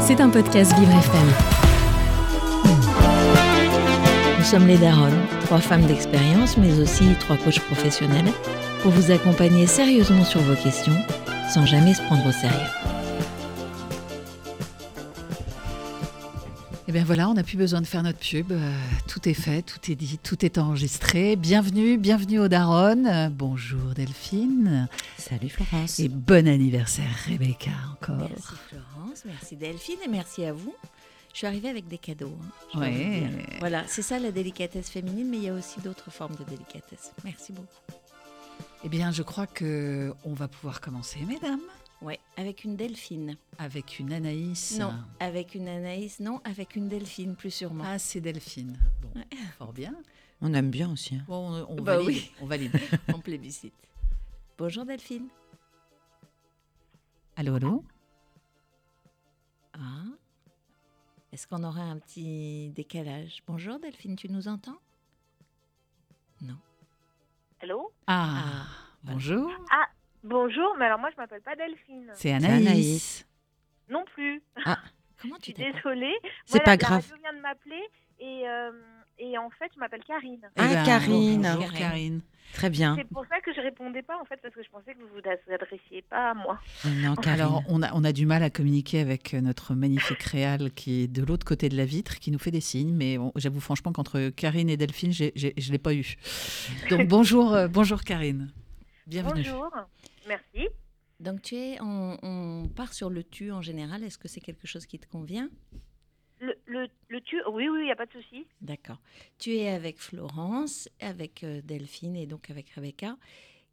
C'est un podcast Vivre FM. Nous sommes les Daronnes, trois femmes d'expérience, mais aussi trois coachs professionnels, pour vous accompagner sérieusement sur vos questions, sans jamais se prendre au sérieux. Et Eh bien voilà, on n'a plus besoin de faire notre pub. Euh, tout est fait, tout est dit, tout est enregistré. Bienvenue, bienvenue aux Daronnes. Euh, bonjour Delphine. Salut Florence. Et bon anniversaire Rebecca encore. Merci Florence, merci Delphine et merci à vous. Je suis arrivée avec des cadeaux. hein, Ouais. Voilà, c'est ça la délicatesse féminine, mais il y a aussi d'autres formes de délicatesse. Merci beaucoup. Eh bien, je crois que on va pouvoir commencer, mesdames, Ouais, avec une Delphine. avec une Anaïs. Non, avec une Anaïs, non, avec une Delphine, plus sûrement. Ah, c'est Delphine. Bon, fort bien. On aime bien aussi. hein. Bon, on, on Bah valide. oui. On valide. On plébiscite. Bonjour Delphine. Allô, allô? Ah. Est-ce qu'on aurait un petit décalage? Bonjour Delphine, tu nous entends? Non. Allô? Ah, Ah, voilà. bonjour. Bonjour, mais alors moi je m'appelle pas Delphine. C'est Anaïs. Anaïs. Non plus. Comment Je tu t'appelles désolée. C'est pas grave. Radio vient de m'appeler et, euh, et en fait je m'appelle Karine. Eh Ah, ben, Karine. Bonjour Karine. Karine. Très bien. C'est pour ça que je répondais pas en fait parce que je pensais que vous vous adressiez pas à moi. Non, Karine. Alors, on a, on a du mal à communiquer avec euh, notre magnifique réal qui est de l'autre côté de la vitre, qui nous fait des signes, mais j'avoue franchement qu'entre Karine et Delphine, j'ai- j'ai- je ne l'ai pas eu. Donc, bonjour, euh, bonjour Karine. Bienvenue. Bonjour. Merci. Donc tu es, on, on part sur le tu en général. Est-ce que c'est quelque chose qui te convient? Le, le, le tu, oui, oui, il n'y a pas de souci. D'accord. Tu es avec Florence, avec euh, Delphine et donc avec Rebecca.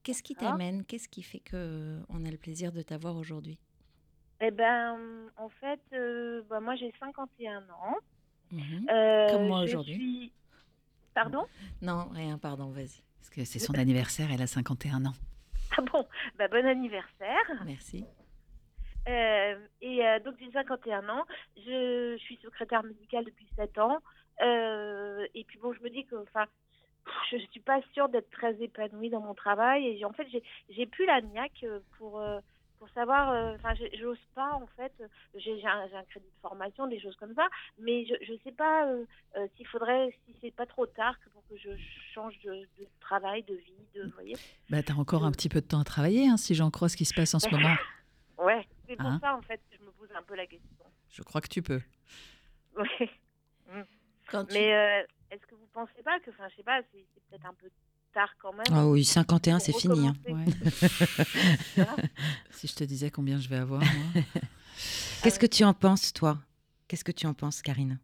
Qu'est-ce qui t'amène? Qu'est-ce qui fait que on a le plaisir de t'avoir aujourd'hui? Eh ben, en fait, euh, bah, moi j'ai 51 ans. Mhm. Euh, Comme moi aujourd'hui. suis- Pardon? Non, rien, pardon, vas-y. Parce que c'est son anniversaire, elle a 51 ans. Ah bon bah, Bon anniversaire. Merci. Euh, et euh, donc j'ai 51 ans, je, je suis secrétaire médicale depuis 7 ans. Euh, et puis bon, je me dis que, enfin, je suis pas sûre d'être très épanouie dans mon travail. Et en fait, j'ai, plus la niaque pour pour savoir. euh, Enfin, j'ose pas en fait. J'ai, j'ai un, crédit de formation, des choses comme ça. Mais je je sais pas euh, euh, s'il faudrait, si c'est pas trop tard pour que je change de, de travail, de vie, de, vous voyez. Bah, tu as encore un petit peu de temps à travailler, hein, si j'en crois ce qui se passe en ce moment. Ouais, c'est pour Hein ça en fait que je me pose un peu la question. Je crois que tu peux. Quand tu- Mais euh, est-ce que vous pensez pas que, enfin, je sais pas, c'est c'est peut-être un peu tard quand même. Ah oui, 51, c'est fini. hein. recommencer. Ouais. Voilà. si je te disais combien je vais avoir, moi. Qu'est-ce que tu en penses, toi? Qu'est-ce que tu en penses, Karine?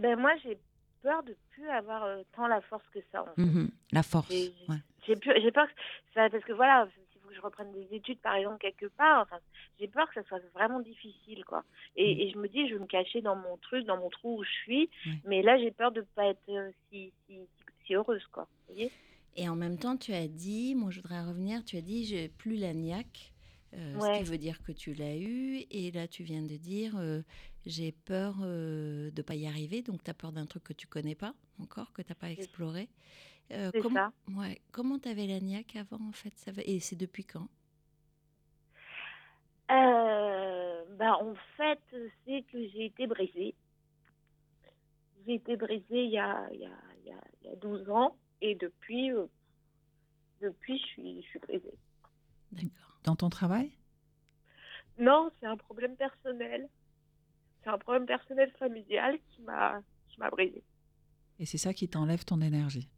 Ben moi, j'ai peur de plus avoir euh, tant la force que ça. en fait. Mhm. La force. J'ai- ouais. Peur, j'ai peur que ça, parce que voilà, s'il faut que je reprenne des études par exemple quelque part, enfin, j'ai peur que ça soit vraiment difficile quoi. Et, Mm. et je me dis, je vais me cacher dans mon truc, dans mon trou où je suis, mais là j'ai peur de pas être euh, si, si, si heureuse quoi. Vous voyez? Et en même temps, tu as dit, moi je voudrais revenir, tu as dit, j'ai plus la niaque, euh, ce qui veut dire que tu l'as eu. Et là, tu viens de dire, euh, j'ai peur euh, de pas y arriver. Donc, tu as peur d'un truc que tu connais pas encore, que tu n'as pas exploré. Euh, ça. Ouais, comment tu avais la niaque avant, en fait? Ça va... Et c'est depuis quand? Bah, en fait, c'est que j'ai été brisée. J'ai été brisée il y a, il y a, il y a, il y a 12 ans et depuis, euh, depuis je, suis, je suis brisée. D'accord. Dans ton travail? Non, c'est un problème personnel. C'est un problème personnel familial qui m'a qui m'a brisée. Et c'est ça qui t'enlève ton énergie?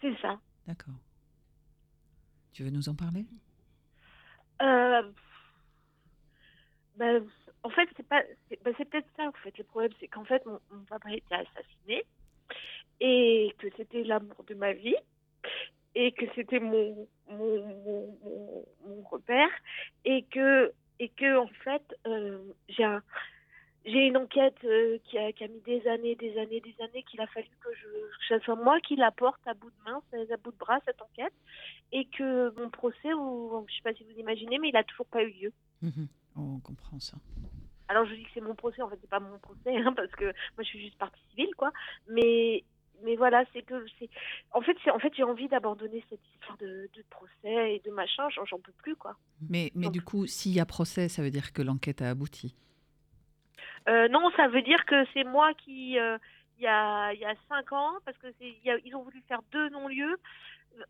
C'est ça. D'accord. Tu veux nous en parler? Euh, ben, en fait, c'est pas, c'est ben, c'est peut-être ça. En fait, le problème, c'est qu'en fait, mon, mon papa a été assassiné et que c'était l'amour de ma vie et que c'était mon mon, mon, mon, mon repère et que et que en fait, euh, j'ai un j'ai une enquête euh, qui, a, qui a mis des années, des années, des années, qu'il a fallu que je, que ce soit moi qui la porte à bout de main, à bout de bras, cette enquête, et que mon procès, ou, je ne sais pas si vous imaginez, mais il n'a toujours pas eu lieu. Mhm. Oh, on comprend ça. Alors je dis que c'est mon procès, en fait, c'est pas mon procès, hein, parce que moi je suis juste partie civile, quoi. Mais, mais voilà, c'est que c'est. En fait, c'est en fait j'ai envie d'abandonner cette histoire de, de procès et de machin, j'en j'en peux plus, quoi. Mais, mais Donc- du coup, s'il y a procès, ça veut dire que l'enquête a abouti? Euh, non, ça veut dire que c'est moi qui, euh, il y, a, il y a cinq ans, parce que y a- ils ont voulu faire deux non-lieux.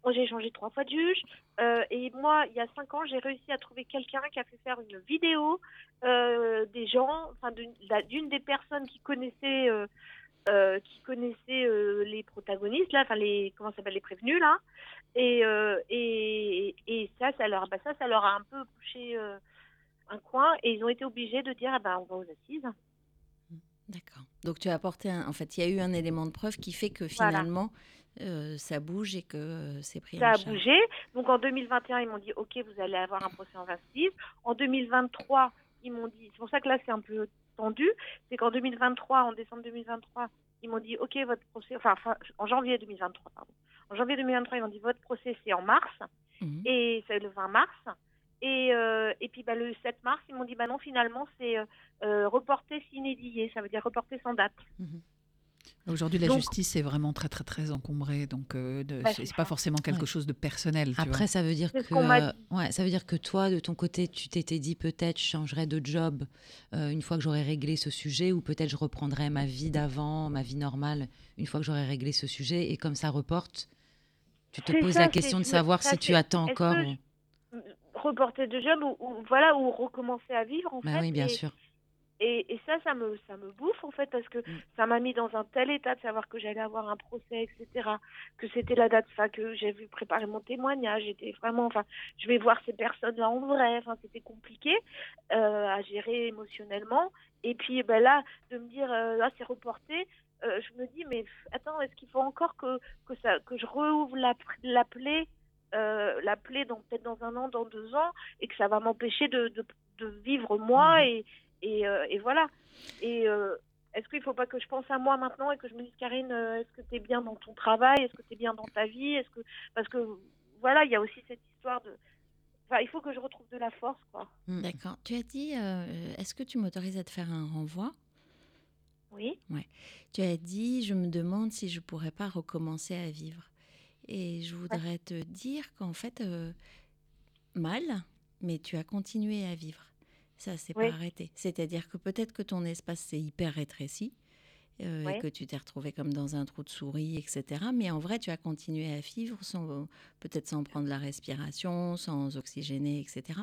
Euh, J'ai changé trois fois de juge. Euh, et moi, il y a cinq ans, j'ai réussi à trouver quelqu'un qui a fait faire une vidéo des gens, enfin d'une des personnes qui connaissaient, euh, qui connaissaient euh, les protagonistes, là, enfin les, comment s'appelle, les prévenus, là. Et, euh, et, et ça, ça leur, bah ça, ça leur a un peu bouché euh, un coin et ils ont été obligés de dire, ah bah, on va aux assises. D'accord. Donc tu as apporté un... En fait, il y a eu un élément de preuve qui fait que Voilà. finalement, euh, ça bouge et que euh, c'est pris Ça en a bougé. Donc en 2021, ils m'ont dit, OK, vous allez avoir un procès en vingt-six. En 2023, ils m'ont dit, c'est pour ça que là, c'est un peu c'est qu'en 2023, en décembre 2023, ils m'ont dit, OK, votre procès, enfin, fin- en janvier 2023, pardon. En janvier 2023, ils m'ont dit, votre procès, c'est en mars, Mhm. et c'est le 20 mars. Et, euh, et puis bah, le 7 mars, ils m'ont dit, bah non, finalement, c'est euh, euh, reporté sine die, ça veut dire reporté sans date. Aujourd'hui, la Donc- justice est vraiment très, très, très encombrée. Donc, euh, Bah, c'est pas forcément quelque Ouais. chose de personnel. tu vois. Après, ça veut dire que, euh, ouais, ça veut dire que toi, de ton côté, tu t'étais dit peut-être je changerai de job euh, une fois que j'aurai réglé ce sujet, ou peut-être je reprendrai ma vie d'avant, ma vie normale, une fois que j'aurai réglé ce sujet, et comme ça reporte, tu te poses ça, la question de savoir ça, si tu attends encore. que ou- Reporter de job ou, ou- voilà, ou recommencer à vivre, en Bah fait. oui, bien et, sûr. Et, et ça, ça me, ça me bouffe, en fait, parce que Mm. ça m'a mis dans un tel état de savoir que j'allais avoir un procès, etc., que c'était la date, enfin, que j'ai vu préparer mon témoignage, j'étais vraiment, enfin, je vais voir ces personnes-là en vrai, enfin, c'était compliqué euh, à gérer émotionnellement. Et puis, ben là, de me dire, euh, là, c'est reporté, euh, je me dis, mais attends, est-ce qu'il faut encore que, que, ça, que je rouvre la, la plaie, la plaie peut-être dans un an, dans deux ans, et que ça va m'empêcher de, de, de vivre moi, Mhm. et, et, euh, et voilà. Et euh, est-ce qu'il ne faut pas que je pense à moi maintenant et que je me dise, Karine, euh, est-ce que tu es bien dans ton travail? Est-ce que tu es bien dans ta vie? Est-ce que Parce que, voilà, il y a aussi cette histoire de... Enfin, il faut que je retrouve de la force, quoi. Mm. D'accord. Tu as dit, euh, est-ce que tu m'autorises à te faire un renvoi? Oui. Tu as dit, je me demande si je pourrais pas recommencer à vivre. Et je voudrais te dire qu'en fait, euh, mal, mais tu as continué à vivre. Ça, Oui. pas arrêté. C'est-à-dire que peut-être que ton espace s'est hyper rétréci. euh, Oui. Et que tu t'es retrouvé comme dans un trou de souris, etc. Mais en vrai, tu as continué à vivre, sans, peut-être sans prendre la respiration, sans oxygéner, etc.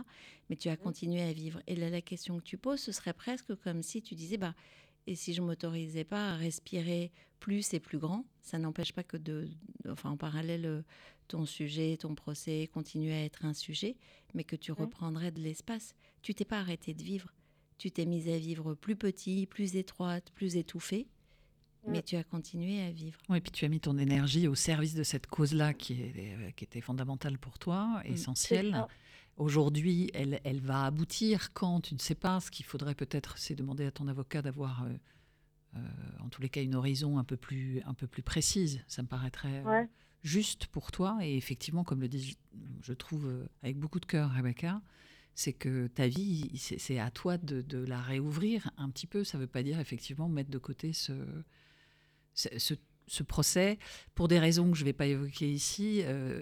Mais tu as continué à vivre. Et là, la question que tu poses, ce serait presque comme si tu disais, bah, et si je m'autorisais pas à respirer plus et plus grand, ça n'empêche pas que de, enfin en parallèle, euh, ton sujet, ton procès continue à être un sujet, mais que tu reprendrais de l'espace. Tu t'es pas arrêté de vivre. Tu t'es mise à vivre plus petit, plus étroite, plus étouffée, mais tu as continué à vivre. Oui, puis tu as mis ton énergie au service de cette cause-là qui, est- euh, qui était fondamentale pour toi, Mm. essentielle. Aujourd'hui, elle, elle va aboutir quand? Tu ne sais pas. Ce qu'il faudrait peut-être, c'est demander à ton avocat d'avoir, euh, euh, en tous les cas, une horizon un peu plus, un peu plus précise. Ça me paraîtrait euh, Ouais. Juste pour toi. Et effectivement, comme le dit, je, trouve, euh, avec beaucoup de cœur, Rebecca, c'est que ta vie, c'est à toi de, la réouvrir un petit peu. Ça ne veut pas dire effectivement mettre de côté ce, ce, procès. Pour des raisons que je ne vais pas évoquer ici, euh,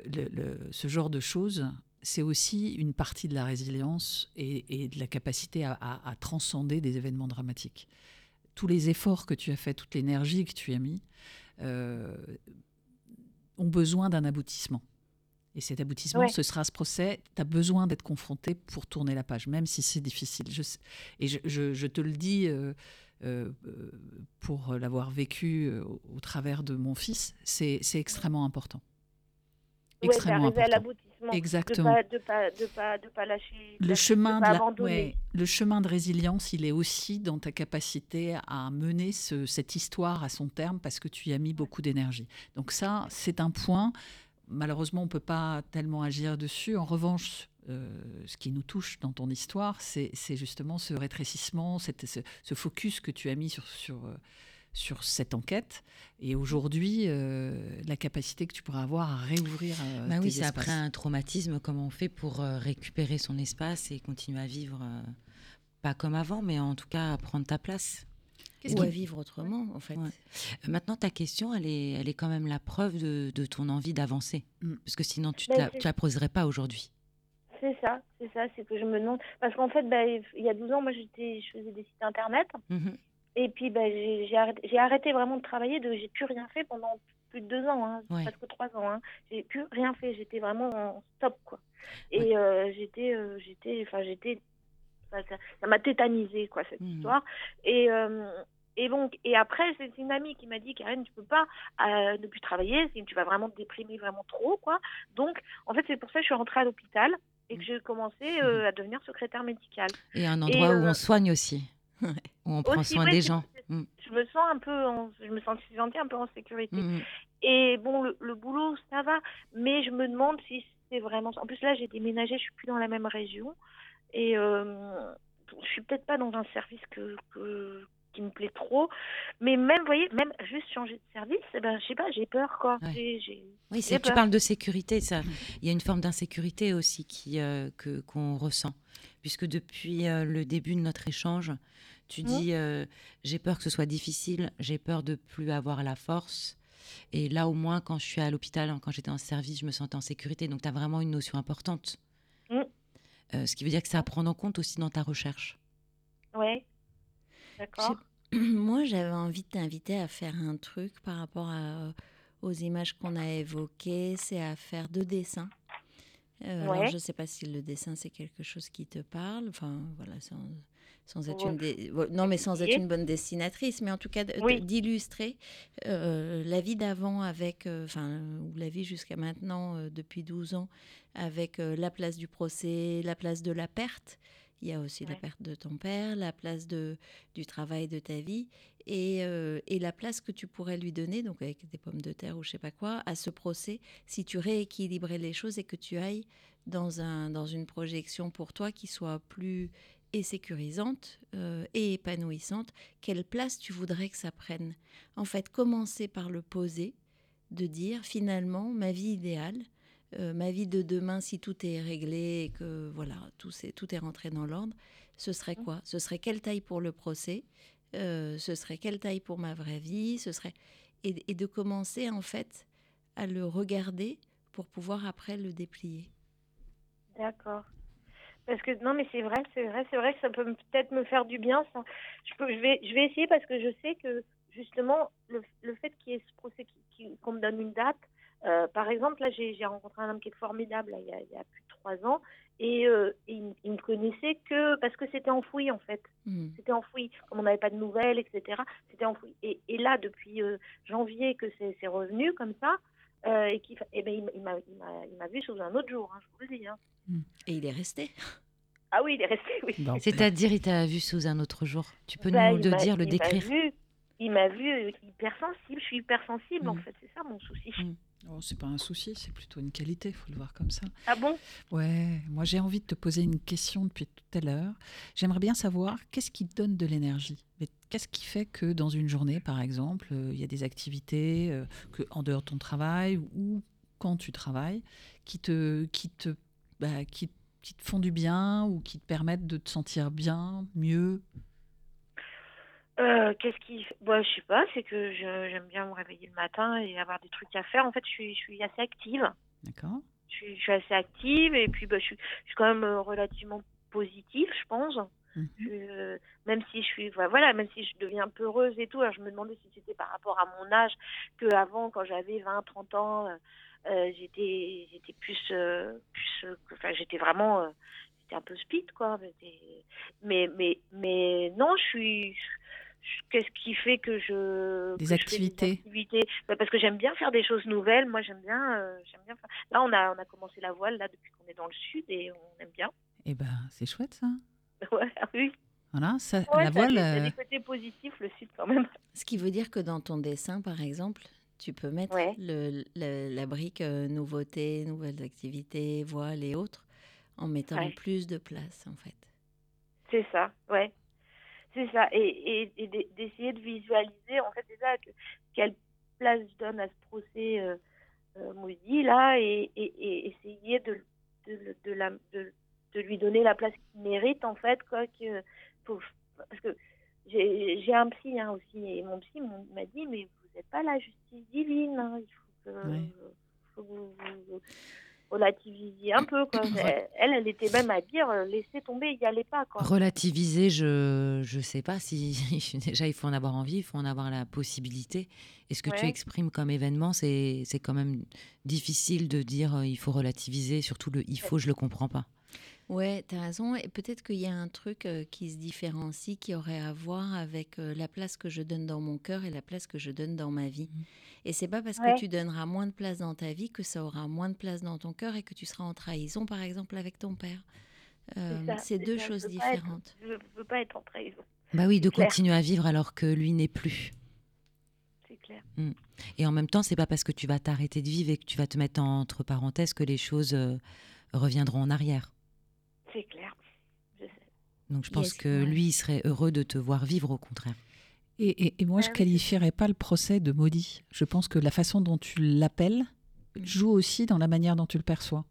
ce genre de choses, c'est aussi une partie de la résilience et, de la capacité à transcender des événements dramatiques. Tous les efforts que tu as faits, toute l'énergie que tu as mis, euh, ont besoin d'un aboutissement. Et cet aboutissement, Ouais. ce sera ce procès. Tu as besoin d'être confronté pour tourner la page, même si c'est difficile. Je sais- et je, je- je te le dis euh, euh, pour l'avoir vécu euh, au, au travers de mon fils, c'est extrêmement important. Ouais, Extrêmement à Exactement. De pas, de pas, de pas, de pas lâcher. Le chemin, de pas la- abandonner. ouais, le chemin de résilience, il est aussi dans ta capacité à mener ce- cette histoire à son terme parce que tu y as mis beaucoup d'énergie. Donc ça, c'est un point. Malheureusement, on ne peut pas tellement agir dessus. En revanche, euh, ce qui nous touche dans ton histoire, c'est c'est justement ce rétrécissement, cette- ce, ce focus que tu as mis sur, sur, euh, sur cette enquête. Et aujourd'hui, euh, la capacité que tu pourras avoir à réouvrir. euh, Bah oui, tes c'est espaces. après un traumatisme, comment on fait pour euh, récupérer son espace et continuer à vivre, euh, pas comme avant, mais en tout cas à prendre ta place. Qu'est-ce Ou qui- à vivre autrement, en fait. Ouais. Maintenant, ta question, elle est, elle est quand même la preuve de, de ton envie d'avancer. Mm. Parce que sinon, tu ne Ben, la, c'est- tu la poserais pas aujourd'hui. C'est ça, c'est ça, c'est que je me demande. Parce qu'en fait, bah, il y a 12 ans, moi, j'étais, je faisais des sites internet. Mhm. Et puis, bah, j'ai j'ai arrêté, arrêté vraiment de travailler. De, j'ai plus rien fait pendant plus de deux ans, hein, Ouais. presque trois ans. Hein. J'ai plus rien fait. J'étais vraiment en stop, quoi. Et euh, j'étais, euh, j'étais, enfin, j'étais, ça m'a tétanisé, quoi, cette Mhm. histoire. Et euh, et donc, et après, c'est une amie qui m'a dit, Karen, tu peux pas euh, ne plus travailler, sinon tu vas vraiment te déprimer vraiment trop, quoi. Donc, en fait, c'est pour ça que je suis rentrée à l'hôpital et que j'ai commencé euh, à devenir secrétaire médicale. Et un endroit où euh, on soigne aussi. Où on prend Aussi, soin ouais, des gens. Mm. Je me sens un peu, en- je me sens un peu en sécurité. Mm, mm. Et bon, le, le boulot, ça va, mais je me demande si c'est vraiment. En plus, là, j'ai déménagé, je suis plus dans la même région, et euh, je suis peut-être pas dans un service que, que- qui me plaît trop. Mais même, vous voyez, même juste changer de service, eh ben, je sais pas, j'ai peur, quoi. Ouais. J'ai- j'ai- Oui, J'ai c'est, tu parles de sécurité. Ça, il y a une forme d'insécurité aussi qui, euh, que, qu'on ressent. Puisque depuis euh, le début de notre échange, tu Mhm. dis euh, j'ai peur que ce soit difficile, j'ai peur de plus avoir la force. Et là, au moins, quand je suis à l'hôpital, hein, quand j'étais en service, je me sentais en sécurité. Donc, tu as vraiment une notion importante. Euh, ce qui veut dire que c'est à prendre en compte aussi dans ta recherche. Ouais. D'accord. Moi, j'avais envie de t'inviter à faire un truc par rapport à- aux images qu'on a évoquées, c'est à faire deux dessins. Euh, alors, je ne sais pas si le dessin, c'est quelque chose qui te parle. Enfin, voilà, sans, sans être Ouais. une... dé- Non, mais sans être une bonne dessinatrice, mais en tout cas Oui. d'illustrer euh, la vie d'avant avec... euh, Enfin, ou la vie jusqu'à maintenant, depuis 12 ans, avec la place du procès, la place de la perte. Il y a aussi la perte de ton père, la place de, du travail de ta vie et, euh, et la place que tu pourrais lui donner, donc avec des pommes de terre ou je sais pas quoi, à ce procès, si tu rééquilibrais les choses et que tu ailles dans, un, dans une projection pour toi qui soit plus et sécurisante euh, et épanouissante, quelle place tu voudrais que ça prenne? En fait, commencer par le poser, de dire finalement ma vie idéale, euh, ma vie de demain, si tout est réglé et que voilà, tout, est, tout est rentré dans l'ordre, ce serait quoi? Ce serait quelle taille pour le procès? Euh, Ce serait quelle taille pour ma vraie vie? Ce serait et, et de commencer en fait à le regarder pour pouvoir après le déplier. D'accord. Parce que non, mais c'est vrai, c'est vrai, c'est vrai que ça peut peut-être me faire du bien. Ça. Je, peux, je, vais, je vais essayer parce que je sais que justement, le, le fait qu'il y ait ce procès, qu'on me donne une date, euh, par exemple, là, j'ai rencontré un homme qui est formidable là, il, y a, il y a plus de trois ans et euh, il, il me connaissait que parce que c'était enfoui en fait. Hmm. C'était enfoui. Comme on n'avait pas de nouvelles, etc., c'était enfoui. Et, et là, depuis euh, janvier que c'est revenu comme ça, euh, et eh ben, il m'a- vu sous un autre jour, hein, je vous le dis. hein. Et il est resté? Ah oui, il est resté, oui. C'est-à-dire, il t'a vu sous un autre jour? Tu peux Bah, nous le dire, le il m'a décrire? vu- Il m'a vu hypersensible. Je suis hypersensible, en Mm. fait. C'est ça mon souci. Oh, c'est pas un souci, c'est plutôt une qualité, il faut le voir comme ça. Ah bon? Ouais, moi j'ai envie de te poser une question depuis tout à l'heure. J'aimerais bien savoir qu'est-ce qui te donne de l'énergie? Qu'est-ce qui fait que dans une journée, par exemple, euh, il y a des activités euh, que, en dehors de ton travail ou quand tu travailles qui te, qui, te, bah, qui, qui te font du bien ou qui te permettent de te sentir bien, mieux? Euh, Qu'est-ce qui. Bah, je sais pas, c'est que je- j'aime bien me réveiller le matin et avoir des trucs à faire. En fait, je suis, je suis assez active. D'accord Je suis, je suis assez active et puis bah, je, suis, je suis quand même euh, relativement positive, je pense. Je- même si je suis voilà, même si je deviens peureuse et tout, alors je me demandais si c'était par rapport à mon âge que avant quand j'avais 20 30 ans, euh, j'étais j'étais plus euh, plus enfin j'étais vraiment j'étais un peu speed quoi, mais mais mais non, je suis qu'est-ce qui fait que je Des que je fais activités. activités? Bah, parce que j'aime bien faire des choses nouvelles moi j'aime bien euh, j'aime bien faire... là on a on a commencé la voile là depuis qu'on est dans le sud et on aime bien Eh ben, c'est chouette ça. ouais, ah oui Voilà, ça, Ouais, la voile. des- ça a euh, des côtés positifs le sud quand même Ce qui veut dire que dans ton dessin, par exemple, tu peux mettre Ouais. le, le- la brique euh, nouveautés, nouvelles activités, voiles et autres, en mettant Ouais. plus de place, en fait. C'est ça, ouais. C'est ça. Et, et, et d'e- d'essayer de visualiser, en fait, ça, que, quelle place je donne à ce procès euh, euh, maudit, là, et, et, essayer de, de, de, la, de, de lui donner la place qu'il mérite, en fait, quoi. Que, parce que j'ai un psy hein, aussi, et mon psy m'a dit, mais vous n'êtes pas la justice divine, hein, il faut que. Ouais. faut que vous- vous- relativiser un peu. Quoi. Elle, elle était même à dire euh, laissez tomber, il n'y allait pas. Quoi. Relativiser, je ne sais pas si. Déjà, il faut en avoir envie, il faut en avoir la possibilité. Et ce que tu exprimes comme événement, c'est quand même difficile de dire euh, il faut relativiser, surtout le il faut, je le comprends pas. Ouais, tu as raison. Et peut-être qu'il y a un truc euh, qui se différencie, qui aurait à voir avec euh, la place que je donne dans mon cœur et la place que je donne dans ma vie. Et c'est pas parce Ouais. que tu donneras moins de place dans ta vie que ça aura moins de place dans ton cœur et que tu seras en trahison, par exemple, avec ton père. Euh, c'est c'est deux ça, choses être- différentes. Je ne veux pas être en trahison, Bah oui, de clair. continuer à vivre alors que lui n'est plus. c'est clair. Et en même temps, c'est pas parce que tu vas t'arrêter de vivre et que tu vas te mettre entre parenthèses que les choses euh, reviendront en arrière. C'est clair. Je sais. Donc je pense Yes, que ouais. lui, il serait heureux de te voir vivre au contraire. Et, et- et moi, je Ouais, oui, qualifierais pas le procès de maudit. Je pense que la façon dont tu l'appelles joue aussi dans la manière dont tu le perçois.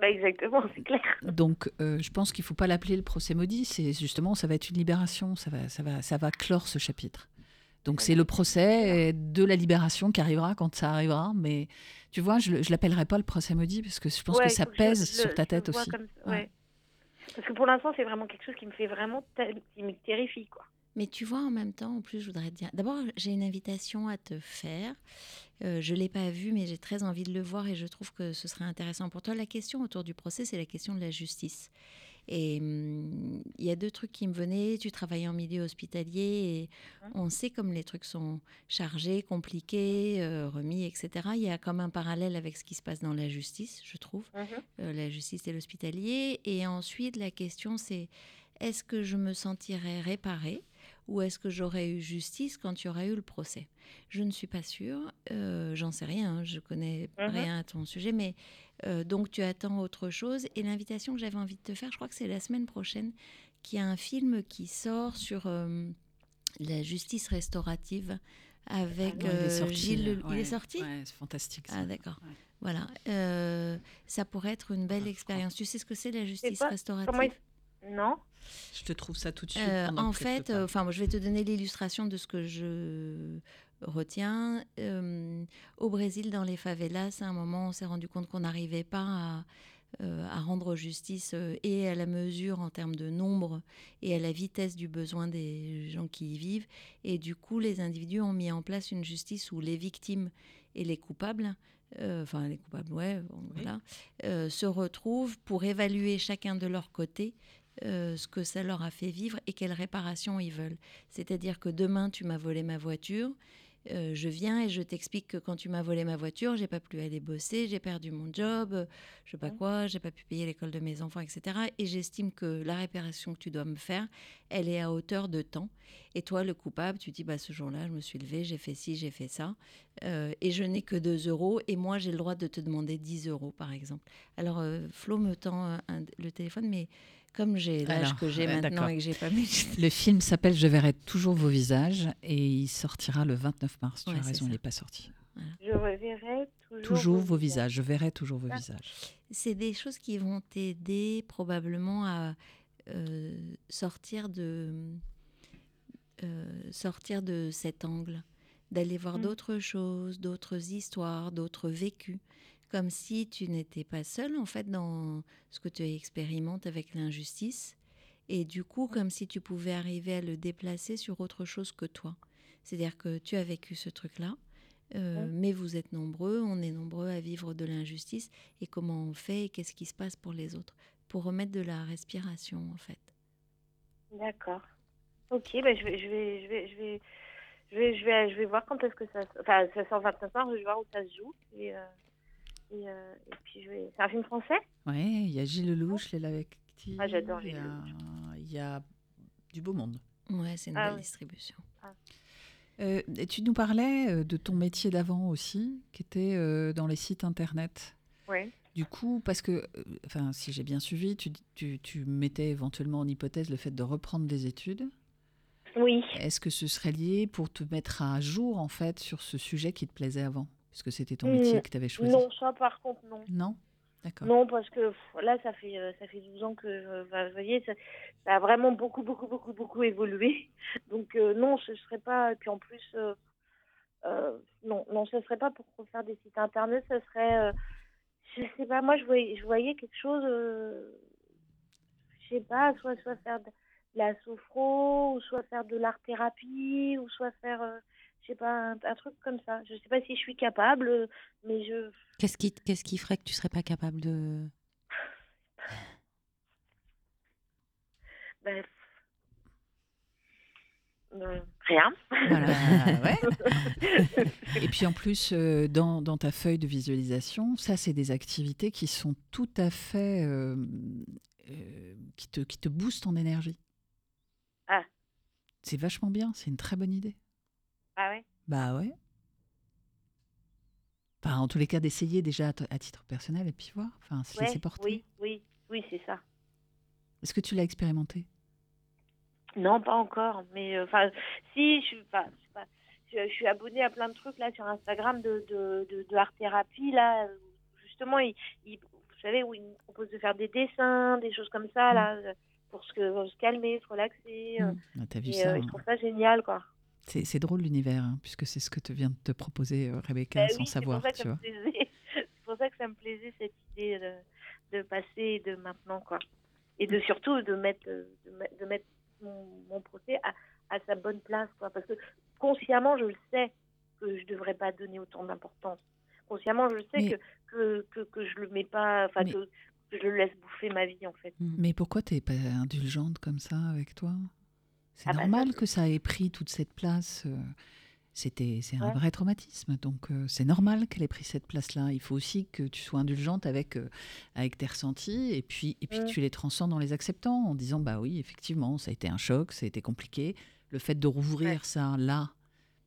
Bah, exactement, c'est clair. Donc, euh, je pense qu'il faut pas l'appeler le procès maudit. C'est justement, ça va être une libération. Ça va, ça va, ça va clore ce chapitre. Donc, c'est le procès de la libération qui arrivera quand ça arrivera. Mais tu vois, je, je l'appellerai pas le procès maudit parce que je pense Ouais, que ça pèse je sur le- ta tête aussi. comme ouais. Parce que pour l'instant, c'est vraiment quelque chose qui me fait vraiment, qui me terrifie, quoi. Mais tu vois, en même temps, en plus, je voudrais te dire. D'abord, j'ai une invitation à te faire. Euh, je ne l'ai pas vu, mais j'ai très envie de le voir et je trouve que ce serait intéressant pour toi. La question autour du procès, c'est la question de la justice. Et hum, il y a deux trucs qui me venaient. Tu travailles en milieu hospitalier et on sait comme les trucs sont chargés, compliqués, euh, remis, etc. Il y a comme un parallèle avec ce qui se passe dans la justice, je trouve euh, la justice et l'hospitalier. Et ensuite, la question, c'est est-ce que je me sentirais réparée ou est-ce que j'aurais eu justice quand il y aurait eu le procès? Je ne suis pas sûre, euh, j'en sais rien, hein, je connais Mhm. rien à ton sujet, mais euh, donc tu attends autre chose. Et l'invitation que j'avais envie de te faire, je crois que c'est la semaine prochaine, qu'il y a un film qui sort sur euh, la justice restaurative avec Ah Non, il est euh, sorti, Gilles. Il Ouais, est sorti? ouais, c'est fantastique. ça. Ah d'accord. Ouais. Voilà. Euh, ça pourrait être une belle Ah, expérience. Tu sais ce que c'est la justice pas restaurative? il... Non? Je te trouve ça tout de suite. Euh, En fait, euh, enfin, moi, je vais te donner l'illustration de ce que je retiens. Euh, au Brésil, dans les favelas, à un moment, on s'est rendu compte qu'on n'arrivait pas à, euh, à rendre justice euh, et à la mesure en termes de nombre et à la vitesse du besoin des gens qui y vivent. Et du coup, les individus ont mis en place une justice où les victimes et les coupables, euh, enfin les coupables, ouais, bon, voilà, se retrouvent pour évaluer chacun de leur côté euh, ce que ça leur a fait vivre et quelle réparation ils veulent. C'est-à-dire que demain, tu m'as volé ma voiture, euh, je viens et je t'explique que quand tu m'as volé ma voiture, j'ai pas pu aller bosser, j'ai perdu mon job, euh, je sais pas quoi, j'ai pas pu payer l'école de mes enfants, etc. Et j'estime que la réparation que tu dois me faire, elle est à hauteur de temps. Et toi, le coupable, tu dis, bah, ce jour-là, je me suis levé, j'ai fait ci, j'ai fait ça, euh, et je n'ai que 2 euros, et moi, j'ai le droit de te demander 10 euros, par exemple. Alors, euh, Flo me tend un- le téléphone, mais comme j'ai l'âge que j'ai ouais, maintenant et que j'ai pas mis... Le film s'appelle Je verrai toujours vos visages et il sortira le 29 mars. Tu Ouais, as raison, il ça. n'est pas sorti. Je reverrai toujours, Toujours vos visages. Je verrai toujours vos Ah. visages. c'est des choses qui vont t'aider probablement à euh, sortir de euh, sortir de cet angle, d'aller voir Mm. d'autres choses, d'autres histoires, d'autres vécus, comme si tu n'étais pas seul en fait dans ce que tu expérimentes avec l'injustice, et du coup comme si tu pouvais arriver à le déplacer sur autre chose que toi. C'est-à-dire que tu as vécu ce truc-là, euh, mais vous êtes nombreux, on est nombreux à vivre de l'injustice, et comment on fait et qu'est-ce qui se passe pour les autres, pour remettre de la respiration en fait. D'accord. Ok, bah, je, vais, je, vais, je, vais, je, vais, je, vais, je, vais, je vais voir quand est-ce que ça... Enfin, ça sort 29 mars, je vais voir où ça se joue. Et, euh, et, euh, et puis, je vais... C'est un film français Ouais, il y a Gilles Lelouch, Léla Vecti. Ah, j'adore Gilles a- Il y a du beau monde. Ouais, c'est une Ah belle oui. distribution. Euh, et tu nous parlais euh, de ton métier d'avant aussi, qui était euh, dans les sites internet. Oui. Du coup, parce que, euh, enfin, si j'ai bien suivi, tu, tu, tu mettais éventuellement en hypothèse le fait de reprendre des études. Oui. Est-ce que ce serait lié pour te mettre à jour, en fait, sur ce sujet qui te plaisait avant? Puisque c'était ton métier Mm, que tu avais choisi? Non, ça par contre, non. Non? D'accord. Non, parce que là, ça fait, euh, ça fait 12 ans que, euh, bah, vous voyez, ça, ça a vraiment beaucoup, beaucoup, beaucoup, beaucoup évolué. Donc, euh, non, ce serait pas. Et puis en plus, euh, euh, non, non, ce serait pas pour refaire des sites internet, ce serait. euh, je sais pas, moi je voyais, je voyais quelque chose, je sais pas, soit, soit faire de la sophro, ou soit faire de l'art thérapie, ou soit faire, je sais pas, un, un truc comme ça. Je sais pas si je suis capable, mais je. Qu'est-ce qui, qu'est-ce qui ferait que tu serais pas capable de... Ben, euh, rien. Voilà. Bah, ouais. Et puis en plus, euh, dans, dans ta feuille de visualisation, ça, c'est des activités qui sont tout à fait. euh, euh, qui, te, qui te boostent en énergie. Ah. C'est vachement bien, c'est une très bonne idée. Ah. Bah ouais. Enfin, en tous les cas, d'essayer déjà à, titre personnel et puis voir. Enfin, se Ouais, laisser porter. oui, oui, oui, c'est ça. Est-ce que tu l'as expérimenté? Non, pas encore. Mais euh, enfin, si, je suis pas, je, je, suis abonnée à plein de trucs là sur Instagram de, de, de, de art thérapie là. euh, Justement, ils, vous savez, où ils nous proposent de faire des dessins, des choses comme ça là, euh, pour se, se calmer, se relaxer. euh, Ah, T'as vu Et ça euh, hein. je trouve ça génial, quoi. C'est c'est drôle l'univers, hein, puisque c'est ce que te vient de te proposer euh, Rebecca Bah sans oui, savoir, tu. C'est pour ça que ça me plaisait cette idée de, de passer et de maintenant, quoi. Et de surtout de mettre, euh, de, mettre- de mettre mon, mon procès à, à sa bonne place, quoi. Parce que consciemment, je le sais que je devrais pas donner autant d'importance. Consciemment, je sais Mais- que, que, que, que je le mets pas, enfin, Mais- que, que je le laisse bouffer ma vie, en fait. Mais pourquoi t'es pas indulgente comme ça avec toi? C'est Ah bah, normal ça, que ça ait pris toute cette place. euh, C'était, c'est un vrai traumatisme, donc euh, c'est normal qu'elle ait pris cette place-là. Il faut aussi que tu sois indulgente avec euh, avec tes ressentis et puis et puis Mm. tu les transcends en les acceptant, en disant bah oui effectivement ça a été un choc, ça a été compliqué. Le fait de rouvrir ça là,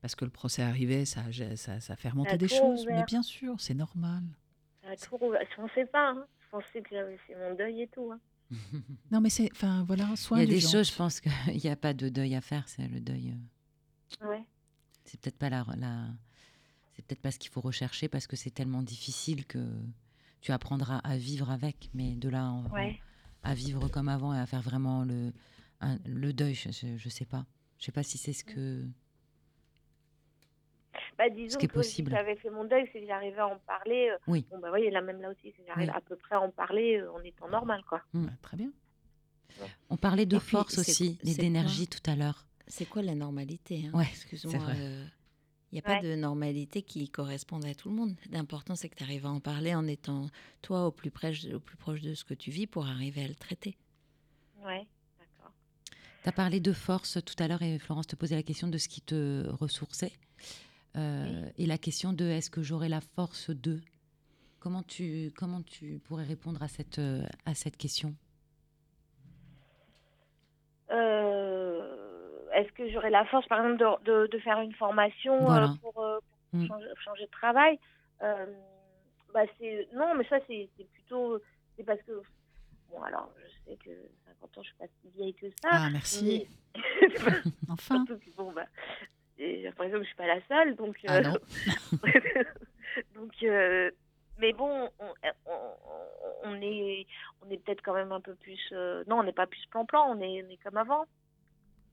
parce que le procès arrivait, ça a- ça, ça a fait remonter a des choses. Mais bien sûr, c'est normal. Ça a tout rouvert. Je pensais pas, hein. Je pensais que fait mon deuil et tout, hein. Non mais c'est, enfin voilà, sois Il y a des choses, je pense qu'il n'y a pas de deuil à faire. C'est le deuil. euh, Ouais. C'est peut-être pas la, la- c'est peut-être pas ce qu'il faut rechercher parce que c'est tellement difficile que tu apprendras à vivre avec. Mais de là en- Ouais. à vivre comme avant et à faire vraiment le, un- le deuil, je, je, je sais pas. Je sais pas si c'est ce que. Bah, disons qui est que possible. si j'avais fait mon deuil, c'est que j'arrivais à en parler. euh, Oui. Bon, bah, voyez, là, même là aussi, c'est que j'arrive Oui. à peu près à en parler euh, en étant normal, quoi. Bah, très bien. On parlait de Et force aussi et d'énergie tout à l'heure. C'est quoi la normalité hein? Ouais, Excuse-moi. Il n'y a pas de normalité qui corresponde à tout le monde. L'important, c'est que tu arrives à en parler en étant, toi, au plus, proche, au plus proche de ce que tu vis pour arriver à le traiter. Ouais, d'accord. Tu as parlé de force tout à l'heure et Florence te posait la question de ce qui te ressourçait. Euh, Et la question de est-ce que j'aurai la force de? Comment tu, comment tu pourrais répondre à cette, euh, à cette question? Euh, Est-ce que j'aurais la force, par exemple, de, de, de faire une formation euh, Voilà. pour, euh, pour Mm. changer, changer de travail? Euh, bah, c'est Non, mais ça, c'est c'est plutôt. C'est parce que. Bon, alors, je sais que 50 ans, je suis pas si vieille que ça. Ah merci. mais- Enfin. Surtout que, bon, bah, j'ai l'impression que je suis pas la seule, donc. Ah euh, non. donc, euh, mais bon, on, on- on est, on est peut-être quand même un peu plus. euh, non, on n'est pas plus plan-plan, on est, on est comme avant.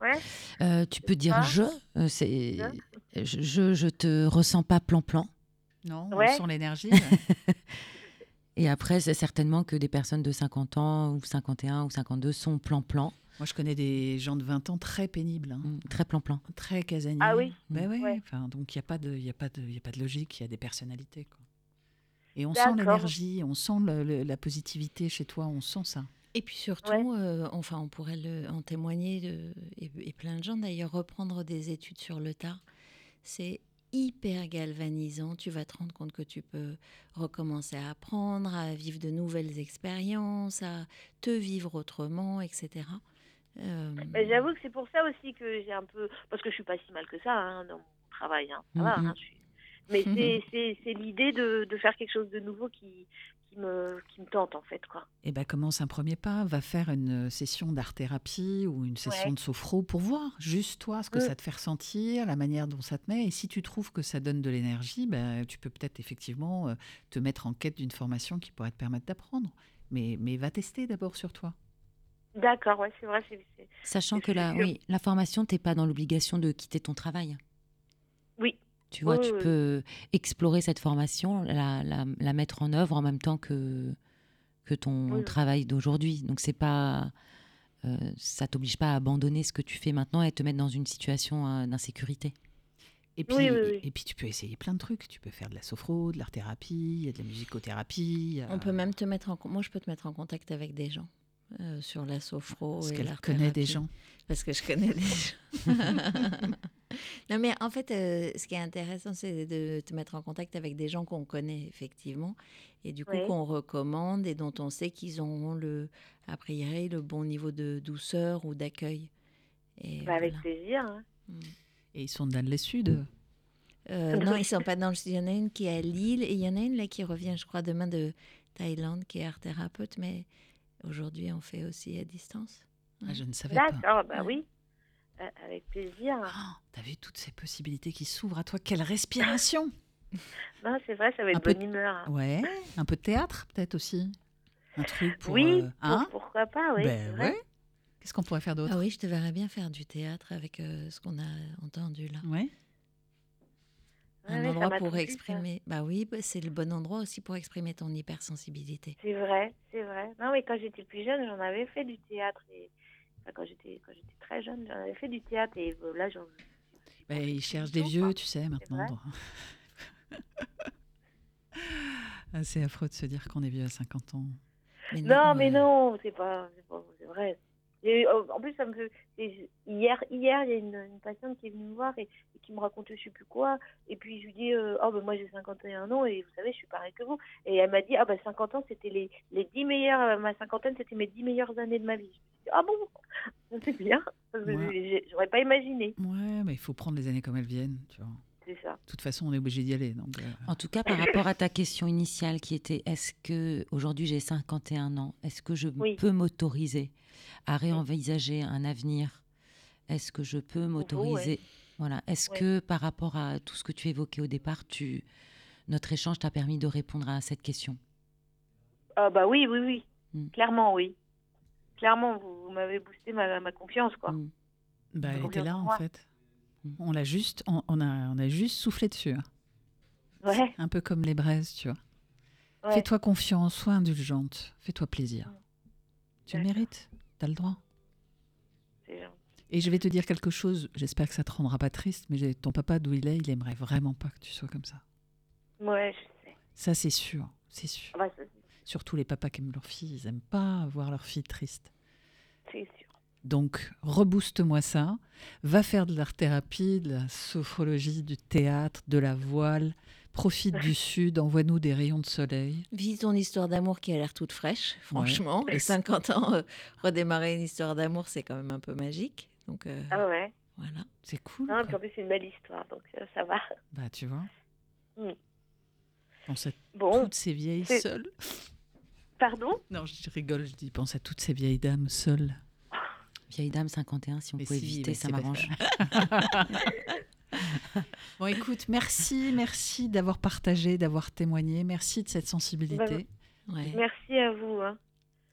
Ouais. Euh, Tu peux dire Ah. je, euh, c'est, Hein je, je, je te ressens pas plan-plan. Non, Ouais. on sent l'énergie. Et après, c'est certainement que des personnes de 50 ans ou 51 ou 52 sont plan-plan, Moi, je connais des gens de 20 ans très pénibles, hein, Mm, très plan-plan. très casaniers. Ah oui Ben ouais, Ouais. Enfin, donc il n'y a, pas de- y a, pas de- y a pas de logique, il y a des personnalités. Quoi. Et on sent l'énergie, on sent le- le- la positivité chez toi, on sent ça. Et puis surtout, Ouais. euh, enfin, on pourrait le, en témoigner, de- et, et plein de gens d'ailleurs, reprendre des études sur le tard. C'est hyper galvanisant. Tu vas te rendre compte que tu peux recommencer à apprendre, à vivre de nouvelles expériences, à te vivre autrement, etc. Euh, J'avoue que c'est pour ça aussi que j'ai un peu. Parce que je suis pas si mal que ça hein, dans mon travail. Hein, ça va, Mhm. hein, je suis- Mais c'est- l'idée de, de faire quelque chose de nouveau qui, qui, me, qui me tente, en fait. quoi. Et ben commence un premier pas, va faire une session d'art-thérapie ou une session Ouais. de sophro pour voir juste toi ce que Mm. ça te fait ressentir, la manière dont ça te met. Et si tu trouves que ça donne de l'énergie, ben, tu peux peut-être effectivement euh, te mettre en quête d'une formation qui pourrait te permettre d'apprendre. Mais, mais va tester d'abord sur toi. D'accord, ouais, c'est vrai. Sachant que la, oui, la formation, tu n'es pas dans l'obligation de quitter ton travail. Oui, Tu vois, Oui, tu oui. peux explorer cette formation, la, la- la mettre en œuvre en même temps que, que ton Oui, travail d'aujourd'hui. Donc, c'est pas. euh, ça t'oblige pas à abandonner ce que tu fais maintenant et te mettre dans une situation euh, d'insécurité. Et puis, Oui, oui, oui. et puis tu peux essayer plein de trucs. Tu peux faire de la sophro, de l'art thérapie, il y a de la musicothérapie. On peut même te mettre en... Moi, je peux te mettre en contact avec des gens euh, sur la sophro Parce et qu'elle connaît des gens. Parce que je connais des gens. non, mais en fait, euh, ce qui est intéressant, c'est de te mettre en contact avec des gens qu'on connaît effectivement, et du coup Oui. qu'on recommande et dont on sait qu'ils auront le, a priori, le bon niveau de douceur ou d'accueil. Et Bah, avec voilà. plaisir. hein. Et ils sont dans le sud. Euh, non, ils sont pas dans le sud. Il y en a une qui est à Lille et il y en a une là qui revient, je crois, demain de Thaïlande, qui est art thérapeute, mais aujourd'hui on fait aussi à distance? Ah, je ne savais pas. D'accord, bah Ouais. oui. Euh, avec plaisir. Oh, T'as vu toutes ces possibilités qui s'ouvrent à toi Quelle respiration Non, c'est vrai, ça va Un être peu bonne humeur. hein. Ouais. Un peu de théâtre, peut-être aussi. Un truc pour. oui, euh, pour- hein? pourquoi pas, oui. Ben ouais. Qu'est-ce qu'on pourrait faire d'autre? Ah oui, je te verrais bien faire du théâtre avec euh, ce qu'on a entendu là. Ouais. Un endroit pour exprimer. Bah oui, bah, c'est le bon endroit aussi pour exprimer ton hypersensibilité. C'est vrai, c'est vrai. Non, mais quand j'étais plus jeune, j'en avais fait du théâtre. Et... enfin, quand j'étais quand j'étais très jeune, j'en avais fait du théâtre. Et euh, là, j'en. Ben, ils cherchent des vieux, tu sais, maintenant. Ah, c'est affreux de se dire qu'on est vieux à 50 ans. Mais Non, mais ouais. non, c'est pas, c'est pas- c'est vrai. Et, euh, en plus, ça me fait. Hier, hier, il y a une, une patiente qui est venue me voir et, et qui me racontait je sais plus quoi. Et puis je lui dis, euh, oh ben moi j'ai 51 ans et vous savez, je suis pareil que vous. Et elle m'a dit, ah ben 50 ans, c'était les, les 10 meilleures, euh, ma cinquantaine, c'était mes 10 meilleures années de ma vie. Je me ah bon, c'est bien. Parce que Ouais. j'ai- j'aurais pas imaginé. Ouais, mais il faut prendre les années comme elles viennent, tu vois. C'est ça. De toute façon, on est obligé d'y aller. Donc, euh, En tout cas, par rapport à ta question initiale qui était est-ce que aujourd'hui j'ai 51 ans, est-ce que je Oui. peux m'autoriser à réenvisager un avenir? Est-ce que je peux m'autoriser? Voilà. Est-ce Ouais. que par rapport à tout ce que tu évoquais au départ, tu notre échange t'a permis de répondre à cette question? Ah bah oui, oui, oui. Mm. Clairement, oui. Clairement, vous, vous m'avez boosté ma, ma confiance, quoi. Mm. bah, elle était là, en moi. fait. Mm. On l'a juste, on, on a, on a juste soufflé dessus. hein. Ouais, Un peu comme les braises, tu vois. ouais. Fais-toi confiance, sois indulgente, fais-toi plaisir. Tu le mérites, t'as le droit. Et je vais te dire quelque chose, j'espère que ça te rendra pas triste, mais ton papa, d'où il est, il aimerait vraiment pas que tu sois comme ça. Ouais, je sais. Ça, c'est sûr, c'est sûr. Ah bah, Surtout les papas qui aiment leur fille, ils aiment pas voir leur fille triste. c'est sûr. Donc, rebooste-moi ça. Va faire de l'art-thérapie, de la sophrologie, du théâtre, de la voile. Profite du sud, envoie-nous des rayons de soleil. Vis ton histoire d'amour qui a l'air toute fraîche, franchement. Ouais. Et 50 ans, euh, redémarrer une histoire d'amour, c'est quand même un peu magique. Donc euh, Ah ouais. voilà. C'est cool. Non, en plus, c'est une belle histoire, donc euh, ça va. Bah, tu vois. Mm. Pense à Bon, toutes ces vieilles seules. pardon? Non, je rigole, je dis, pense à toutes ces vieilles dames seules. Vieille dame 51, si on Mais pouvait si, éviter, ça m'arrange. Bon, écoute, merci, merci d'avoir partagé, d'avoir témoigné. Merci de cette sensibilité. Ouais. Merci à vous. hein.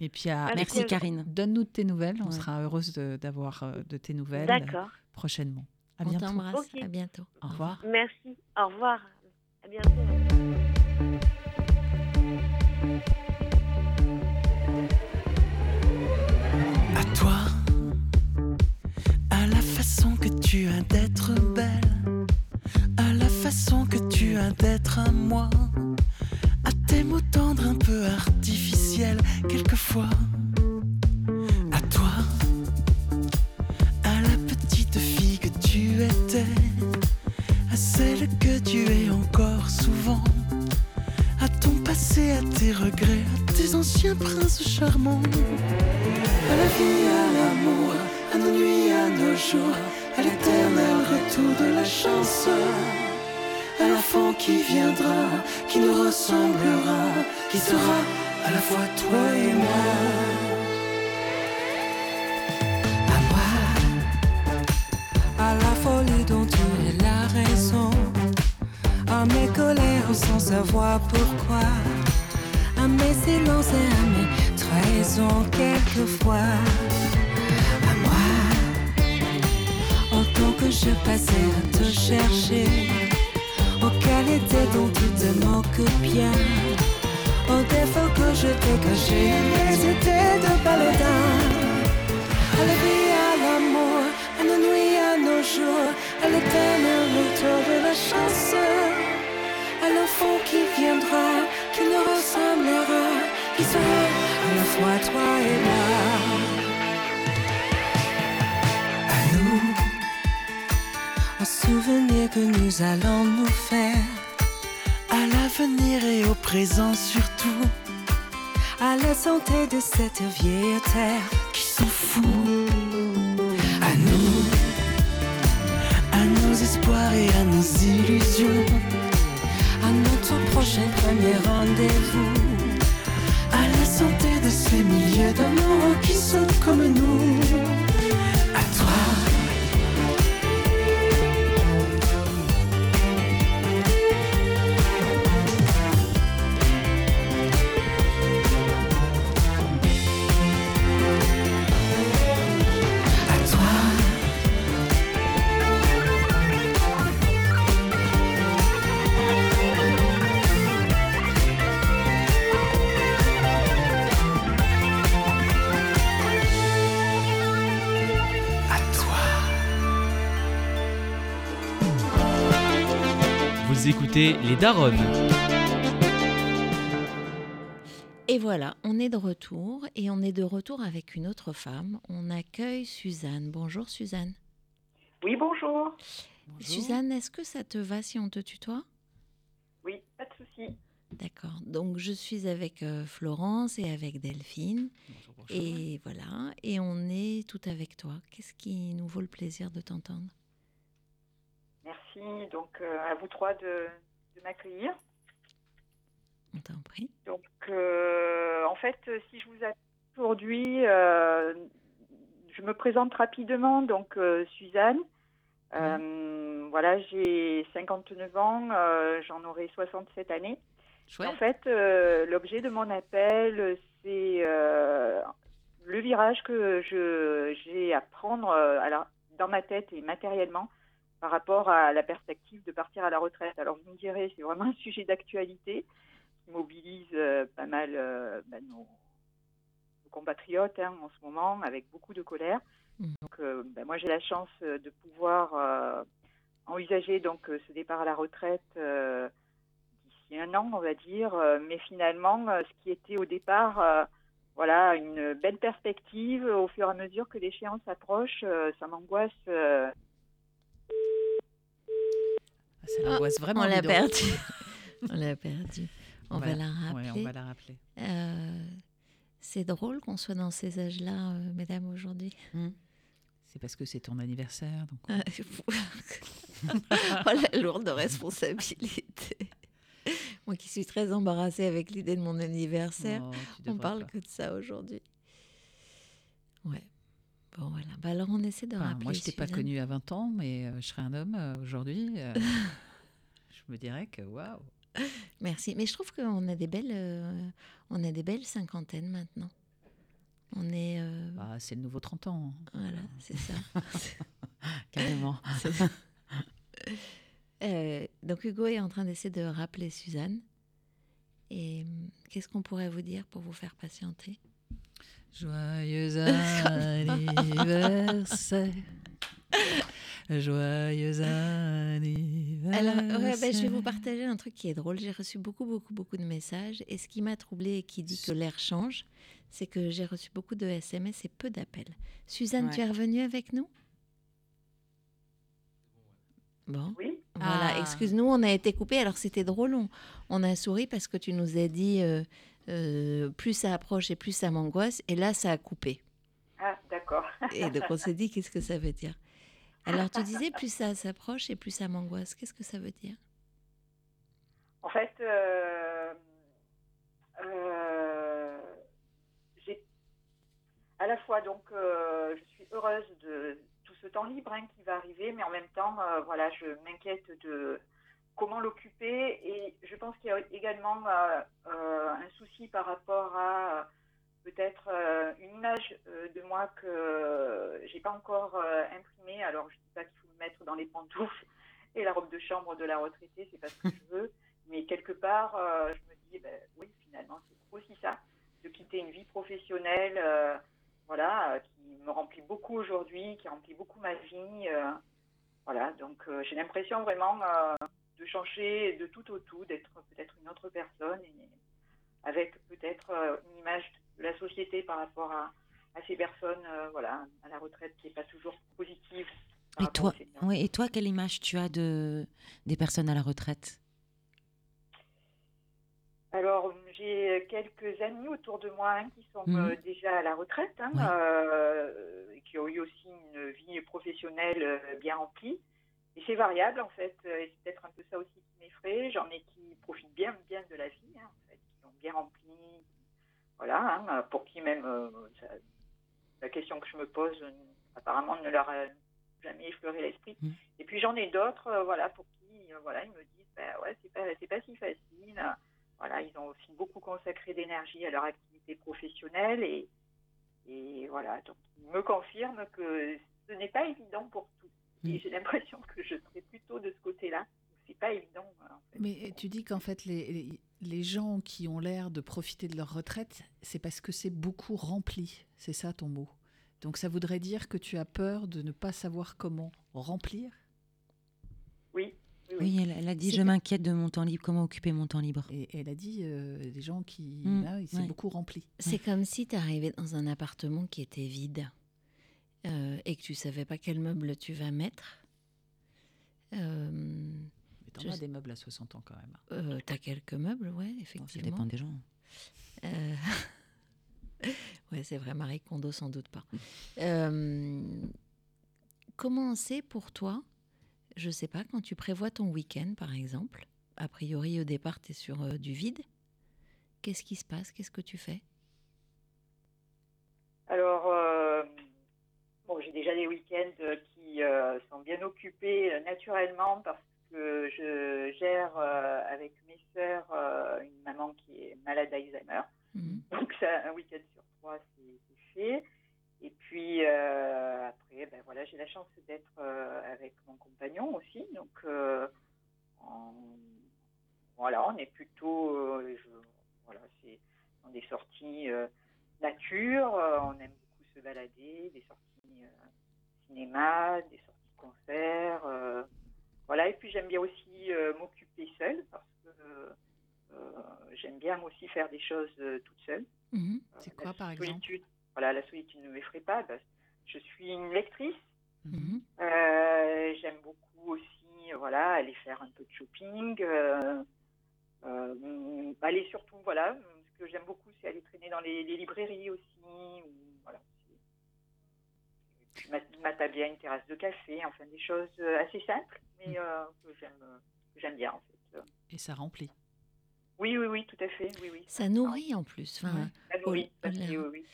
Et puis, à, Merci. Merci Karine. donne-nous de tes nouvelles. On Ouais. sera heureuse d'avoir euh, de tes nouvelles D'accord. prochainement. À On bientôt. t'embrasse. Ok. À bientôt. Au revoir. Merci. Au revoir. À bientôt. Façon que tu as d'être belle, à la façon que tu as d'être à moi, à tes mots tendres un peu artificiels quelquefois. À toi, à la petite fille que tu étais, à celle que tu es encore souvent. À ton passé, à tes regrets, à tes anciens princes charmants. À la vie, à l'amour, à nos nuits, à nos jours, à l'éternel retour de la chance. À l'enfant qui viendra, qui nous ressemblera, qui sera à la fois toi et moi. À moi, à la folie dont tu es la raison, à mes colères sans savoir pourquoi à mes silences et à mes trahisons quelquefois. Je passais à te chercher, qualité dont tu te moques bien. Au défaut que je t'ai caché, mais c'était de baladin. À la vie, à l'amour, à nos nuits, à nos jours, à l'éternel retour de la chance. À l'enfant qui viendra, qui nous ressemblera, qui sera à la fois toi et moi. Un souvenir que nous allons nous faire. À l'avenir et au présent surtout. À la santé de cette vieille terre qui s'en fout. À nous, à nos espoirs et à nos illusions. À notre prochain premier rendez-vous. À la santé de ces milliers d'amours qui sont comme nous. Les Daronnes. Et voilà, on est de retour et on est de retour avec une autre femme. On accueille Suzanne. Bonjour Suzanne. Oui, bonjour. Suzanne, est-ce que ça te va si on te tutoie? Oui, pas de souci. D'accord. Donc je suis avec euh, Florence et avec Delphine. Et voilà, et on est tout avec toi. Qu'est-ce qui nous vaut le plaisir de t'entendre? Merci donc euh, à vous trois de m'accueillir. On t'en prie. Donc, euh, en fait, si je vous appelle aujourd'hui, euh, je me présente rapidement. Donc, euh, Suzanne, voilà, j'ai 59 ans, j'en aurai 67 années. Chouette. En fait, l'objet de mon appel, c'est le virage que j'ai à prendre alors, dans ma tête et matériellement par rapport à la perspective de partir à la retraite. Alors, vous me direz, c'est vraiment un sujet d'actualité qui mobilise euh, pas mal euh, bah, nos, nos compatriotes hein, en ce moment, avec beaucoup de colère. Mhm. Donc, euh, bah, moi, j'ai la chance de pouvoir envisager donc ce départ à la retraite euh, d'ici un an, on va dire. Mais finalement, ce qui était au départ, euh, voilà, une belle perspective, au fur et à mesure que l'échéance approche, euh, ça m'angoisse. Ah, Ça l'angoisse vraiment. on l'a perdu. on l'a perdu. On, va la Ouais, rappeler. on va la rappeler. Euh, c'est drôle qu'on soit dans ces âges-là, euh, mesdames, aujourd'hui. C'est parce que c'est ton anniversaire. Donc... Ah, oh, la lourde responsabilité. Moi qui suis très embarrassée avec l'idée de mon anniversaire, tu on parle pas. que de ça aujourd'hui. Ouais. Bon, voilà. Bah, alors, on essaie de Enfin, rappeler. moi, je t'ai pas Suzanne. connu à 20 ans, mais euh, je serais un homme euh, aujourd'hui. euh, je me dirais que waouh. Merci. Mais je trouve qu'on a des belles, on a des belles cinquantaines maintenant. On est, Bah, c'est le nouveau 30 ans. voilà, c'est ça. Carrément. Donc Hugo est en train d'essayer de rappeler Suzanne. Et hum, qu'est-ce qu'on pourrait vous dire pour vous faire patienter? Joyeux anniversaire. Joyeux anniversaire. Alors, ouais, ben, je vais vous partager un truc qui est drôle. J'ai reçu beaucoup, beaucoup, beaucoup de messages. Et ce qui m'a troublée et qui dit que l'air change, c'est que j'ai reçu beaucoup de SMS et peu d'appels. Suzanne, Ouais. tu es revenue avec nous? Bon. Oui, Voilà, Ah. excuse-nous, on a été coupé. Alors c'était drôle, on, on a souri parce que tu nous as dit euh, euh, plus ça approche et plus ça m'angoisse. Et là, ça a coupé. ah, d'accord. Et donc on s'est dit, qu'est-ce que ça veut dire? Alors tu disais, plus ça s'approche et plus ça m'angoisse. Qu'est-ce que ça veut dire? En fait, euh, euh, j'ai à la fois donc je suis heureuse de tout ce temps libre hein, qui va arriver, mais en même temps, voilà, je m'inquiète de comment l'occuper et je pense qu'il y a également euh, euh, un souci par rapport à peut-être euh, une image de moi que j'ai pas encore imprimée. Alors je dis pas qu'il faut me mettre dans les pantoufles, Et la robe de chambre de la retraitée, c'est pas ce que je veux. Mais quelque part, je me dis, ben, oui, finalement, c'est aussi ça, de quitter une vie professionnelle, voilà, qui me remplit beaucoup aujourd'hui, qui remplit beaucoup ma vie. voilà, donc j'ai l'impression vraiment de changer de tout au tout, d'être peut-être une autre personne, et avec peut-être euh, une image de la société par rapport à, à ces personnes, euh, voilà, à la retraite qui n'est pas toujours positive. Et toi, ouais, et toi, quelle image tu as de, des personnes à la retraite? Alors, j'ai quelques amis autour de moi hein, qui sont Mhm. euh, déjà à la retraite, hein, Ouais. euh, qui ont eu aussi une vie professionnelle bien remplie. Et c'est variable, en fait. euh, Et c'est peut-être un peu ça aussi qui m'effraie. J'en ai qui profitent bien, bien de la vie, hein, en fait, qui l'ont bien remplie. Voilà, hein, pour qui même euh, ça- la question que je me pose, euh, apparemment, ne leur a jamais effleuré l'esprit. Mhm. Et puis j'en ai d'autres, euh, voilà, pour qui, voilà, ils me disent, bah ouais, c'est pas, c'est pas si facile. Voilà, ils ont aussi beaucoup consacré d'énergie à leur activité professionnelle et, et voilà, donc ils me confirment que ce n'est pas évident pour tous. Et Mm. j'ai l'impression que je serai plutôt de ce côté-là. C'est pas évident. En fait. Mais tu dis qu'en fait, les, les, les gens qui ont l'air de profiter de leur retraite, c'est parce que c'est beaucoup rempli. C'est ça ton mot. Donc ça voudrait dire que tu as peur de ne pas savoir comment remplir? Oui, oui, oui. Oui, elle, elle a dit Je m'inquiète de mon temps libre, comment occuper mon temps libre? Et elle a dit, euh, des gens qui... Mm, ah ouais. beaucoup rempli. C'est comme si tu arrivais dans un appartement qui était vide euh, et que tu savais pas quel meuble tu vas mettre. Euh, Mais t'en as des meubles à 60 ans quand même. euh, T'as quelques meubles, ouais, Bon, Ça effectivement. dépend des gens. Euh, ouais, c'est vrai, Marie Kondo, sans doute pas. Comment c'est pour toi, je sais pas, quand tu prévois ton week-end, par exemple, a priori, au départ, tu es sur du vide. Qu'est-ce qui se passe? Qu'est-ce que tu fais? Bien occupés euh, naturellement parce que je gère euh, avec mes sœurs euh, une maman qui est malade d'Alzheimer. Mhm. Donc, ça, un week-end sur trois, c'est fait. Et puis, euh, après, ben voilà, j'ai la chance d'être euh, avec mon compagnon aussi. Donc, euh, on- voilà, on est plutôt. je- voilà, c'est dans des sorties nature. on aime beaucoup se balader, des sorties cinéma, des sorties concerts. euh, voilà, et puis j'aime bien aussi euh, m'occuper seule parce que euh, j'aime bien aussi faire des choses toute seule. Mhm. C'est quoi, la par exemple? solitude, Voilà, la solitude ne m'effraie pas. ben, je suis une lectrice. Mhm. Euh, J'aime beaucoup aussi, voilà, aller faire un peu de shopping. euh, euh, aller surtout, voilà, ce que j'aime beaucoup, c'est aller traîner dans les, les librairies aussi. Ou, voilà, puis mat- m'attabler à une terrasse de café, enfin des choses euh, assez simples, mais euh, que j'aime euh, que j'aime bien en fait. Euh, Et ça remplit. Oui, oui, oui, tout à fait. Oui, oui. Ça nourrit en plus. Enfin. Ça nourrit, Oh, ça, là. oui, oui, oui.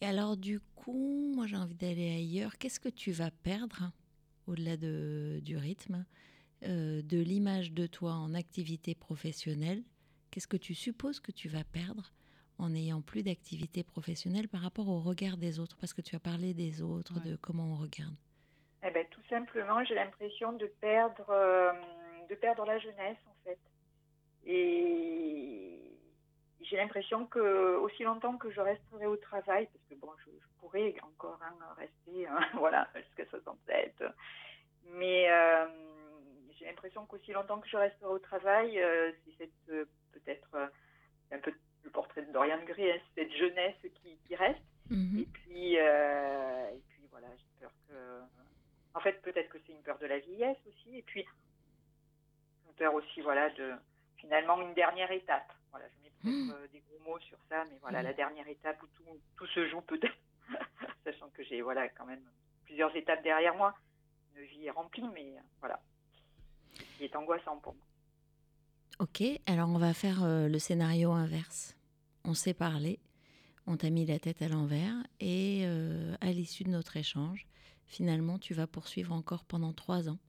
Et alors, du coup, moi, j'ai envie d'aller ailleurs. Qu'est-ce que tu vas perdre au-delà de, du rythme, euh, de l'image de toi en activité professionnelle? Qu'est-ce que tu supposes que tu vas perdre en n'ayant plus d'activité professionnelle par rapport au regard des autres Parce que tu as parlé des autres, Ouais. de comment on regarde. Eh ben, tout simplement, j'ai l'impression de perdre, euh, de perdre la jeunesse, en fait. Et j'ai l'impression que aussi longtemps que je resterai au travail, parce que bon, je, je pourrais encore hein, rester, hein, voilà, jusqu'à 67, mais euh, j'ai l'impression qu'aussi longtemps que je resterai au travail, euh, c'est cette peut-être un peu le portrait de Dorian Gray, hein, cette jeunesse qui, qui reste. Mhm. Et puis, euh, et puis voilà, j'ai peur que. En fait, peut-être que c'est une peur de la vieillesse aussi. Et puis, une peur aussi, voilà, de finalement une dernière étape. Voilà, je mets peut-être euh, des gros mots sur ça, mais voilà, Mm. la dernière étape où tout, tout se joue peut-être. Sachant que j'ai, voilà, quand même plusieurs étapes derrière moi. Une vie est remplie, mais euh, voilà. Ce qui est angoissant pour moi. Ok, alors on va faire euh, le scénario inverse. On s'est parlé, on t'a mis la tête à l'envers et euh, à l'issue de notre échange, finalement, tu vas poursuivre encore pendant trois ans.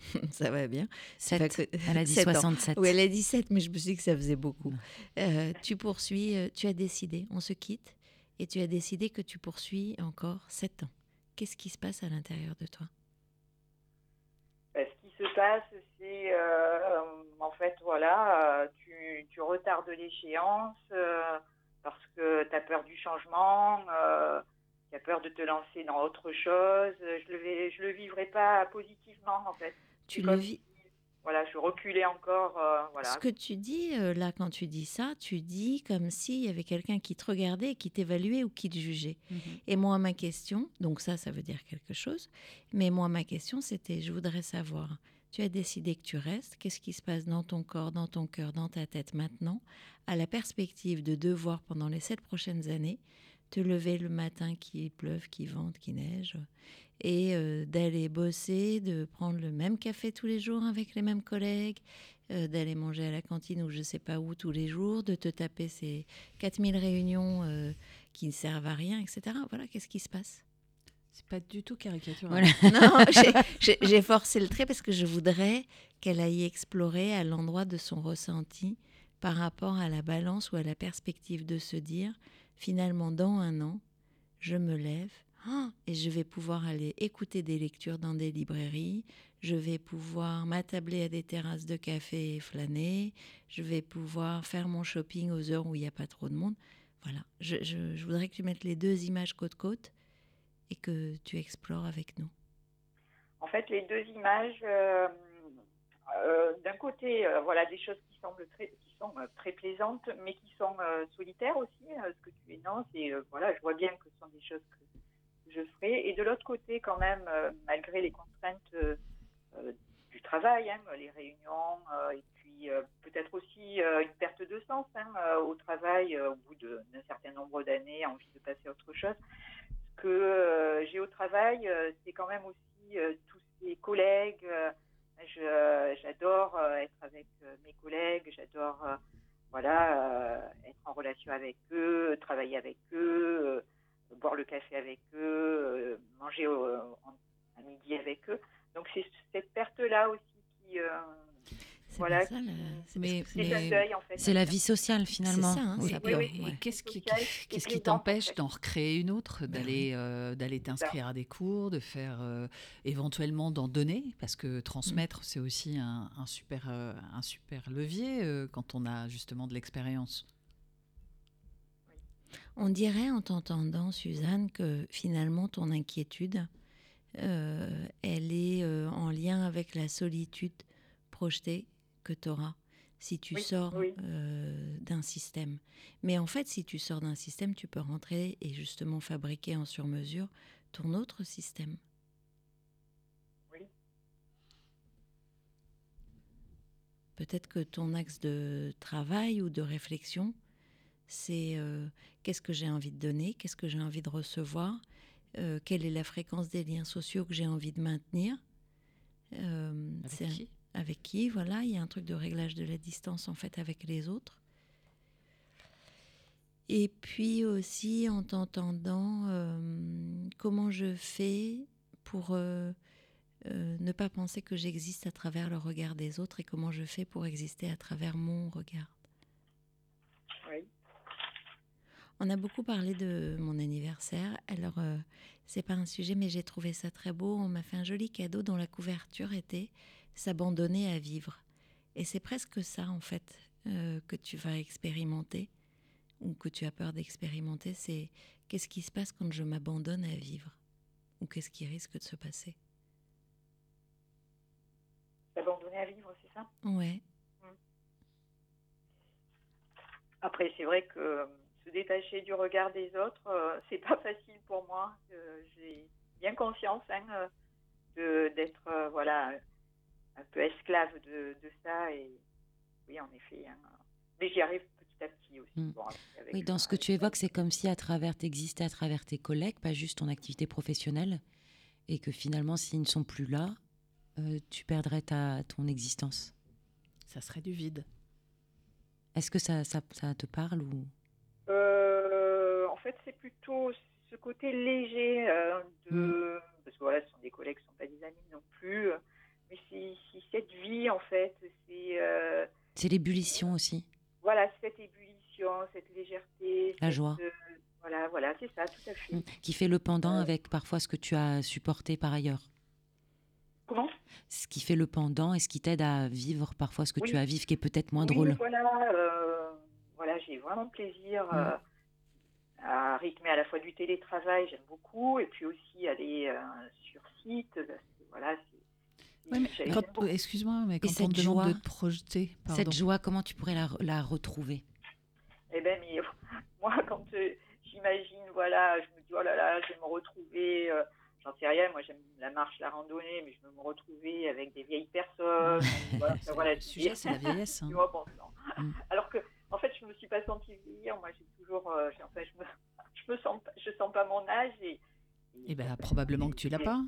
ça va bien. Ça Sept. fait que- Elle a dit Sept ans. 67. Oui, elle a dit 7, mais je me suis dit que ça faisait beaucoup. Euh, tu poursuis, tu as décidé, on se quitte, et tu as décidé que tu poursuis encore 7 ans. Qu'est-ce qui se passe à l'intérieur de toi Euh, ce qui se passe, c'est euh, en fait, voilà, euh, tu, tu retardes l'échéance euh, parce que tu as peur du changement, tu as peur de te lancer dans autre chose. Je le, je le vivrai pas positivement, en fait. Tu le vis. Voilà, je reculais encore, euh, voilà. Ce que tu dis là, quand tu dis ça, tu dis comme s'il y avait quelqu'un qui te regardait, qui t'évaluait ou qui te jugeait. Et moi, ma question, donc ça, ça veut dire quelque chose, mais moi, ma question, c'était, je voudrais savoir, tu as décidé que tu restes, qu'est-ce qui se passe dans ton corps, dans ton cœur, dans ta tête maintenant, à la perspective de devoir, pendant les sept prochaines années, te lever le matin qu'il pleuve, qu'il vente, qu'il neige, et euh, d'aller bosser, de prendre le même café tous les jours avec les mêmes collègues, euh, d'aller manger à la cantine ou je sais pas où tous les jours, de te taper ces 4000 réunions euh, qui ne servent à rien, etc. Voilà, qu'est-ce qui se passe? C'est pas du tout caricatural. Voilà. Non, j'ai- forcé le trait parce que je voudrais qu'elle aille explorer à l'endroit de son ressenti par rapport à la balance ou à la perspective de se dire, finalement, dans un an, je me lève ah, et je vais pouvoir aller écouter des lectures dans des librairies, je vais pouvoir m'attabler à des terrasses de café et flâner, je vais pouvoir faire mon shopping aux heures où il n'y a pas trop de monde. Voilà, je, je- je voudrais que tu mettes les deux images côte-côte que tu explores avec nous. En fait, les deux images, euh, euh, d'un côté, euh, voilà, des choses qui semblent très, sont très plaisantes, mais qui sont solitaires aussi. euh, ce que tu énonces, et voilà, je vois bien que ce sont des choses que, je ferai. Et de l'autre côté, quand même, malgré les contraintes du travail, hein, les réunions, et puis peut-être aussi une perte de sens hein, au travail au bout d'un certain nombre d'années, envie de passer à autre chose. Que euh, j'ai au travail, euh, c'est quand même aussi euh, tous ces collègues. j'adore être avec mes collègues, j'adore voilà être en relation avec eux, travailler avec eux, boire le café avec eux, manger à midi avec eux. Donc c'est cette perte là aussi qui voilà c'est Mais- mais- en fait. La vie sociale finalement. C'est ça, hein, Oui. ça ouais. Qu'est-ce qui, qu'est-ce t'empêche d'en recréer une autre, d'aller euh, d'aller t'inscrire à des cours, de faire euh, éventuellement d'en donner, parce que transmettre c'est aussi un, un super euh, un super levier euh, quand on a justement de l'expérience. On dirait en t'entendant, Suzanne, que finalement ton inquiétude, euh, elle est euh, en lien avec la solitude projetée que tu auras si tu Oui, sors oui. euh, d'un système. Mais en fait, si tu sors d'un système, tu peux rentrer et justement fabriquer en sur-mesure ton autre système. Oui. Peut-être que ton axe de travail ou de réflexion, c'est euh, qu'est-ce que j'ai envie de donner, qu'est-ce que j'ai envie de recevoir, euh, quelle est la fréquence des liens sociaux que j'ai envie de maintenir. Euh, Avec c'est un- qui? Avec qui, voilà, il y a un truc de réglage de la distance en fait avec les autres. Et puis aussi en t'entendant, euh, comment je fais pour euh, euh, ne pas penser que j'existe à travers le regard des autres et comment je fais pour exister à travers mon regard. Oui. On a beaucoup parlé de mon anniversaire. Alors, c'est pas un sujet, mais j'ai trouvé ça très beau. On m'a fait un joli cadeau dont la couverture était s'abandonner à vivre. Et c'est presque ça, en fait, euh, que tu vas expérimenter ou que tu as peur d'expérimenter. C'est qu'est-ce qui se passe quand je m'abandonne à vivre ou qu'est-ce qui risque de se passer. S'abandonner à vivre, c'est ça? Ouais. Après, c'est vrai que euh, se détacher du regard des autres, euh, c'est pas facile pour moi. Euh, J'ai bien conscience hein, d'être voilà un peu esclave de, de ça et oui, en effet. hein. mais j'y arrive petit à petit aussi. Mm. Bon, avec Oui, dans ce que tu évoques, c'est comme si à travers t'existais à travers tes collègues, pas juste ton activité professionnelle, et que finalement, s'ils ne sont plus là, euh, tu perdrais ta, ton existence. Ça serait du vide. Est-ce que ça, ça, ça te parle ou? Euh, en fait, c'est plutôt ce côté léger euh, de. Parce que voilà, ce sont des collègues, ce ne sont pas des amis non plus. Euh, Mais c'est cette vie, en fait. C'est. euh, c'est l'ébullition aussi voilà, cette ébullition, cette légèreté. La cette, joie. euh, voilà, voilà, c'est ça, tout à fait. Mm. qui fait le pendant avec parfois ce que tu as supporté par ailleurs. Comment? Ce qui fait le pendant et ce qui t'aide à vivre parfois ce que Oui. tu as à vivre qui est peut-être moins Oui, drôle. Voilà, euh, voilà j'ai vraiment plaisir Mm. euh, à rythmer à la fois du télétravail, j'aime beaucoup, et puis aussi aller euh, sur site. parce que, voilà, Ouais. Excuse-moi, mais quand on cette te demande de joie, te projeter, pardon. Cette joie, comment tu pourrais la, la retrouver? Eh ben, mais moi, quand euh, j'imagine, voilà, je me dis, oh là là, je vais me retrouver, euh, j'en sais rien, moi j'aime la marche, la randonnée, mais je veux me retrouver avec des vieilles personnes. voilà, C'est- voilà, le je sujet, c'est la vieillesse. hein. Vois, bon. Mm. Alors que, en fait, je me suis pas sentie vieillir, moi j'ai toujours, euh, j'ai- enfin, je me, je me sens, pas- je sens pas mon âge et. Eh ben, probablement que tu l'as pas.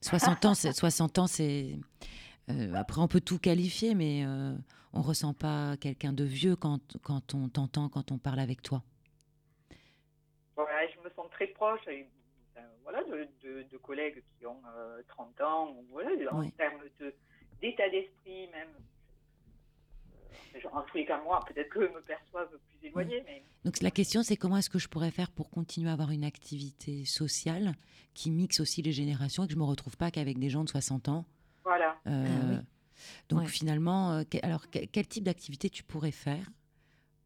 60 ans, c'est 60 ans, c'est euh, après on peut tout qualifier, mais euh, on ressent pas quelqu'un de vieux quand, quand on t'entend, quand on parle avec toi. Voilà, je me sens très proche enfin, voilà, de, de, de collègues qui ont euh, 30 ans, ou voilà, en Oui. termes de, d'état d'esprit même. En tous les cas, moi, peut-être qu'eux me perçoivent plus éloigné, mais Donc la question, c'est comment est-ce que je pourrais faire pour continuer à avoir une activité sociale qui mixe aussi les générations et que je me retrouve pas qu'avec des gens de 60 ans? voilà. Euh, Ah oui. Donc Ouais. finalement, euh, que- alors que- quel type d'activité tu pourrais faire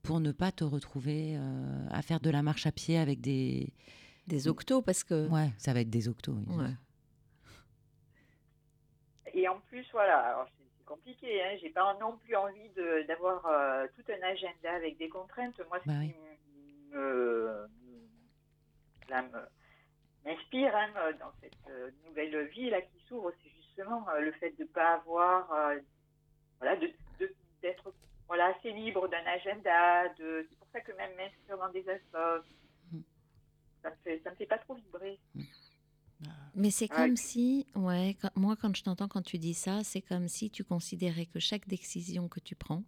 pour ne pas te retrouver euh, à faire de la marche à pied avec des... Des octos, parce que. Ouais, ça va être des octos. oui. Ouais. Et en plus, voilà, alors compliqué, hein, j'ai pas non plus envie de- d'avoir euh, tout un agenda avec des contraintes. Moi, ce Bah qui oui. me- m'inspire hein, dans cette euh, nouvelle vie là qui s'ouvre, c'est justement euh, le fait de ne pas avoir, euh, voilà, de- d'être voilà, assez libre d'un agenda. De, c'est pour ça que même m'inscrire dans des assos, Mm. ça me fait, ça me fait pas trop vibrer. Mais c'est Ouais. comme si, ouais, quand- moi quand je t'entends quand tu dis ça, c'est comme si tu considérais que chaque décision que tu prends,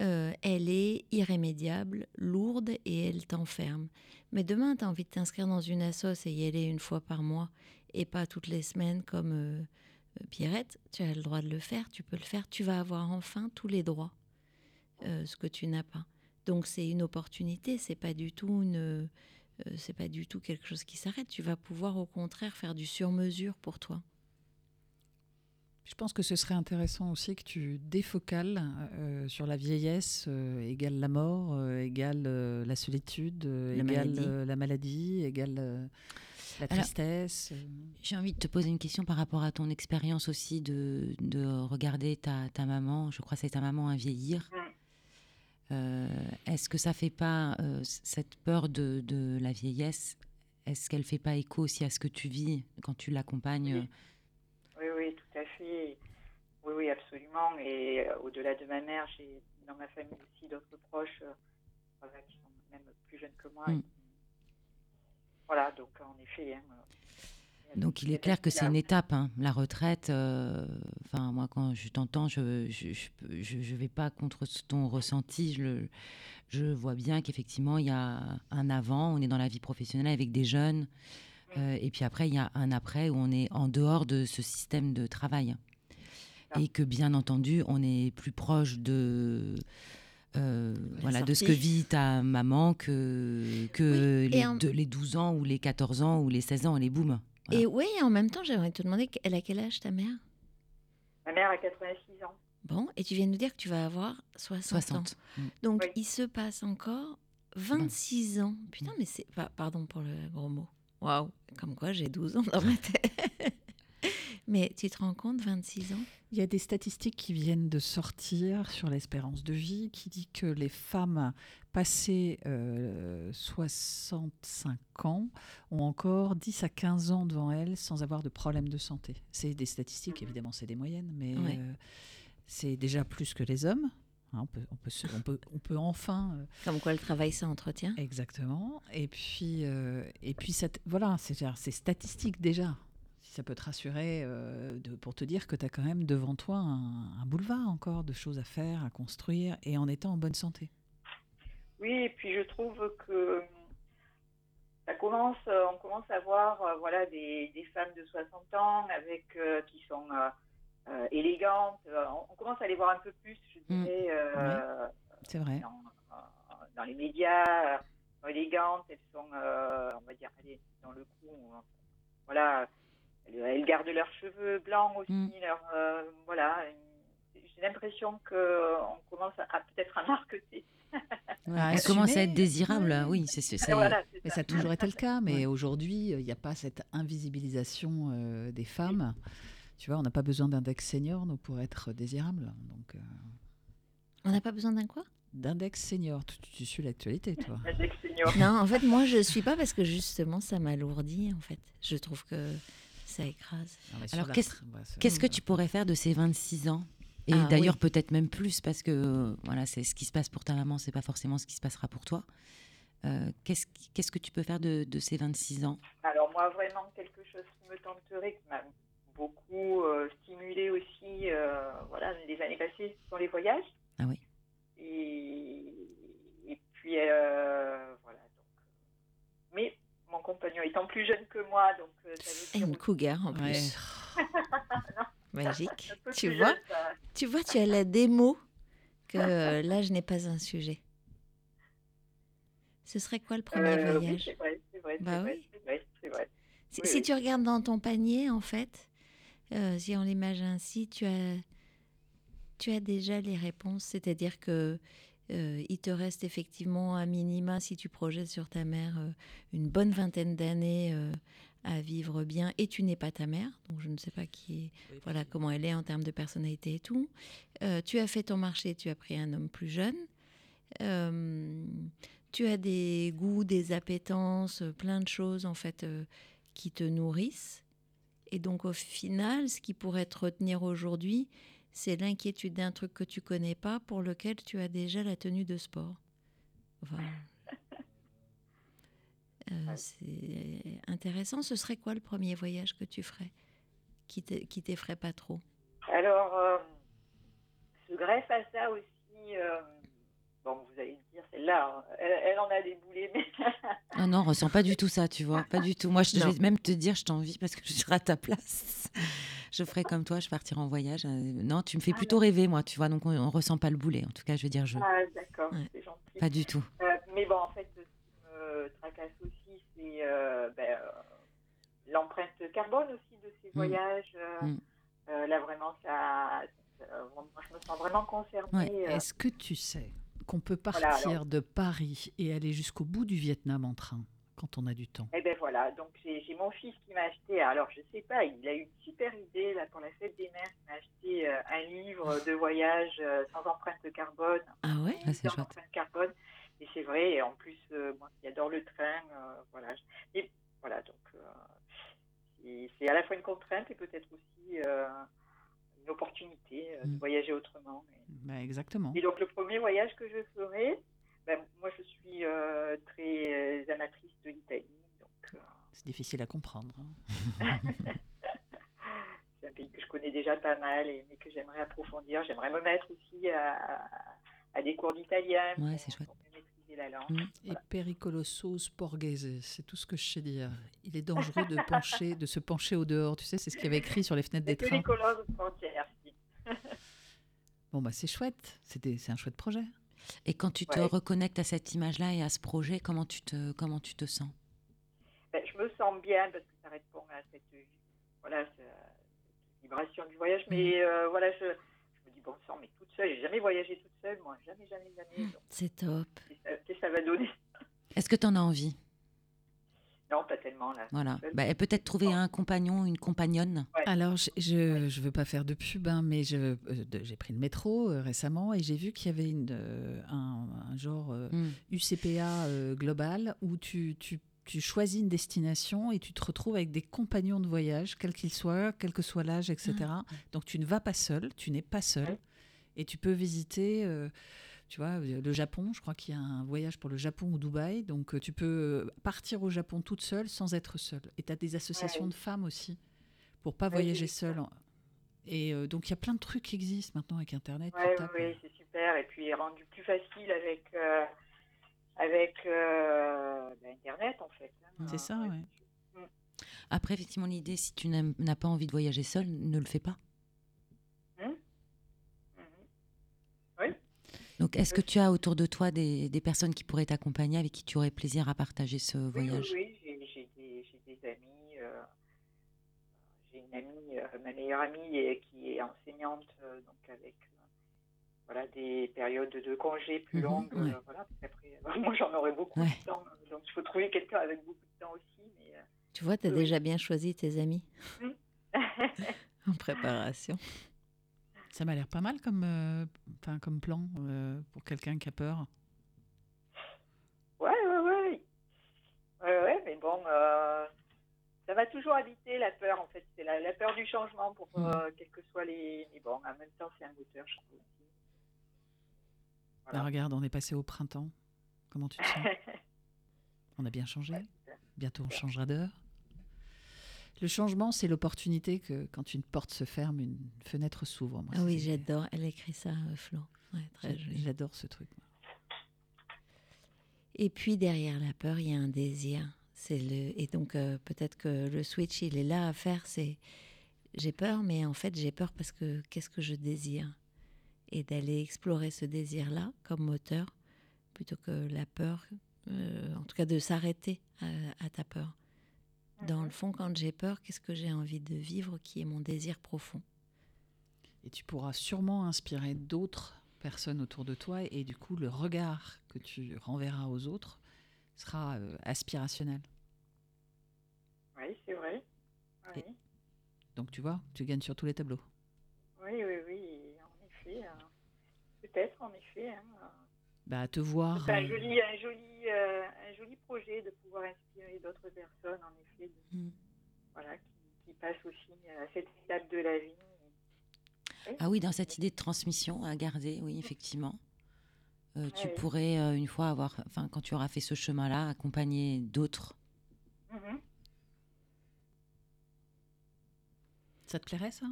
euh, elle est irrémédiable, lourde et elle t'enferme. Mais demain, tu as envie de t'inscrire dans une assoce et y aller une fois par mois et pas toutes les semaines comme euh, euh, Pierrette, tu as le droit de le faire, tu peux le faire, tu vas avoir enfin tous les droits, euh, ce que tu n'as pas. Donc c'est une opportunité, c'est pas du tout une, c'est pas du tout quelque chose qui s'arrête. Tu vas pouvoir au contraire faire du sur-mesure pour toi. Je pense que ce serait intéressant aussi que tu défocales euh, sur la vieillesse euh, égale la mort, euh, égale euh, la solitude, euh, La égale maladie. euh, la maladie, égale euh, la tristesse. euh. J'ai envie de te poser une question par rapport à ton expérience aussi de, de regarder ta, ta maman, je crois que c'est ta maman à vieillir. Euh, est-ce que ça fait pas euh, cette peur de, de la vieillesse Est-ce qu'elle fait pas écho aussi à ce que tu vis quand tu l'accompagnes? Oui. Oui, oui, tout à fait. Oui, oui, absolument. Et euh, au-delà de ma mère, j'ai dans ma famille aussi d'autres proches voilà, qui sont même plus jeunes que moi. Mm. Voilà, donc en effet. hein, Donc il est clair que c'est une étape, hein. la retraite. euh, Enfin, moi, quand je t'entends, je je vais pas contre ton ressenti. Je, le- je vois bien qu'effectivement, il y a un avant, on est dans la vie professionnelle avec des jeunes. euh, et puis après, il y a un après où on est en dehors de ce système de travail. Et que bien entendu, on est plus proche de... euh, voilà, de ce que vit ta maman que, que Oui, les, en- de- les 12 ans ou les 14 ans ou les 16 ans, les booms. Voilà. Et oui, en même temps, j'aimerais te demander, elle a quel âge ta mère? Ma mère a 86 ans. Bon, et tu viens de nous dire que tu vas avoir 60, ans. 60. Mm. Donc Oui. il se passe encore 26 ans. Putain, mais c'est... pa- Pardon pour le gros mot. Waouh, comme quoi j'ai 12 ans dans ma tête. mais tu te rends compte, 26 ans? Il y a des statistiques qui viennent de sortir sur l'espérance de vie qui dit que les femmes passées euh, 65 ans ont encore 10 à 15 ans devant elles sans avoir de problème de santé. C'est des statistiques, évidemment, c'est des moyennes, mais Ouais. euh, c'est déjà plus que les hommes. Hein, on, peut, on, peut se- on, peut, on peut enfin euh, Comme quoi le travail s'entretient. Exactement. Et puis, euh, et puis cette- voilà, c'est statistique déjà. Si ça peut te rassurer euh, de- pour te dire que tu as quand même devant toi un, un boulevard encore de choses à faire, à construire, et en étant en bonne santé. Oui, et puis je trouve que ça commence, on commence à voir euh, voilà, des, des femmes de 60 ans avec, euh, qui sont euh, élégantes. On, on commence à les voir un peu plus, je Mm. dirais, euh, C'est vrai. dans, dans les médias, élégantes, elles sont, on va dire, allez, dans le coup, voilà, elles, elles gardent leurs cheveux blancs aussi. Mm. leur, euh, voilà. J'ai l'impression qu'on commence à, à peut-être à marqueter. Elle commence à être désirable, oui. C'est, c'est, c'est- Voilà, c'est Mais ça. ça a toujours été le cas, mais aujourd'hui, il n'y a pas cette invisibilisation euh, des femmes. Tu vois, on n'a pas besoin d'index senior nous, pour être désirable. Donc, euh, On n'a pas besoin d'un quoi? D'index senior, tu, tu suis l'actualité, toi. Avec senior. Non, en fait, moi, je suis pas parce que justement, ça m'alourdit, en fait. Je trouve que ça écrase. Non, Alors, qu'est-ce- bah, Qu'est-ce que tu pourrais faire de ces 26 ans? Et Ah, d'ailleurs, oui. peut-être même plus, parce que euh, voilà, c'est ce qui se passe pour ta maman, c'est pas forcément ce qui se passera pour toi. Euh, qu'est-ce, que tu peux faire de, de ces 26 ans? Alors moi, vraiment, quelque chose qui me tenterait, qui m'a beaucoup euh, stimulé aussi, euh, voilà, les années passées, ce sont les voyages. Ah oui. Et, et puis, euh, voilà. Donc, mais mon compagnon étant plus jeune que moi, donc euh, ça veut dire une cougar, en Ouais. plus. Magique. Tu vois? Tu vois, tu as la démo que euh, l'âge n'est pas un sujet. Ce serait quoi le premier Euh, oui, voyage? vrai, vrai, Bah vrai, oui. vrai. Si, Oui, si oui. tu regardes dans ton panier, en fait, euh, si on l'imagine ainsi, tu as, tu as déjà les réponses. C'est-à-dire que euh, il te reste effectivement un minima, si tu projettes sur ta mère, une bonne vingtaine d'années à vivre bien. Et tu n'es pas ta mère, donc je ne sais pas qui est, voilà comment elle est en termes de personnalité et tout. Euh, tu as fait ton marché, tu as pris un homme plus jeune. Euh, tu as des goûts, des appétences, plein de choses en fait euh, qui te nourrissent. Et donc au final, ce qui pourrait te retenir aujourd'hui, c'est l'inquiétude d'un truc que tu connais pas pour lequel tu as déjà la tenue de sport. Euh, c'est intéressant. Ce serait quoi le premier voyage que tu ferais qui te- qui t'effraie pas trop? Alors, euh, se greffe à ça aussi. euh, bon, vous allez me dire, celle-là, hein, elle, elle en a des boulets, mais Ah non, on ressent pas du tout ça, tu vois, pas du tout. Moi, je, vais même te dire, je t'envie parce que je serai à ta place. Je ferai comme toi, je partirai en voyage. Euh, Non, tu me fais plutôt rêver, moi, tu vois, donc on, on ressent pas le boulet. En tout cas, je veux dire, je. ah, d'accord, Ouais. c'est gentil. Pas du tout. Mais bon, en fait, tracasse aussi, c'est euh, ben, euh, l'empreinte carbone aussi de ces voyages. euh, Mm. euh, là, vraiment, ça, je me sens vraiment concernée. Ouais. euh, Est-ce que tu sais qu'on peut Voilà, partir alors. de Paris et aller jusqu'au bout du Vietnam en train quand on a du temps? Eh ben voilà, donc j'ai mon fils qui m'a acheté, alors je sais pas, il a eu une super idée là pour la fête des mères, il m'a acheté euh, un livre de voyage euh, sans empreinte de carbone, Ah ouais? Ah, c'est chouette. empreinte carbone, et c'est vrai, et en plus, euh, moi qui adore le train, euh, voilà, et voilà, donc euh, c'est- à la fois une contrainte et peut-être aussi une opportunité de Mm. voyager autrement. mais- Bah, Exactement. et donc le premier voyage que je ferai, ben, moi je suis très amatrice de l'Italie, C'est difficile à comprendre. hein. c'est un pays que je connais déjà pas mal et mais que j'aimerais approfondir. J'aimerais me mettre aussi à, à- des cours d'italien Ouais, c'est chouette. La langue. Mm. Et pericolosos porghese, c'est tout ce que je sais dire. Il est dangereux de pencher, de se pencher au dehors. Tu sais, c'est ce qu'il y avait écrit sur les fenêtres des trains. Bon, bah, c'est chouette. C'était, c'est un chouette projet. Et quand tu te Ouais. reconnectes à cette image-là et à ce projet, comment tu te, comment tu te sens? Ben, je me sens bien parce que ça répond à cette, voilà, ce- cette vibration du voyage. Mais euh, voilà, je, je me dis, bon sang, mais toute seule, j'ai jamais voyagé toute seule, moi, jamais, jamais, jamais. Donc, C'est top. qu'est-ce que ça- ça va donner? Est-ce que tu en as envie? Non, pas tellement là. Voilà. Bah, et peut-être trouver un compagnon, une compagnonne. Ouais. Alors, je- je ne veux pas faire de pub, hein, mais je, euh, j'ai pris le métro euh, récemment et j'ai vu qu'il y avait une, euh, un, un genre euh, Mm. UCPA euh, global où tu, tu, tu choisis une destination et tu te retrouves avec des compagnons de voyage, quels qu'ils soient, quel que soit l'âge, etc. Donc tu ne vas pas seul, tu n'es pas seul et tu peux visiter. euh, tu vois, euh, le Japon, je crois qu'il y a un voyage pour le Japon ou Dubaï. Donc, euh, tu peux partir au Japon toute seule sans être seule. Et tu as des associations Ouais. de femmes aussi pour pas Ouais, voyager seule. Et euh, donc, il y a plein de trucs qui existent maintenant avec Internet. Ouais, oui, c'est super. Et puis rendu plus facile avec, avec euh, ben, Internet, en fait. hein. C'est ça, Ouais. ouais. Après, effectivement, l'idée, si tu n'as pas envie de voyager seul, ne le fais pas. Mhm. Donc, est-ce que tu as autour de toi des, des personnes qui pourraient t'accompagner, avec qui tu aurais plaisir à partager ce Oui, oui, voyage? oui, j'ai j'ai des, j'ai des amis. euh, ma meilleure amie qui est enseignante, donc avec voilà, des périodes de congés plus Mhm, longues. ouais. euh, voilà, qu'après, moi, j'en aurais beaucoup Ouais. de temps. Donc, il faut trouver quelqu'un avec beaucoup de temps aussi. Mais, euh, Tu vois, tu as déjà bien choisi tes amis en préparation. Ça m'a l'air pas mal comme, euh, enfin, comme plan euh, pour quelqu'un qui a peur. ouais, ouais, ouais. Ouais, ouais, mais bon, euh, ça va toujours habiter la peur, en fait. C'est la, la peur du changement, pour euh, quels que soient les. Mais bon, en même temps, c'est un moteur, je trouve Là, regarde, on est passé au printemps. Comment tu te sens? On a bien changé. Bientôt, on changera d'heure. Le changement, c'est l'opportunité que quand une porte se ferme, une fenêtre s'ouvre. Moi, Ah oui, j'adore. Elle écrit ça, euh, Flo. Ouais, très joli. J'adore ce truc. Et puis derrière la peur, il y a un désir. C'est le et donc euh, peut-être que le switch il est là à faire. C'est j'ai peur, mais en fait j'ai peur parce que qu'est-ce que je désire? Et d'aller explorer ce désir-là comme moteur plutôt que la peur. euh, en tout cas de s'arrêter à, à ta peur. Dans le fond, quand j'ai peur, qu'est-ce que j'ai envie de vivre qui est mon désir profond? Et tu pourras sûrement inspirer d'autres personnes autour de toi et du coup, le regard que tu renverras aux autres sera euh, aspirationnel. Oui, c'est vrai. Oui. Donc tu vois, tu gagnes sur tous les tableaux. oui, oui, oui. Peut-être, en effet. hein. Bah, te voir. C'est un euh, joli, un, joli, euh, un joli projet de pouvoir inspirer d'autres personnes, en effet, de- Mm. voilà, qui, qui passent aussi à cette étape de la vie. Ah oui, dans cette idée de transmission à garder, oui, effectivement. Euh, tu Ouais. pourrais, euh, une fois avoir, enfin, quand tu auras fait ce chemin-là, accompagner d'autres. Mhm. Ça te plairait ça?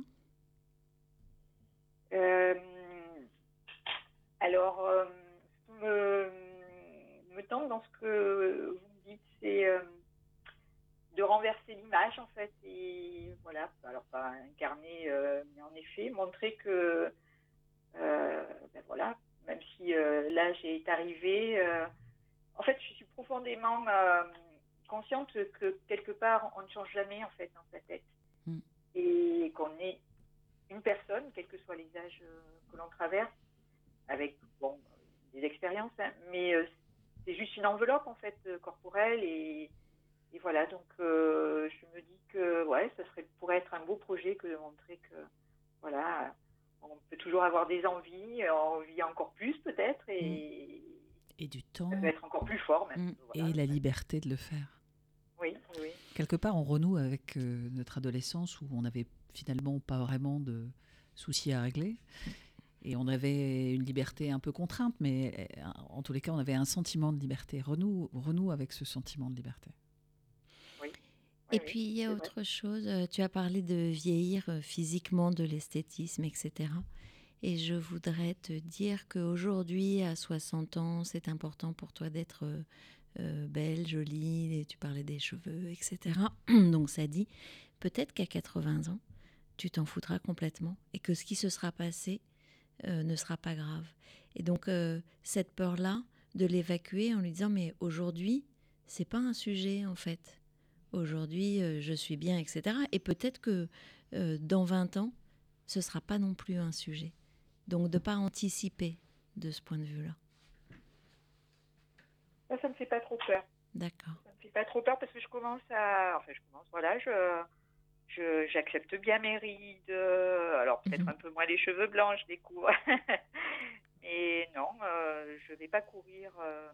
Euh, alors, euh, ce qui me, me tente dans ce que vous me dites, c'est euh, de renverser l'image, en fait, et voilà, alors pas incarner, euh, mais en effet, montrer que, euh, ben voilà, même si euh, l'âge est arrivé, en fait, je suis profondément consciente que quelque part, on ne change jamais, en fait, dans sa tête. Mm. Et qu'on est une personne, quels que soient les âges que l'on traverse, avec bon, des expériences, hein, mais euh, c'est juste une enveloppe en fait euh, corporelle et, et voilà. Donc euh, je me dis que ouais, ça serait pourrait être un beau projet que de montrer que voilà, on peut toujours avoir des envies, on vit encore plus peut-être et Et du temps ça peut être encore plus fort même. Mm. Voilà. et la liberté de le faire. Oui, oui. Quelque part, on renoue avec euh, notre adolescence où on n'avait finalement pas vraiment de soucis à régler. Et on avait une liberté un peu contrainte, mais euh, en tous les cas, on avait un sentiment de liberté. Renoue, renoue avec ce sentiment de liberté. Oui, Et oui, puis il y a vrai. autre chose, euh, tu as parlé de vieillir euh, physiquement, de l'esthétisme, etc. Et je voudrais te dire qu'aujourd'hui, à 60 ans, c'est important pour toi d'être euh, belle, jolie, et tu parlais des cheveux, etc. Donc ça dit, peut-être qu'à 80 ans, tu t'en foutras complètement et que ce qui se sera passé euh, ne sera pas grave. Et donc euh, cette peur-là, de l'évacuer en lui disant, mais aujourd'hui, c'est pas un sujet en fait aujourd'hui euh, je suis bien, etc. Et peut-être que dans 20 ans, ce sera pas non plus un sujet. Donc de pas anticiper de ce point de vue-là. Ça, ça me fait pas trop peur. D'accord. Ça me fait pas trop peur parce que je commence à. Enfin, je commence, voilà, je. Je- J'accepte bien mes rides, euh, alors peut-être Mhm. un peu moins les cheveux blancs, je découvre. Mais non, euh, je vais pas courir euh,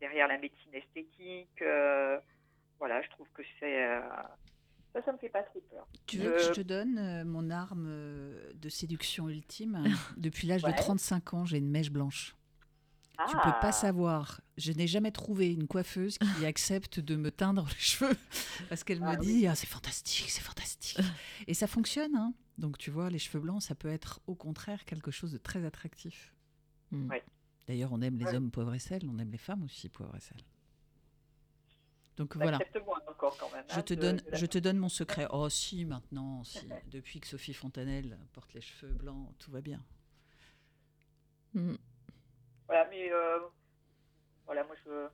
derrière la médecine esthétique. euh, voilà, je trouve que c'est. ça, ça me fait pas trop peur. Tu veux que je te donne mon arme de séduction ultime? Depuis l'âge Ouais. de 35 ans, j'ai une mèche blanche. Tu Ah. peux pas savoir. Je n'ai jamais trouvé une coiffeuse qui accepte de me teindre les cheveux parce qu'elle Ah me dit ah, c'est fantastique, c'est fantastique. Et ça fonctionne. hein. Donc tu vois, les cheveux blancs, ça peut être au contraire quelque chose de très attractif. Mm. Ouais. D'ailleurs, on aime les hommes poivre et sel, on aime les femmes aussi poivre et sel. Donc voilà. J'accepte moins encore quand même. Je hein, te, de- donne, de la- je te donne mon secret. Oh si, maintenant, si. Depuis que Sophie Fontanelle porte les cheveux blancs, tout va bien. Mm. Voilà, mais euh, voilà, moi je,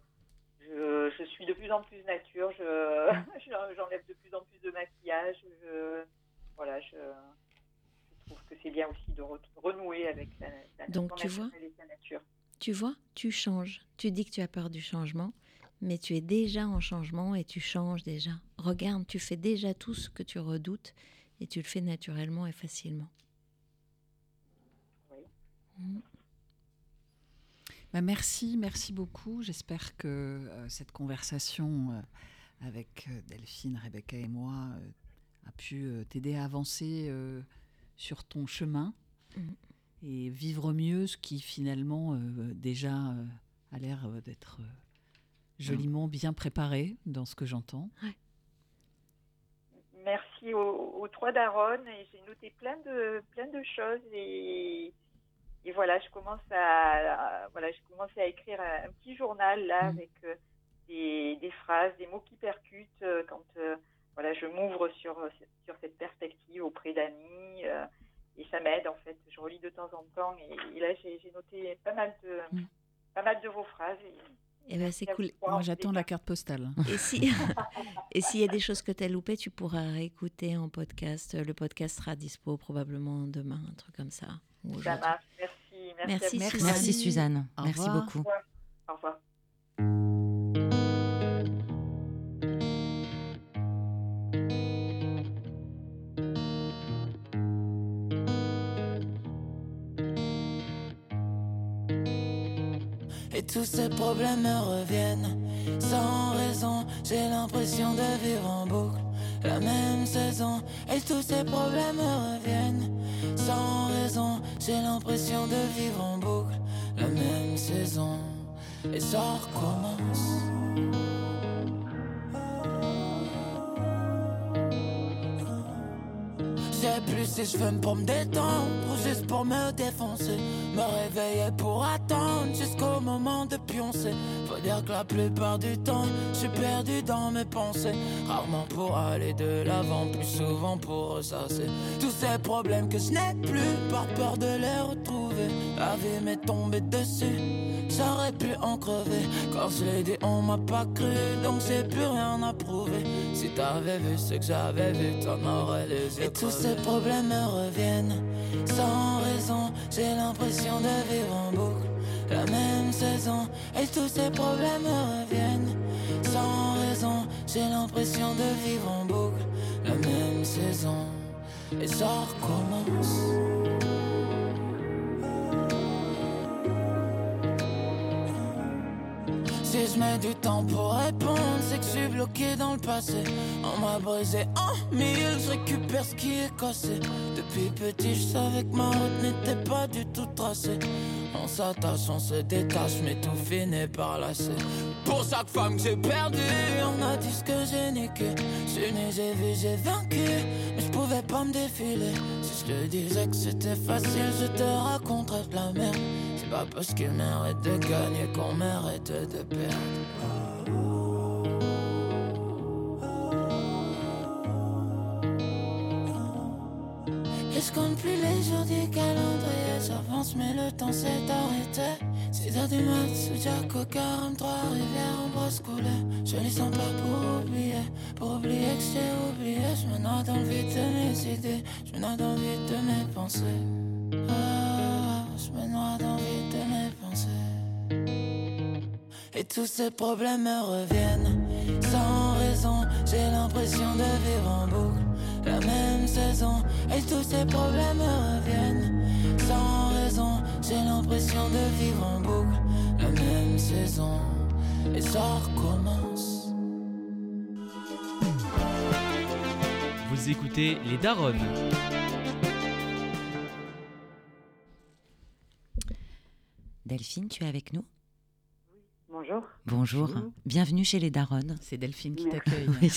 je, je suis de plus en plus nature, je, j'en- j'enlève de plus en plus de maquillage, je, voilà, je, trouve que c'est bien aussi de re- renouer avec la, la Donc, tu vois nature. Tu vois, tu changes. Tu dis que tu as peur du changement, mais tu es déjà en changement et tu changes déjà. Regarde, tu fais déjà tout ce que tu redoutes et tu le fais naturellement et facilement. Oui. Mm. Bah, merci, merci beaucoup. J'espère que euh, cette conversation euh, avec euh, Delphine, Rebecca et moi euh, a pu euh, t'aider à avancer euh, sur ton chemin Mhm. et vivre mieux ce qui finalement euh, déjà euh, a l'air euh, d'être euh, joliment bien préparé dans ce que j'entends. Merci aux, aux trois daronnes et j'ai noté plein de plein de choses et, et voilà je commence à, à- voilà je commence à écrire un, un petit journal là Mhm. avec euh, des, des phrases des mots qui percutent euh, quand euh, voilà je m'ouvre sur sur cette perspective auprès d'amis et ça m'aide en fait je relis de temps en temps et, et là j'ai j'ai noté pas mal de Mhm. pas mal de vos phrases et, Eh ben, c'est cool. Moi en j'attends la carte postale. Et si et s'il y a des choses que tu as loupées, tu pourras réécouter en podcast. Le podcast sera dispo probablement demain, un truc comme ça. Ça marche merci merci. Suzanne. Merci Suzanne. Au Merci revoir. beaucoup. au revoir Et tous ces problèmes me reviennent sans raison. J'ai l'impression de vivre en boucle la même saison. Et tous ces problèmes me reviennent sans raison. J'ai l'impression de vivre en boucle la même saison. Et ça recommence. Plus si je fume pour me détendre ou juste pour me défoncer. Me réveiller pour attendre jusqu'au moment de pioncer. Faut dire que la plupart du temps, je suis perdu dans mes pensées. Rarement pour aller de l'avant, plus souvent pour ressasser. Tous ces problèmes que je n'ai plus par peur de les retrouver. La vie m'est tombée dessus. J'aurais pu en crever. Quand je l'ai dit on m'a pas cru Donc j'ai plus rien à prouver. Si t'avais vu ce que j'avais vu T'en aurais les yeux Et tous ces problèmes me reviennent. Sans raison J'ai l'impression de vivre en boucle La même saison. Et tous ces problèmes me reviennent. Sans raison J'ai l'impression de vivre en boucle La même saison. Et ça recommence je mets du temps pour répondre, c'est que je suis bloqué dans le passé. On m'a brisé en mille, je récupère ce qui est cassé. Depuis petit, je savais que ma route n'était pas du tout tracée. On s'attache, on se détache, mais tout finit par lasser. Pour chaque femme que j'ai perdue, on a dit ce que j'ai niqué. Suis né, j'ai vu, j'ai vaincu, mais je pouvais pas me défiler. Si je te disais que c'était facile, je te raconterais de la merde. Pas parce qu'il mérite de gagner qu'on mérite de perdre. Je compte plus les jours du calendrier? J'avance mais le temps s'est arrêté. 6 heures du mat sous Jack au 43 rivière en brosse coulée. Je les sens pas pour oublier Pour oublier que j'ai oublié. Je me noie dans le vide de mes idées Je me noie dans le vide de mes pensées. Ah, Je me noie dans le vide de mes pensées Et tous ces problèmes me reviennent Sans raison J'ai l'impression de vivre en boucle la même saison et tous ces problèmes me reviennent sans raison. J'ai l'impression de vivre en boucle la même saison et ça recommence. Vous écoutez Les Daronnes. Delphine, tu es avec nous Bonjour. Bonjour. Bonjour. Bienvenue chez les Daronnes. C'est Delphine qui t'accueille. Oui,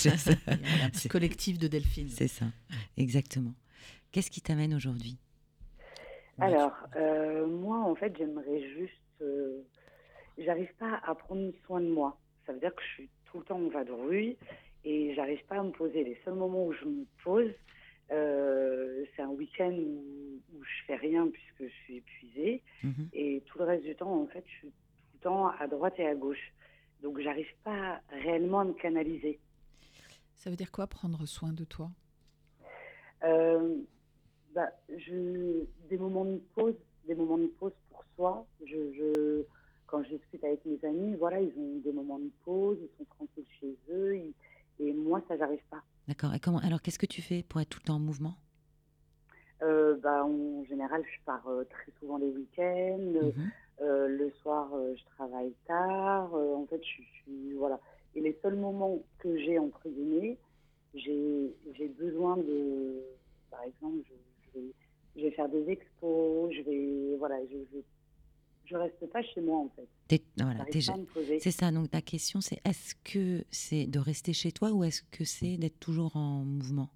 un petit collectif de Delphine. C'est ça, exactement. Qu'est-ce qui t'amène aujourd'hui Alors, euh, moi, en fait, j'aimerais juste. euh, j'arrive pas à prendre soin de moi. Ça veut dire que je suis tout le temps en vadrouille et j'arrive pas à me poser. Les seuls moments où je me pose, euh, c'est un week-end où, où je fais rien puisque je suis épuisée. Mhm. Et tout le reste du temps, en fait, je suis tout le temps à droite et à gauche. Donc, j'arrive pas réellement à me canaliser. Ça veut dire quoi prendre soin de toi? Euh, bah, je, des moments de pause, des moments de pause pour soi. Je, je, quand je discute avec mes amis, voilà, ils ont des moments de pause, ils sont tranquilles chez eux, ils- et moi, ça, j'arrive pas. D'accord. Et comment Alors, qu'est-ce que tu fais pour être tout le temps en mouvement? Euh, bah, en général, je pars euh, très souvent les week-ends. Mhm. Euh, le soir, je travaille tard. En fait, je, suis voilà. Et les seuls moments que j'ai entre guillemets, j'ai j'ai besoin de, par exemple, je, je vais, je vais faire des expos. Je vais voilà, je, je je reste pas chez moi en fait. T'es- voilà. C'est ça, donc ta question c'est est-ce que c'est de rester chez toi ou est-ce que c'est d'être toujours en mouvement?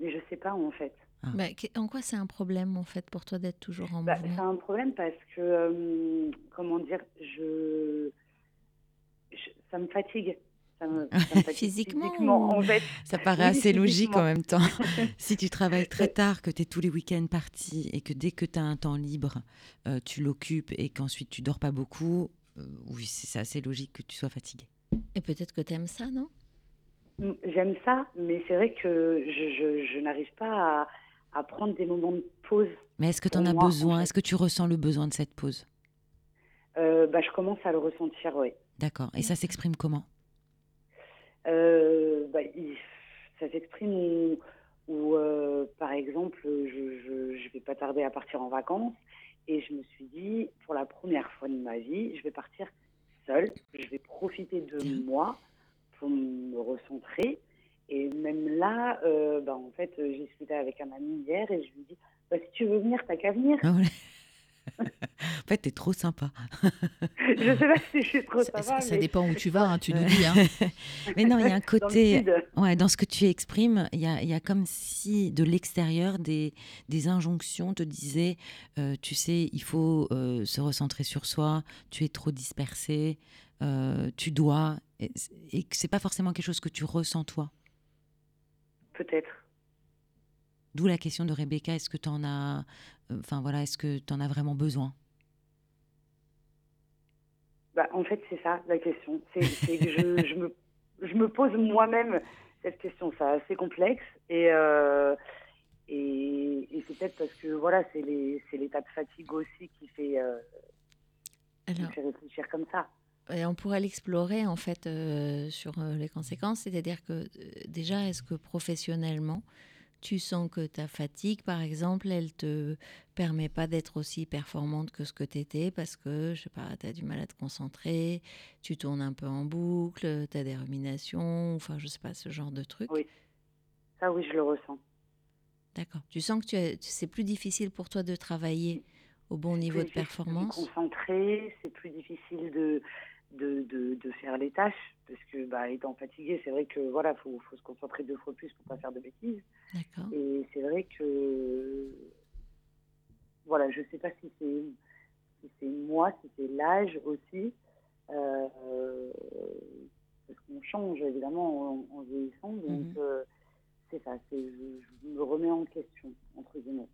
Mais je sais pas en fait. Bah, que- en quoi c'est un problème en fait pour toi d'être toujours en Bah, c'est mouvement un problème parce que, euh, comment dire, je, je- ça me fatigue. Ça me, ça me fatigue Physiquement en fait. Ça paraît assez logique en même temps. si tu travailles très tard, que tu es tous les week-ends parti et que dès que tu as un temps libre, euh, tu l'occupes et qu'ensuite tu dors pas beaucoup, euh, oui, c'est c'est assez logique que tu sois fatigué. Et peut-être que tu aimes ça, non? Mm, J'aime ça, mais c'est vrai que je, je, je n'arrive pas à, à prendre des moments de pause. Mais est-ce que tu en as moi, en besoin? fait. Est-ce que tu ressens le besoin de cette pause? Euh, bah, je commence à le ressentir, oui. D'accord. Et ça s'exprime comment? Bah, il- ça s'exprime où, où, euh, par exemple, je, je vais pas tarder à partir en vacances et je me suis dit, pour la première fois de ma vie, je vais partir seule, je vais profiter de moi pour me recentrer. Et même là, euh, bah, en fait, j'ai discuté avec un ami hier et je lui dis, bah, si tu veux venir, t'as qu'à venir. Ah ouais. En fait, tu es trop sympa. je sais pas si je suis trop Ça, sympa, ça mais- dépend où tu vas, hein, tu nous dis. hein. Mais non, il y a un Dans côté. sud. Ouais, dans ce que tu exprimes, il y a, il y a comme si de l'extérieur, des, des injonctions te disaient euh, tu sais, il faut euh, se recentrer sur soi, tu es trop dispersé, euh, tu dois. Et, et que c'est pas forcément quelque chose que tu ressens toi. Peut-être. D'où la question de Rebecca est-ce que tu en as. Enfin voilà, est-ce que tu en as vraiment besoin? Bah, en fait, c'est ça la question. C'est c'est que je, je, me, je me pose moi-même cette question. C'est assez complexe. Et, euh, et, et c'est peut-être parce que voilà, c'est les- c'est l'état de fatigue aussi qui fait, euh, qui Alors, fait réfléchir comme ça. Et on pourrait l'explorer en fait euh, sur euh, les conséquences, c'est-à-dire que euh, déjà, est-ce que professionnellement, tu sens que ta fatigue, par exemple, elle te permet pas d'être aussi performante que ce que tu étais parce que, je sais pas, tu as du mal à te concentrer, tu tournes un peu en boucle, tu as des ruminations, enfin, je sais pas, ce genre de truc. Oui. Ça, oui, je le ressens. D'accord. Tu sens que tu as- c'est plus difficile pour toi de travailler au bon niveau de performance? c'est plus difficile de, de, de, de faire les tâches. Parce que, bah, étant fatigué, c'est vrai que voilà, faut, faut se concentrer deux fois plus pour pas faire de bêtises. Et c'est vrai que, voilà, je sais pas si c'est si c'est moi, si c'est l'âge aussi, euh, parce qu'on change évidemment en, en vieillissant, donc Mhm. euh, c'est ça, je, je me remets en question entre guillemets.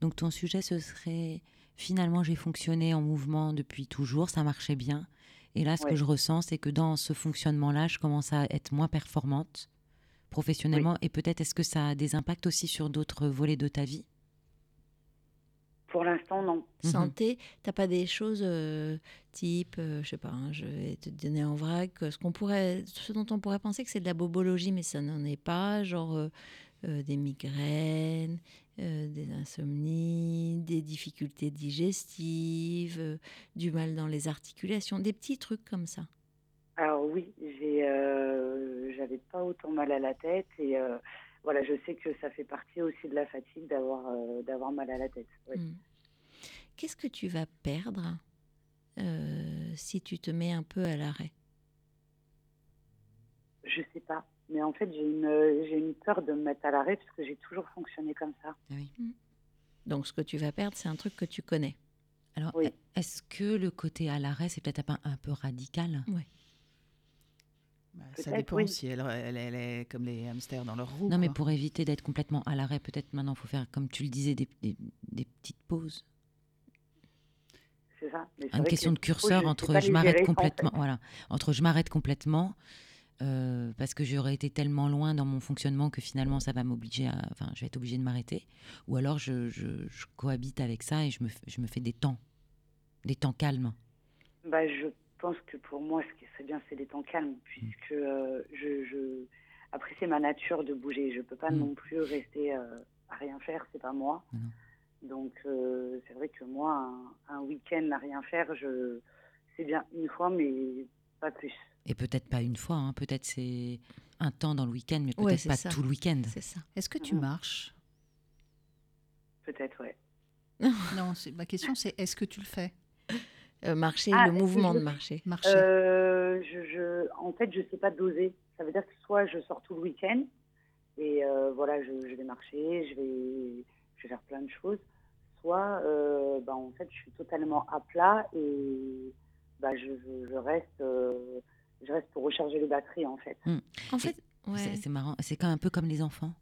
Donc ton sujet, ce serait finalement j'ai fonctionné en mouvement depuis toujours, ça marchait bien. Et là, ce que je ressens, c'est que dans ce fonctionnement-là, je commence à être moins performante professionnellement. Et peut-être est-ce que ça a des impacts aussi sur d'autres volets de ta vie? Pour l'instant, non. Mhm. santé, t'as pas des choses euh, type, euh, je sais pas, hein, je vais te donner en vrac, euh, ce qu'on pourrait, ce dont on pourrait penser que c'est de la bobologie, mais ça n'en est pas, genre euh, euh, des migraines, euh, des insomnies, des difficultés digestives, euh, du mal dans les articulations, des petits trucs comme ça. Alors oui, j'ai, euh, j'avais pas autant mal à la tête et voilà, je sais que ça fait partie aussi de la fatigue d'avoir d'avoir mal à la tête. oui. Mm. Qu'est-ce que tu vas perdre si tu te mets un peu à l'arrêt? Je sais pas, mais en fait j'ai une j'ai une peur de me mettre à l'arrêt parce que j'ai toujours fonctionné comme ça. Donc ce que tu vas perdre, c'est un truc que tu connais. Alors, Oui. est-ce que le côté à l'arrêt, c'est peut-être un, un peu radical? Bah, ça dépend oui. si elle, elle, elle est comme les hamsters dans leur roue. Non, mais pour éviter d'être complètement à l'arrêt, peut-être maintenant, il faut faire, comme tu le disais, des, des- des petites pauses. C'est ça. Mais Une question que de curseur entre je m'arrête en complètement, fait. voilà, entre je m'arrête complètement euh, parce que j'aurais été tellement loin dans mon fonctionnement que finalement ça va m'obliger à, enfin, je vais être obligée de m'arrêter. Ou alors je, je- je cohabite avec ça et je me, je me fais des temps, des temps calmes. Bah, je pense que pour moi, ce qui serait bien, c'est des temps calmes, puisque euh, je, je... après c'est ma nature de bouger. Je peux pas Mm. non plus rester euh, à rien faire, c'est pas moi. Non. Donc c'est vrai que moi, un, un week-end à rien faire, je c'est bien une fois, mais pas plus. Et peut-être pas une fois, hein, peut-être c'est un temps dans le week-end, mais peut-être pas ça. tout le week-end. C'est ça. Est-ce que tu Mhm. marches? Peut-être, ouais. Non, c'est- ma question c'est est-ce que tu le fais? Euh, marcher, Ah, le mouvement je- de marcher. Marcher Euh, je, je, en fait, je sais pas doser. Ça veut dire que soit je sors tout le week-end et euh, voilà, je, je vais marcher, je vais, je vais faire plein de choses. Soit, euh, bah, en fait, je suis totalement à plat et bah, je, je, je reste, euh, je reste pour recharger les batteries, en fait. En fait, ouais, C'est c'est marrant, c'est quand même un peu comme les enfants.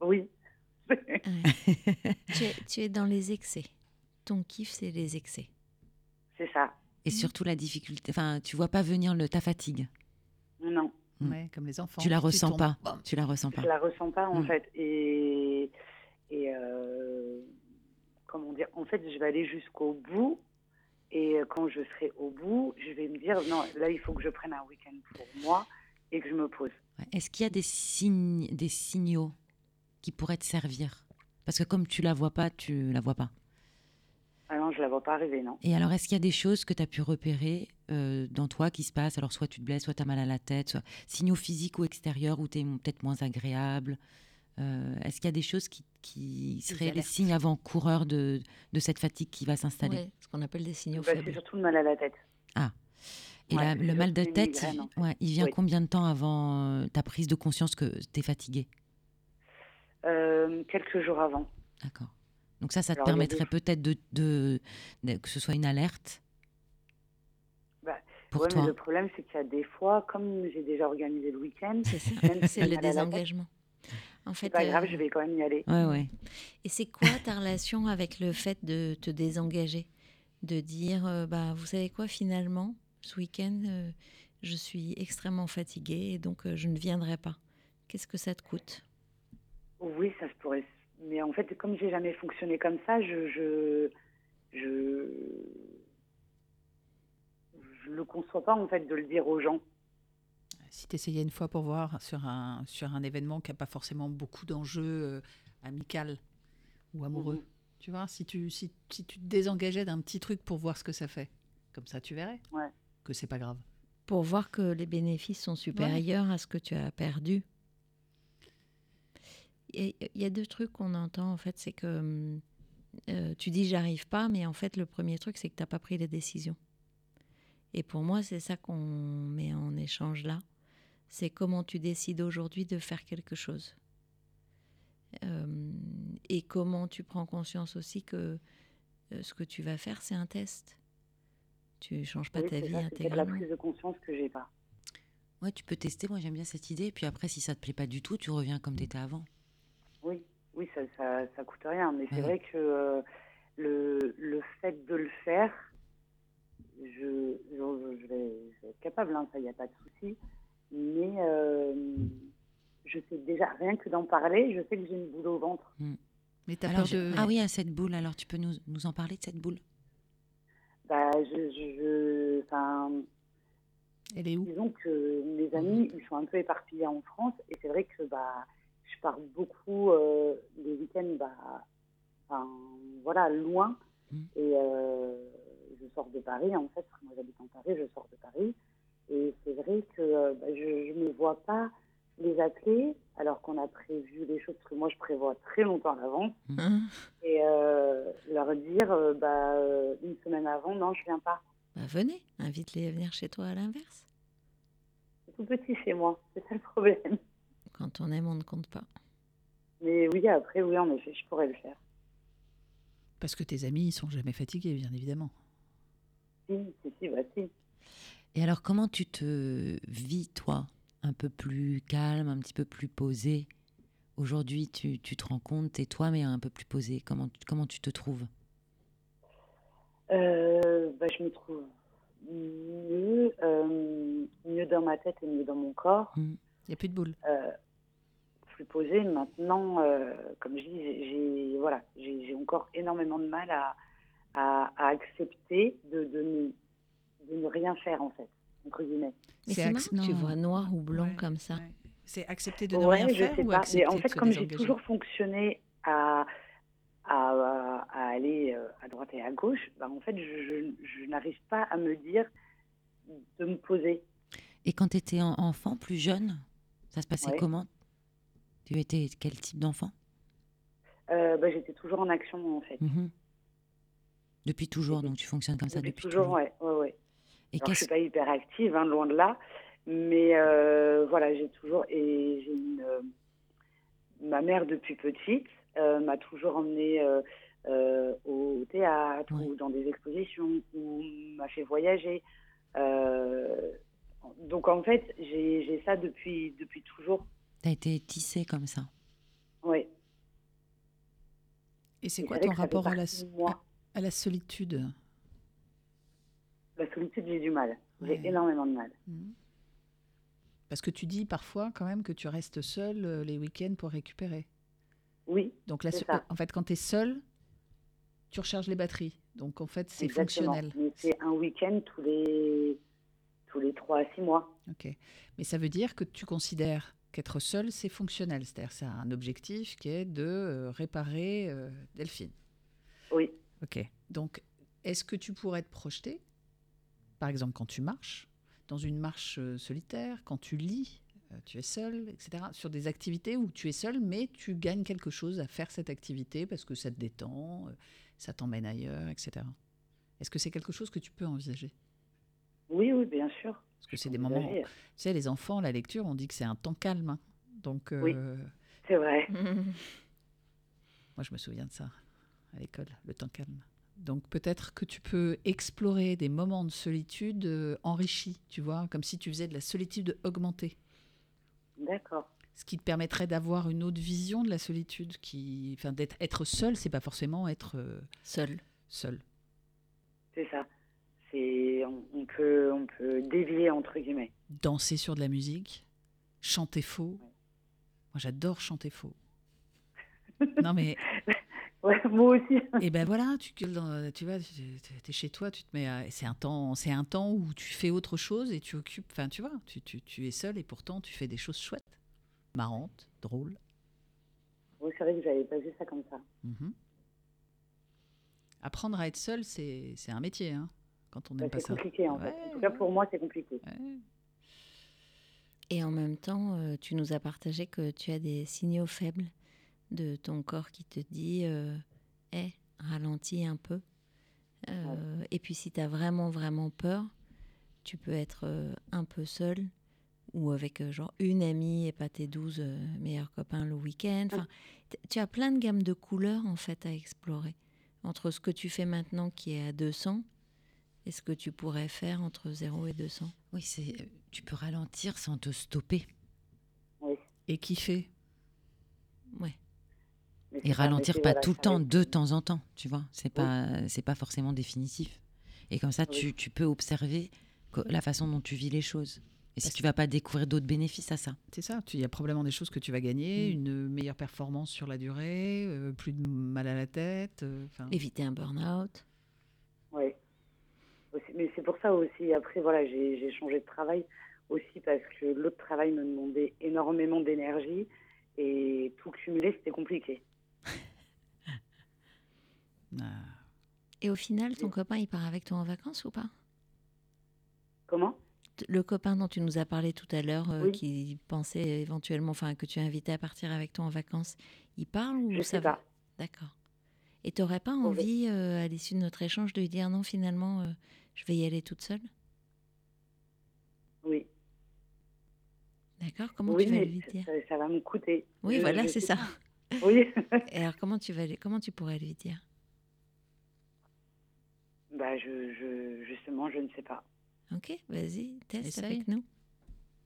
Oui. ouais. tu, es, tu es dans les excès. Ton kiff, c'est les excès. C'est ça. Et surtout la difficulté, enfin, tu vois pas venir le, ta fatigue. Non, Mm. Ouais, comme les enfants. Tu la ressens pas. Tu la ressens pas. je la ressens pas, en Mm. fait. Et, et euh, comment dire, en fait, je vais aller jusqu'au bout. Et quand je serai au bout, je vais me dire, non, là, il faut que je prenne un week-end pour moi et que je me pose. Est-ce qu'il y a des signes, des signaux qui pourraient te servir? Parce que comme tu la vois pas, tu la vois pas. Ah non, je la vois pas arriver, non. Et alors, est-ce qu'il y a des choses que tu as pu repérer euh, dans toi qui se passent? Alors, soit tu te blesses, soit tu as mal à la tête, soit signaux physiques ou extérieurs où tu es peut-être moins agréable. Euh, est-ce qu'il y a des choses qui, qui seraient les signes avant-coureurs de, de cette fatigue qui va s'installer Ouais, ce qu'on appelle des signaux Bah, c'est faibles. surtout le mal à la tête. Et Ouais, la- c'est le mal de tête, ouais, il vient Oui. combien de temps avant euh, ta prise de conscience que tu es fatigué Euh, quelques jours avant. D'accord. Donc ça, ça te Alors, permettrait des- peut-être de, de- de- que ce soit une alerte? Bah, pour ouais, toi. mais le problème, c'est qu'il y a des fois, comme j'ai déjà organisé le week-end, C'est ça. le désengagement. En fait, c'est pas euh, grave, je vais quand même y aller. Ouais, ouais. Et c'est quoi ta relation avec le fait de te désengager? De dire, euh, bah, vous savez quoi, finalement, ce week-end, euh, je suis extrêmement fatiguée et donc euh, je ne viendrai pas. Qu'est-ce que ça te coûte? Oui, ça se pourrait. Mais en fait, comme j'ai jamais fonctionné comme ça, je, je, je, je le conçois pas en fait de le dire aux gens. Si tu essayais une fois pour voir sur un, sur un événement qui n'a pas forcément beaucoup d'enjeux euh, amical ou amoureux, Mhm. tu vois, si tu, si, si tu te désengageais d'un petit truc pour voir ce que ça fait, comme ça tu verrais Ouais. que c'est pas grave. Pour voir que les bénéfices sont supérieurs à ce que tu as perdu. Il y a deux trucs qu'on entend, en fait, c'est que euh, tu dis j'arrive pas, mais en fait, le premier truc, c'est que tu n'as pas pris les décisions. Et pour moi, c'est ça qu'on met en échange là. C'est comment tu décides aujourd'hui de faire quelque chose. Euh, et comment tu prends conscience aussi que euh, ce que tu vas faire, c'est un test. Tu changes pas Oui, ta c'est vie ça, c'est peut-être la intégralement. prise de conscience que j'ai pas. Ouais, tu peux tester. Moi, j'aime bien cette idée. Puis après, si ça te plaît pas du tout, tu reviens comme tu étais avant. Oui, oui, ça, ça, ça coûte rien. Mais c'est vrai que euh, le, le fait de le faire, je, je, je vais, je vais être capable, hein, ça, il n'y a pas de souci. Mais euh, je sais déjà, rien que d'en parler, je sais que j'ai une boule au ventre. Mais tu as Alors, peur je- de... Ah oui, à cette boule. Alors, tu peux nous, nous en parler de cette boule? Bah, je, je, Elle est où? disons que mes amis, ils sont un peu éparpillés en France, et c'est vrai que bah, je pars beaucoup euh, les week-ends, bah, voilà, loin, Mm. et euh, je sors de Paris, en fait, parce que moi j'habite en Paris, je sors de Paris, et c'est vrai que euh, bah, je ne me vois pas les appeler alors qu'on a prévu les choses, parce que moi je prévois très longtemps à l'avance, Hein et euh, leur dire euh, bah, une semaine avant, non, je viens pas. Bah, venez, invite-les à venir chez toi à l'inverse. C'est tout petit chez moi, c'est ça le problème. Quand on aime, on ne compte pas. Mais oui, après, oui, en effet, je pourrais le faire. Parce que tes amis, ils sont jamais fatigués, bien évidemment. Si, si, si, bah si. Et alors, comment tu te vis, toi? Un peu plus calme, un petit peu plus posé? Aujourd'hui, tu, tu te rends compte, t'es toi, mais un peu plus posé. Comment, tu- comment tu te trouves? Euh, bah, je me trouve mieux, euh, mieux dans ma tête et mieux dans mon corps. Il n'y a plus de boule. Euh, plus posé. Maintenant, euh, comme je dis, j'ai- voilà, j'ai j'ai encore énormément de mal à, à, à accepter de, de, ne, de ne rien faire, en fait, entre guillemets. Mais C'est marrant que tu vois noir ou blanc Ouais, comme ça. ouais. C'est accepter de ne Ouais, rien je faire sais ou pas. accepter Mais en fait, comme j'ai toujours fonctionné à, à, à aller euh, à droite et à gauche, bah, en fait, je, je, je n'arrive pas à me dire de me poser. Et quand tu étais enfant, plus jeune, ça se passait Ouais. comment? Tu étais quel type d'enfant? Euh, bah, J'étais toujours en action, en fait. Mhm. Depuis toujours, donc tu fonctionnes comme ça Depuis depuis toujours, toujours. ouais, ouais, ouais. Et Alors, je suis pas hyper active, hein, loin de là, mais euh, voilà, j'ai toujours et j'ai une euh, ma mère depuis petite euh, m'a toujours emmenée euh, euh, au théâtre ou dans des expositions ou m'a fait voyager. Euh, donc en fait, j'ai ça depuis depuis toujours. tu as été tissé comme ça Ouais. Et c'est quoi ton rapport à la, à la solitude? La solitude, j'ai du mal. Ouais. J'ai énormément de mal. Mhm. Parce que tu dis parfois quand même que tu restes seul euh, les week-ends pour récupérer. Oui. Donc la C'est so- ça. en fait, quand tu es seul, tu recharges les batteries. Donc en fait, c'est fonctionnel. C'est un week-end tous les tous les trois à six mois. Ok. Mais ça veut dire que tu considères qu'être seul, c'est fonctionnel. C'est-à-dire c'est un objectif qui est de euh, réparer euh, Delphine. Oui. Ok. Donc, est-ce que tu pourrais te projeter, par exemple, quand tu marches, dans une marche euh, solitaire, quand tu lis, euh, tu es seul, etc., sur des activités où tu es seul, mais tu gagnes quelque chose à faire cette activité parce que ça te détend, euh, ça t'emmène ailleurs, etc. Est-ce que c'est quelque chose que tu peux envisager? Oui, oui, bien sûr. Parce que c'est des moments. Tu sais, les enfants, la lecture, on dit que c'est un temps calme. hein. Donc, Oui. C'est vrai. moi, je me souviens de ça à l'école, le temps calme. Donc, peut-être que tu peux explorer des moments de solitude euh, enrichis, tu vois, comme si tu faisais de la solitude augmentée. D'accord. Ce qui te permettrait d'avoir une autre vision de la solitude. Qui, enfin, d'être être seul, c'est pas forcément être euh, Seul. seul. C'est ça. C'est on, on peut on peut dévier entre guillemets. Danser sur de la musique, chanter faux. Moi, j'adore chanter faux. non, mais Ouais, moi aussi. Et ben voilà, tu gueules dans- tu vois, tu es chez toi, tu te mets, à- c'est un temps, c'est un temps où tu fais autre chose et tu occupes, enfin tu vois, tu, tu, tu es seul et pourtant tu fais des choses chouettes, marrantes, drôles. Oui, c'est vrai que j'avais pas vu ça comme ça. Mhm. Apprendre à être seul, c'est c'est un métier, hein, quand on Bah, n'aime pas c'est ça. compliqué en Ouais, fait. En tout cas pour moi c'est compliqué. ouais. Et en même temps, euh, tu nous as partagé que tu as des signaux faibles de ton corps qui te dit euh, Eh, ralentis un peu. Euh, Et puis si tu as vraiment, vraiment peur, tu peux être euh, un peu seul ou avec euh, genre une amie et pas tes 12 euh, meilleurs copains le week-end. Enfin, tu as plein de gammes de couleurs en fait à explorer entre ce que tu fais maintenant qui est à 200 et ce que tu pourrais faire entre 0 et 200. Oui, c'est tu peux ralentir sans te stopper Et kiffer. Ouais. Et ça, ralentir pas tout le temps, de temps en temps, tu vois. C'est pas c'est pas forcément définitif. Et comme ça, tu, Oui. tu peux observer la façon dont tu vis les choses. Et si tu vas pas découvrir d'autres bénéfices à ça. C'est ça, il y a probablement des choses que tu vas gagner, Mm. une meilleure performance sur la durée, euh, plus de mal à la tête. euh. Éviter un burn-out. Ouais. Aussi- Mais c'est pour ça aussi. Après voilà j'ai j'ai changé de travail aussi parce que l'autre travail me demandait énormément d'énergie et tout cumuler c'était compliqué. Ah. Et au final, ton copain, il part avec toi en vacances ou pas? Comment? Le copain dont tu nous as parlé tout à l'heure, euh, qui pensait éventuellement, enfin, que tu as invité à partir avec toi en vacances, il parle ou Je ça sais va? pas. D'accord. Et t'aurais pas envie, euh, à l'issue de notre échange, de lui dire non, finalement, euh, je vais y aller toute seule? Oui. D'accord Comment oui tu vas lui dire? ça, ça va me coûter. Oui, Je- voilà, c'est ça. Oui. Et alors, comment tu, vas, comment tu pourrais lui dire? Bah, je, je, justement, je ne sais pas. Ok, vas-y, teste avec nous.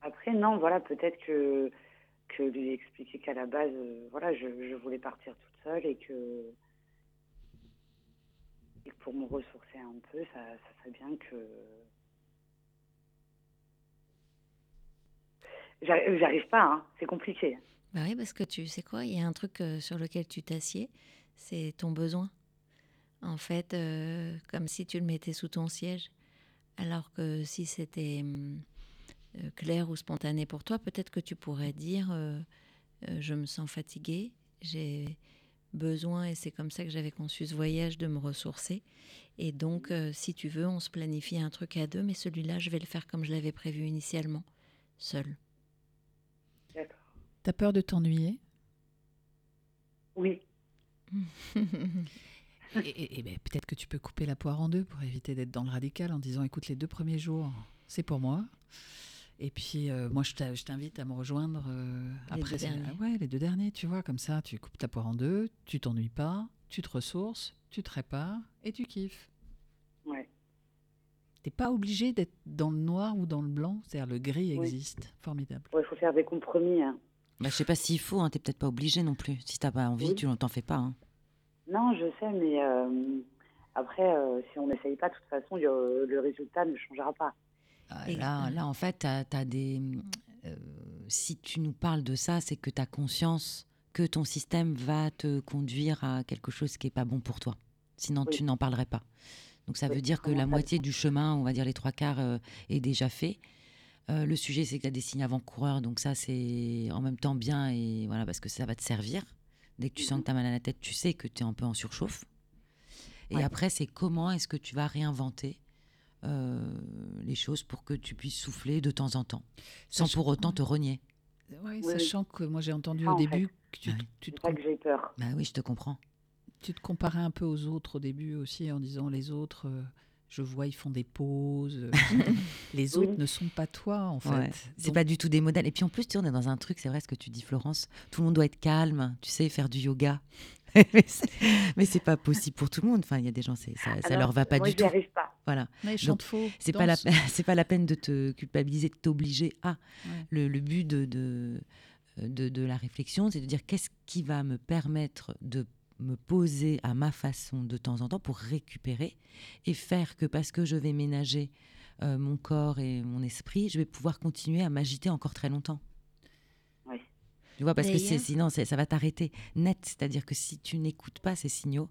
Après, non, voilà, peut-être que, que lui expliquer qu'à la base, euh, voilà, je, je, voulais partir toute seule et que, et que pour me ressourcer un peu, ça, ça serait bien que. Euh, j'arrive pas, hein, c'est compliqué. Bah oui, parce que tu sais quoi, il y a un truc euh, sur lequel tu t'assieds, c'est ton besoin. En fait, euh, comme si tu le mettais sous ton siège. Alors que si c'était hum, euh, clair ou spontané pour toi, peut-être que tu pourrais dire euh, euh, je me sens fatiguée, j'ai besoin, et c'est comme ça que j'avais conçu ce voyage, de me ressourcer. Et donc, euh, si tu veux, on se planifie un truc à deux, mais celui-là, je vais le faire comme je l'avais prévu initialement, seul. D'accord. T'as peur de t'ennuyer? Oui, Et, et- et ben, peut-être que tu peux couper la poire en deux pour éviter d'être dans le radical en disant écoute, les deux premiers jours, c'est pour moi. Et puis, euh, moi, je t'invite à me rejoindre euh, Les après. deux ouais, les deux derniers, tu vois, comme ça, tu coupes ta poire en deux, tu t'ennuies pas, tu te ressources, tu te répares et tu kiffes. ouais. T'es pas obligé d'être dans le noir ou dans le blanc, c'est-à-dire le gris Oui. existe. Formidable. Il faut faire des compromis. hein. Bah, je sais pas s'il faut, hein, t'es peut-être pas obligé non plus. Si t'as pas envie, Oui. tu t'en fais pas. hein. Non, je sais, mais euh, après, euh, si on n'essaye pas, de toute façon, le, le résultat ne changera pas. Ah, Là, là, en fait, t'as- t'as des. euh, si tu nous parles de ça, c'est que tu as conscience que ton système va te conduire à quelque chose qui est pas bon pour toi. Sinon, Oui. tu n'en parlerais pas. Donc, ça Oui, veut dire que la moitié du chemin, on va dire les trois quarts, euh, est déjà fait. Euh, le sujet, c'est que tu as des signes avant-coureurs, donc ça, c'est en même temps bien et voilà, parce que ça va te servir. Dès que tu sens Mhm. que tu as mal à la tête, tu sais que tu es un peu en surchauffe. Et Ouais. après, c'est comment est-ce que tu vas réinventer euh, les choses pour que tu puisses souffler de temps en temps, sans Sachant- pour autant te renier. Ouais, Oui, sachant que moi j'ai entendu Ça, au en début que tu, Ouais. tu te que j'ai peur. Bah oui, je te comprends. Tu te comparais un peu aux autres au début aussi en disant les autres, euh, je vois, ils font des pauses. les Oui. autres ne sont pas toi en fait. Ouais, C'est Donc, pas du tout des modèles. Et puis en plus, tu on est dans un truc, c'est vrai ce que tu dis, Florence. Tout le monde doit être calme, tu sais, faire du yoga. mais c'est- pas possible pour tout le monde. Enfin, il y a des gens, ça, leur va pas moi, du j'y tout. arrive pas. Voilà. mais Donc, faux. C'est pas la c'est pas la peine de te culpabiliser, de t'obliger à. Ouais. Le, le but de de, de de la réflexion, c'est de dire qu'est-ce qui va me permettre de me poser à ma façon de temps en temps pour récupérer et faire que parce que je vais ménager euh, mon corps et mon esprit, je vais pouvoir continuer à m'agiter encore très longtemps. Oui. Tu vois, parce que sinon ça va t'arrêter net. C'est-à-dire que si tu n'écoutes pas ces signaux,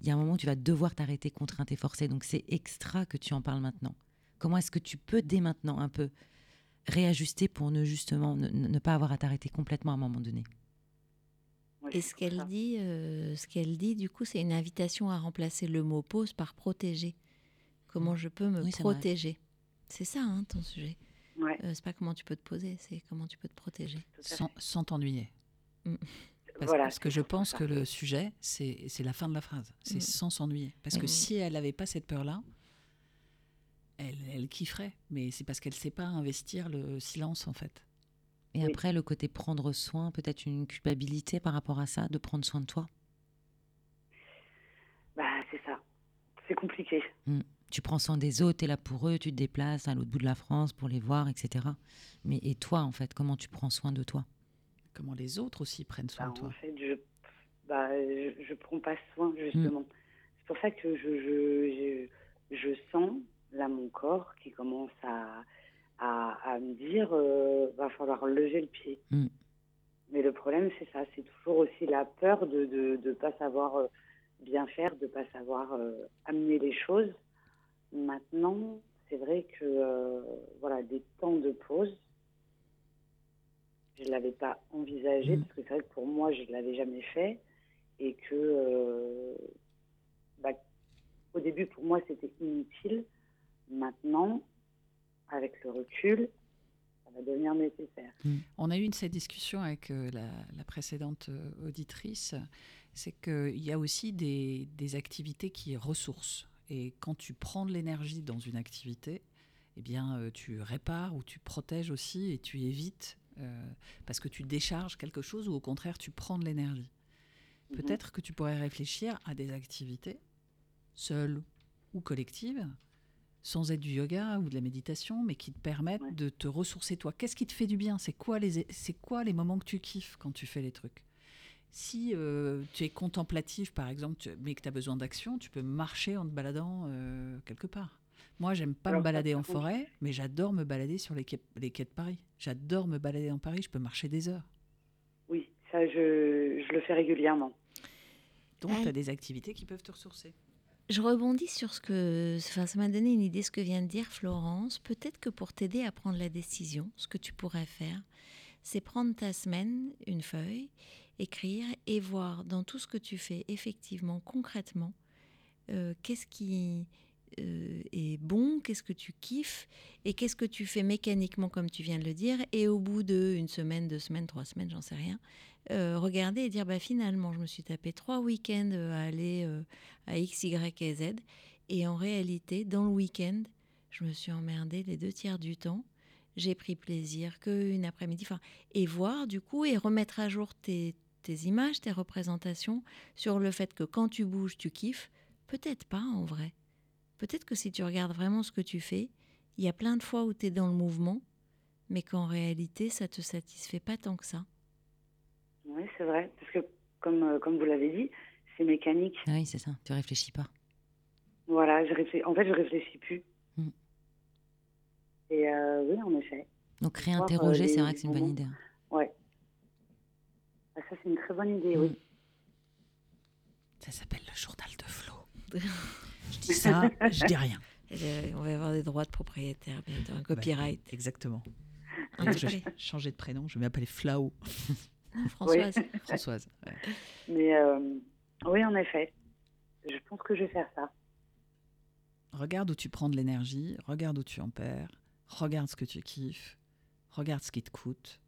il y a un moment où tu vas devoir t'arrêter contrainte et forcée. Donc c'est extra que tu en parles maintenant. Comment est-ce que tu peux dès maintenant un peu réajuster pour ne justement ne, ne pas avoir à t'arrêter complètement à un moment donné? Et ce qu'elle dit, euh, ce qu'elle dit, du coup, c'est une invitation à remplacer le mot pause par protéger. Comment je peux me Oui, protéger C'est ça, hein, ton sujet. Ouais, Euh, c'est pas comment tu peux te poser, c'est comment tu peux te protéger. sans, sans t'ennuyer. Mm. Parce, Voilà, parce que je pense ça. que le sujet, c'est c'est la fin de la phrase. C'est Mm. sans s'ennuyer. Parce que Mm. si elle n'avait pas cette peur-là, elle, elle kifferait. Mais c'est parce qu'elle ne sait pas investir le silence, en fait. Et Oui. après, le côté prendre soin, peut-être une culpabilité par rapport à ça, de prendre soin de toi? Bah, c'est ça. C'est compliqué. Tu prends soin des autres, tu es là pour eux, tu te déplaces à l'autre bout de la France pour les voir, etc. Mais et toi, en fait, comment tu prends soin de toi? Comment les autres aussi prennent soin Bah, de toi? en fait, je bah, je, je prends pas soin, justement. C'est pour ça que je, je, je, je sens, là, mon corps qui commence à, à, à me dire euh, va falloir lever le pied. Mm. Mais le problème, c'est ça. C'est toujours aussi la peur de ne de, de pas savoir euh, bien faire, de pas savoir euh, amener les choses. Maintenant, c'est vrai que euh, voilà, des temps de pause, je ne l'avais pas envisagé Mm. parce que c'est vrai que pour moi, je ne l'avais jamais fait et que euh, bah, au début, pour moi, c'était inutile. Maintenant, avec le recul, ça va devenir nécessaire. On a eu une, cette discussion avec euh, la, la précédente euh, auditrice, c'est qu'il y a aussi des, des activités qui ressourcent. Et quand tu prends de l'énergie dans une activité, eh bien, euh, tu répares ou tu protèges aussi et tu évites euh, parce que tu décharges quelque chose ou au contraire tu prends de l'énergie. Mhm. Peut-être que tu pourrais réfléchir à des activités, seules ou collectives, sans être du yoga ou de la méditation, mais qui te permettent Ouais. de te ressourcer toi. Qu'est-ce qui te fait du bien? C'est quoi, les, c'est quoi les moments que tu kiffes quand tu fais les trucs? Si euh, tu es contemplatif, par exemple, tu- mais que tu as besoin d'action, tu peux marcher en te baladant euh, quelque part. Moi, j'aime pas Alors me balader en forêt, mais j'adore me balader sur les quais, les quais de Paris. J'adore me balader en Paris, je peux marcher des heures. Oui, ça, je, je le fais régulièrement. Donc, tu as des activités qui peuvent te ressourcer. Je rebondis sur ce que. Enfin, ça m'a donné une idée, ce que vient de dire Florence. Peut-être que pour t'aider à prendre la décision, ce que tu pourrais faire, c'est prendre ta semaine, une feuille, écrire et voir dans tout ce que tu fais, effectivement, concrètement, euh, qu'est-ce qui euh, est bon, qu'est-ce que tu kiffes et qu'est-ce que tu fais mécaniquement, comme tu viens de le dire. Et au bout de une semaine, deux semaines, trois semaines, j'en sais rien, euh, regarder et dire bah, finalement, je me suis tapé trois week-ends à aller euh, à X, Y et Z. Et en réalité, dans le week-end, je me suis emmerdée les deux tiers du temps. J'ai pris plaisir qu'une après-midi. Enfin, et voir du coup et remettre à jour tes, tes images, tes représentations sur le fait que quand tu bouges, tu kiffes. Peut-être pas en vrai. Peut-être que si tu regardes vraiment ce que tu fais, il y a plein de fois où tu es dans le mouvement, mais qu'en réalité, ça te satisfait pas tant que ça. Oui, c'est vrai. Parce que, comme, euh, comme vous l'avez dit, c'est mécanique. Ah Oui, c'est ça. Tu réfléchis pas. Voilà, je réfléchis. en fait, je réfléchis plus. Mm. Et euh, oui, en effet. Donc euh, réinterroger, c'est vrai que c'est une bonne idée. Ouais. Ah, ça, c'est une très bonne idée, oui. Ça s'appelle le journal de Flo. je dis ça, je dis rien. On va avoir des droits de propriétaire bientôt, un copyright. Exactement. Un Donc, je vais changer de prénom, je vais m'appeler Flao. Françoise. Françoise. ouais. Mais euh, oui, en effet. Je pense que je vais faire ça. Regarde où tu prends de l'énergie, regarde où tu en perds, regarde ce que tu kiffes, regarde ce qui te coûte.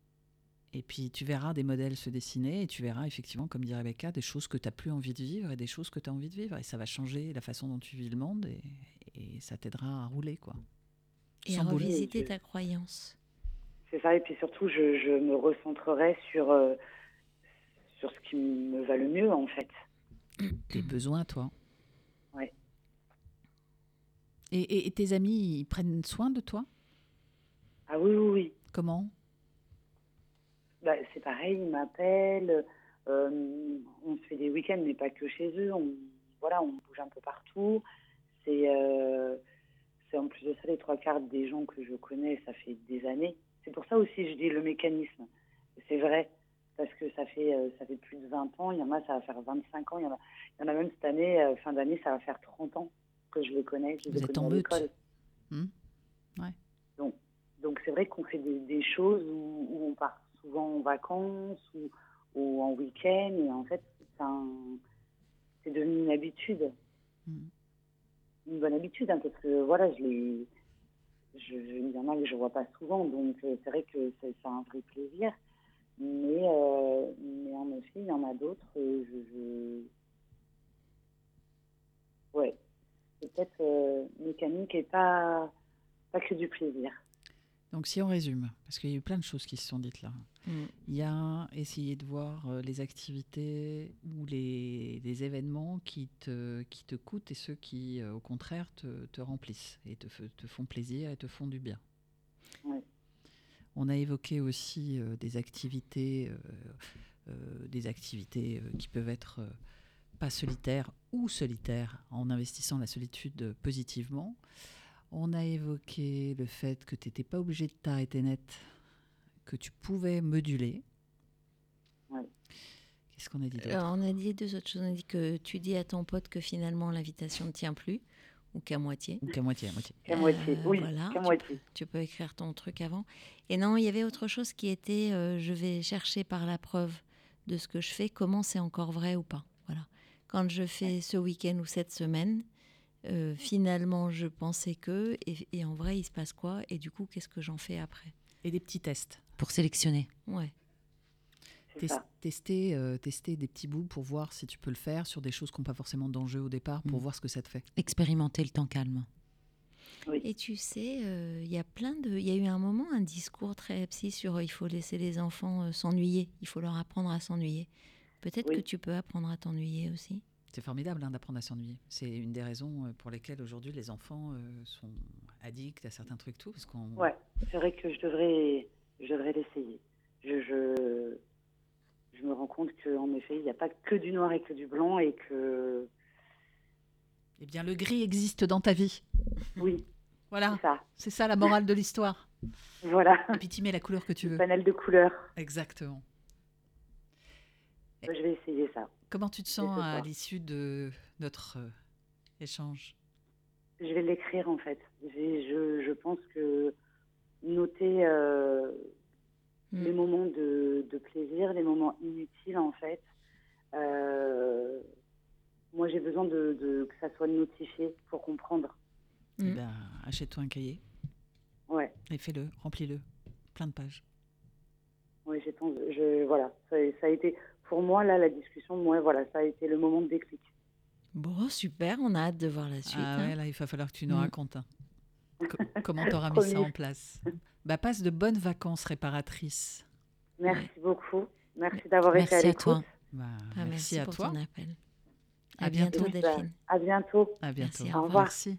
Et puis tu verras des modèles se dessiner et tu verras effectivement, comme dit Rebecca, des choses que tu n'as plus envie de vivre et des choses que tu as envie de vivre. Et ça va changer la façon dont tu vis le monde et, et ça t'aidera à rouler. quoi. Et à Sans revisiter ta croyance. C'est ça. Et puis surtout, je, je me recentrerai sur, euh, sur ce qui me va le mieux, en fait. Tes besoins, toi. Ouais. Et, et- et tes amis, ils prennent soin de toi? Ah oui, oui, oui. Comment? Bah, c'est pareil, ils m'appellent. euh, on se fait des week-ends, mais pas que chez eux. On, voilà, on bouge un peu partout. C'est euh, c'est en plus de ça, les trois quarts des gens que je connais, ça fait des années. C'est pour ça aussi je dis le mécanisme. C'est vrai, parce que ça fait, euh, ça fait plus de 20 ans. Il y en a, ça va faire 25 ans. Il y en a, il y en a même cette année, euh, fin d'année, ça va faire 30 ans que je les connais. Je Vous êtes connais en à meute. l'école. Ouais. Donc, donc c'est vrai qu'on fait des, des choses où, où on part souvent en vacances ou, ou en week-end. Et en fait, c'est un- c'est devenu une habitude. Hmm. Une bonne habitude, hein, parce que voilà, je les. Je, il y en a que je vois pas souvent, donc euh, c'est vrai que c'est un vrai plaisir. Mais, euh, mais en effet, il y en a d'autres. euh, Je, je... Ouais. Peut-être euh, mécanique et pas, pas que du plaisir. Donc si on résume, parce qu'il y a eu plein de choses qui se sont dites là. Mm. Il y a essayer de voir euh, les activités ou les, les événements qui te, qui te coûtent et ceux qui, euh, au contraire, te, te remplissent et te, te font plaisir et te font du bien. On a évoqué aussi euh, des activités, des activités qui peuvent être pas solitaires ou solitaires en investissant la solitude positivement. On a évoqué le fait que tu n'étais pas obligé de t'arrêter net, que tu pouvais moduler. Ouais. Qu'est-ce qu'on a dit d'autre? Alors, on a dit deux autres choses. On a dit que tu dis à ton pote que finalement l'invitation ne tient plus, ou qu'à moitié. Ou qu'à moitié, à moitié. Qu'à moitié, Euh, oui, voilà, qu'à tu moitié. Tu peux écrire ton truc avant. Et non, il y avait autre chose qui était euh, je vais chercher par la preuve de ce que je fais, comment c'est encore vrai ou pas. Voilà. Quand je fais ce week-end ou cette semaine, euh, finalement, je pensais que, et, et en vrai, il se passe quoi Et du coup, qu'est-ce que j'en fais après? Et des petits tests. Pour sélectionner. Ouais. Tester, euh, tester des petits bouts pour voir si tu peux le faire sur des choses qui n'ont pas forcément d'enjeu au départ, pour Mm. voir ce que ça te fait. Expérimenter le temps calme. Et tu sais, euh, il y a plein de. Il y a eu un moment un discours très psy sur euh, il faut laisser les enfants euh, s'ennuyer, il faut leur apprendre à s'ennuyer. Peut-être Oui. que tu peux apprendre à t'ennuyer aussi. C'est formidable hein, d'apprendre à s'ennuyer. C'est une des raisons euh, pour lesquelles aujourd'hui les enfants euh, sont addicts à certains trucs tout, parce qu'on Ouais, c'est vrai que je devrais, je devrais l'essayer. Je, je, je me rends compte qu'en effet, il n'y a pas que du noir et que du blanc et que, Eh bien, le gris existe dans ta vie. oui, Voilà. C'est ça. C'est ça la morale de l'histoire. Voilà. Et puis tu mets la couleur que tu veux. Panel de couleurs. Exactement. Je vais essayer ça. Comment tu te sens à l'issue de notre euh, échange? Je vais l'écrire en fait. Je, je, je pense que noter euh, Mm. les moments de, de plaisir, les moments inutiles en fait. euh, moi j'ai besoin de, de- que ça soit notifié pour comprendre. Eh Mm. ben, Achète-toi un cahier Ouais, et fais-le, remplis-le. Plein de pages. ouais, j'ai pense, je voilà, ça, ça a été pour moi là la discussion, moi voilà, ça a été le moment de déclic. Bon, super, on a hâte de voir la suite. Ah hein. ouais, là, il va falloir que tu nous Mm. racontes. hein. Co- comment tu auras mis ça en place Bah, passe de bonnes vacances réparatrices. Merci beaucoup, merci d'avoir été à Merci à l'écoute. toi. Bah, Ah, merci, à pour toi. ton appel. À À, bientôt, bientôt. Delphine. à bientôt. À bientôt. Merci, au revoir. Merci.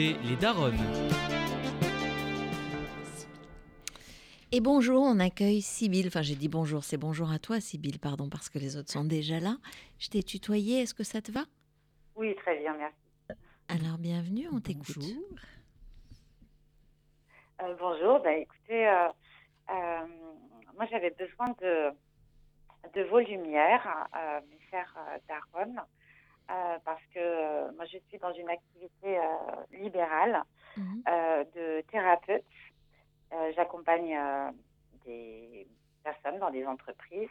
écoutez Les Daronnes. Et bonjour, on accueille Sybille. Enfin, j'ai dit bonjour, c'est bonjour à toi, Sybille, pardon, parce que les autres sont déjà là. Je t'ai tutoyé, est-ce que ça te va? Oui, très bien, merci. Alors, bienvenue, on t'écoute. Bonjour. Euh, bonjour, bah, écoutez, euh, euh, moi j'avais besoin de, de vos lumières, euh, mes chers euh, darons, euh, parce que euh, moi je suis dans une activité euh, libérale Mhm. de thérapeute. J'accompagne des personnes dans des entreprises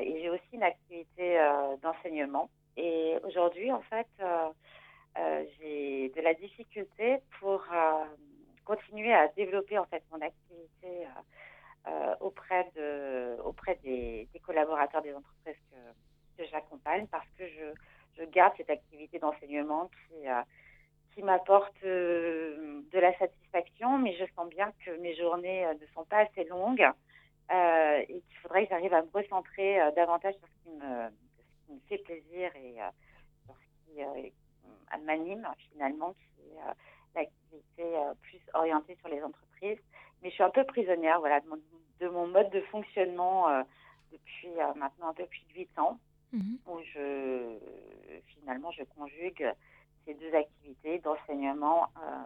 et j'ai aussi une activité d'enseignement. Et aujourd'hui, en fait, j'ai de la difficulté pour continuer à développer en fait mon activité euh, auprès de auprès des, des collaborateurs des entreprises que, que j'accompagne parce que je, je garde cette activité d'enseignement qui euh, m'apporte euh, de la satisfaction, mais je sens bien que mes journées euh, ne sont pas assez longues et qu'il faudrait que j'arrive à me recentrer davantage sur ce qui me, fait plaisir et sur ce qui m'anime finalement, qui est l'activité plus orientée sur les entreprises. Mais je suis un peu prisonnière de, mon- de mode de fonctionnement depuis maintenant depuis 8 ans, Mhm. où je finalement je conjugue ces deux activités d'enseignement euh,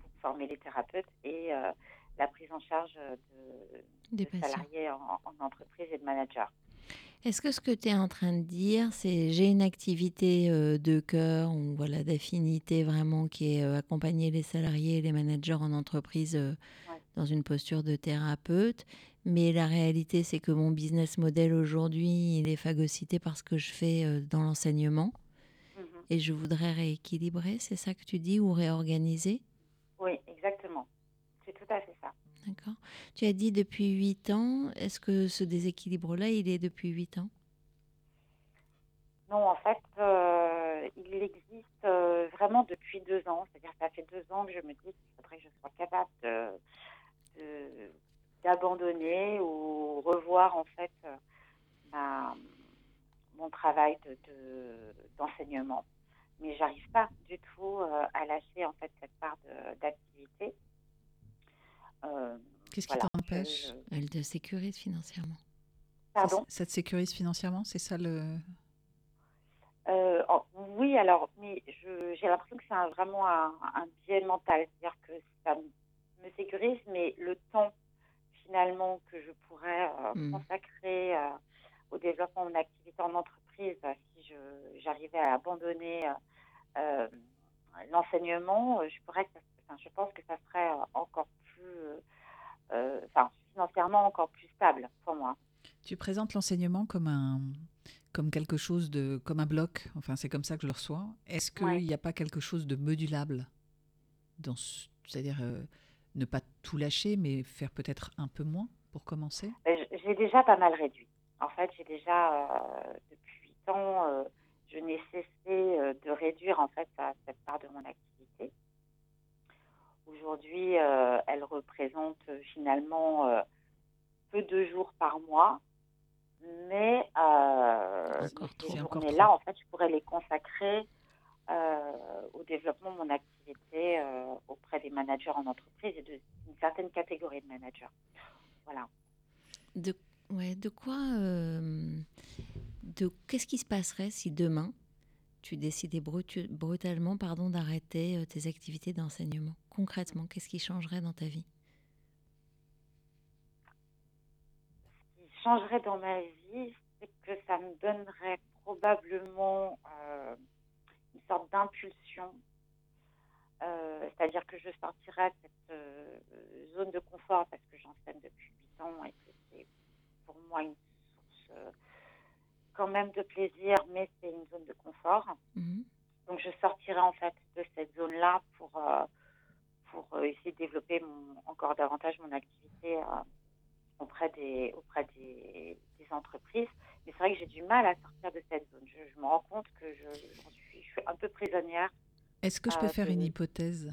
pour former les thérapeutes et euh, la prise en charge de, Des de salariés en, en entreprise et de managers. Est-ce que ce que tu es en train de dire, c'est j'ai une activité euh, de cœur ou voilà d'affinité vraiment qui est euh, accompagner les salariés et les managers en entreprise euh, Ouais. dans une posture de thérapeute, mais la réalité c'est que mon business model aujourd'hui, il est phagocyté par ce que je fais euh, dans l'enseignement Mhm. et je voudrais rééquilibrer, c'est ça que tu dis ou réorganiser? Oui, exactement. C'est tout à fait ça. D'accord. Tu as dit depuis 8 ans, est-ce que ce déséquilibre-là, il est depuis 8 ans? Non, en fait, euh, il existe euh, vraiment depuis deux ans. C'est-à-dire que ça fait deux ans que je me dis qu'il faudrait que je sois capable de, de- d'abandonner ou revoir en fait euh, ma- mon travail de, de- d'enseignement. Mais j'arrive pas du tout euh, à lâcher en fait cette part de- d'activité. Euh, Qu'est-ce qui t'empêche je- Elle te sécurise financièrement? Pardon? Ça, ça te sécurise financièrement C'est ça le. Euh, en- oui, alors, mais j'ai l'impression que c'est vraiment un, un biais mental. C'est-à-dire que ça me sécurise, mais le temps finalement que je pourrais euh, Mm. consacrer euh, au développement de mon activité en entreprise, euh, si je- j'arrivais à abandonner euh, l'enseignement, je pourrais, enfin, je pense que ça serait encore plus, enfin, financièrement encore plus stable pour moi. Tu présentes l'enseignement comme un comme quelque chose de comme un bloc. Enfin, c'est comme ça que je le reçois. Est-ce qu'il Ouais. n'y a pas quelque chose de modulable dans ce- c'est-à-dire ne pas tout lâcher, mais faire peut-être un peu moins pour commencer? Ben, J'ai déjà pas mal réduit. En fait, j'ai déjà, euh, depuis 8 ans, euh, je n'ai cessé euh, de réduire en fait à cette part de mon activité. Aujourd'hui, euh, elle représente finalement peu de jours par mois, mais ces journées-là, en fait, je pourrais les consacrer au développement de mon activité euh, auprès des managers en entreprise et d'une certaine catégorie de managers. Voilà. De, ouais, de quoi euh, de Qu'est-ce qui se passerait si demain tu décidais brutu- brutalement pardon, d'arrêter euh, tes activités d'enseignement? Concrètement, qu'est-ce qui changerait dans ta vie? Ce qui changerait dans ma vie, c'est que ça me donnerait probablement euh, une sorte d'impulsion. Euh, C'est-à-dire que je sortirais de cette euh, zone de confort parce que j'enseigne depuis 8 ans et que c'est pour moi une source euh, quand même de plaisir, mais c'est une zone de confort. Mhm. Donc je sortirai en fait de cette zone-là pour, pour essayer de développer mon- encore davantage mon activité auprès, des, auprès des, des entreprises. Mais c'est vrai que j'ai du mal à sortir de cette zone. Je, je me rends compte que je, j'en suis, je suis un peu prisonnière. Est-ce que je peux faire c'est- une hypothèse?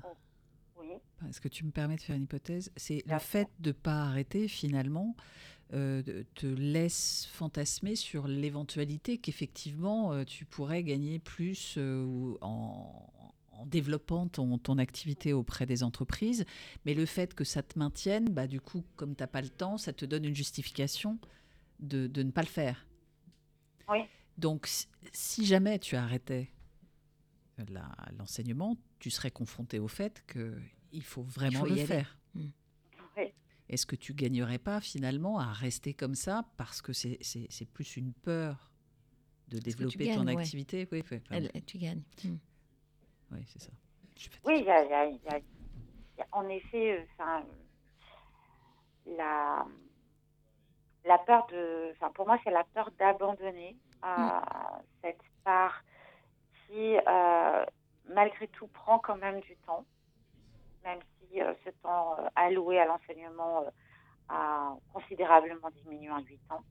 Oui. Est-ce que tu me permets de faire une hypothèse? C'est le fait de ne pas arrêter finalement euh, te laisse fantasmer sur l'éventualité qu'effectivement euh, tu pourrais gagner plus euh, en, en développant ton, ton activité auprès des entreprises. Mais le fait que ça te maintienne, bah, du coup, comme tu n'as pas le temps, ça te donne une justification de, de ne pas le faire. Oui. Donc, si- jamais tu arrêtais l'enseignement, tu serais confronté au fait qu'il faut vraiment faut y le aller. faire. Oui. Est-ce que tu gagnerais pas finalement à rester comme ça parce que c'est c'est- c'est plus une peur de développer gagnes, ton ouais. activité? Oui, ouais, pardon. Elle- Tu gagnes. Mhm. Oui, c'est ça. Oui, fatiguée. il y a, il y a- il y a- il y a en effet euh, enfin, la, la peur de. Enfin, pour moi, c'est la peur d'abandonner euh, cette part qui, euh, malgré tout, prend quand même du temps, même si euh, ce temps euh, alloué à l'enseignement euh, a considérablement diminué en 8 ans.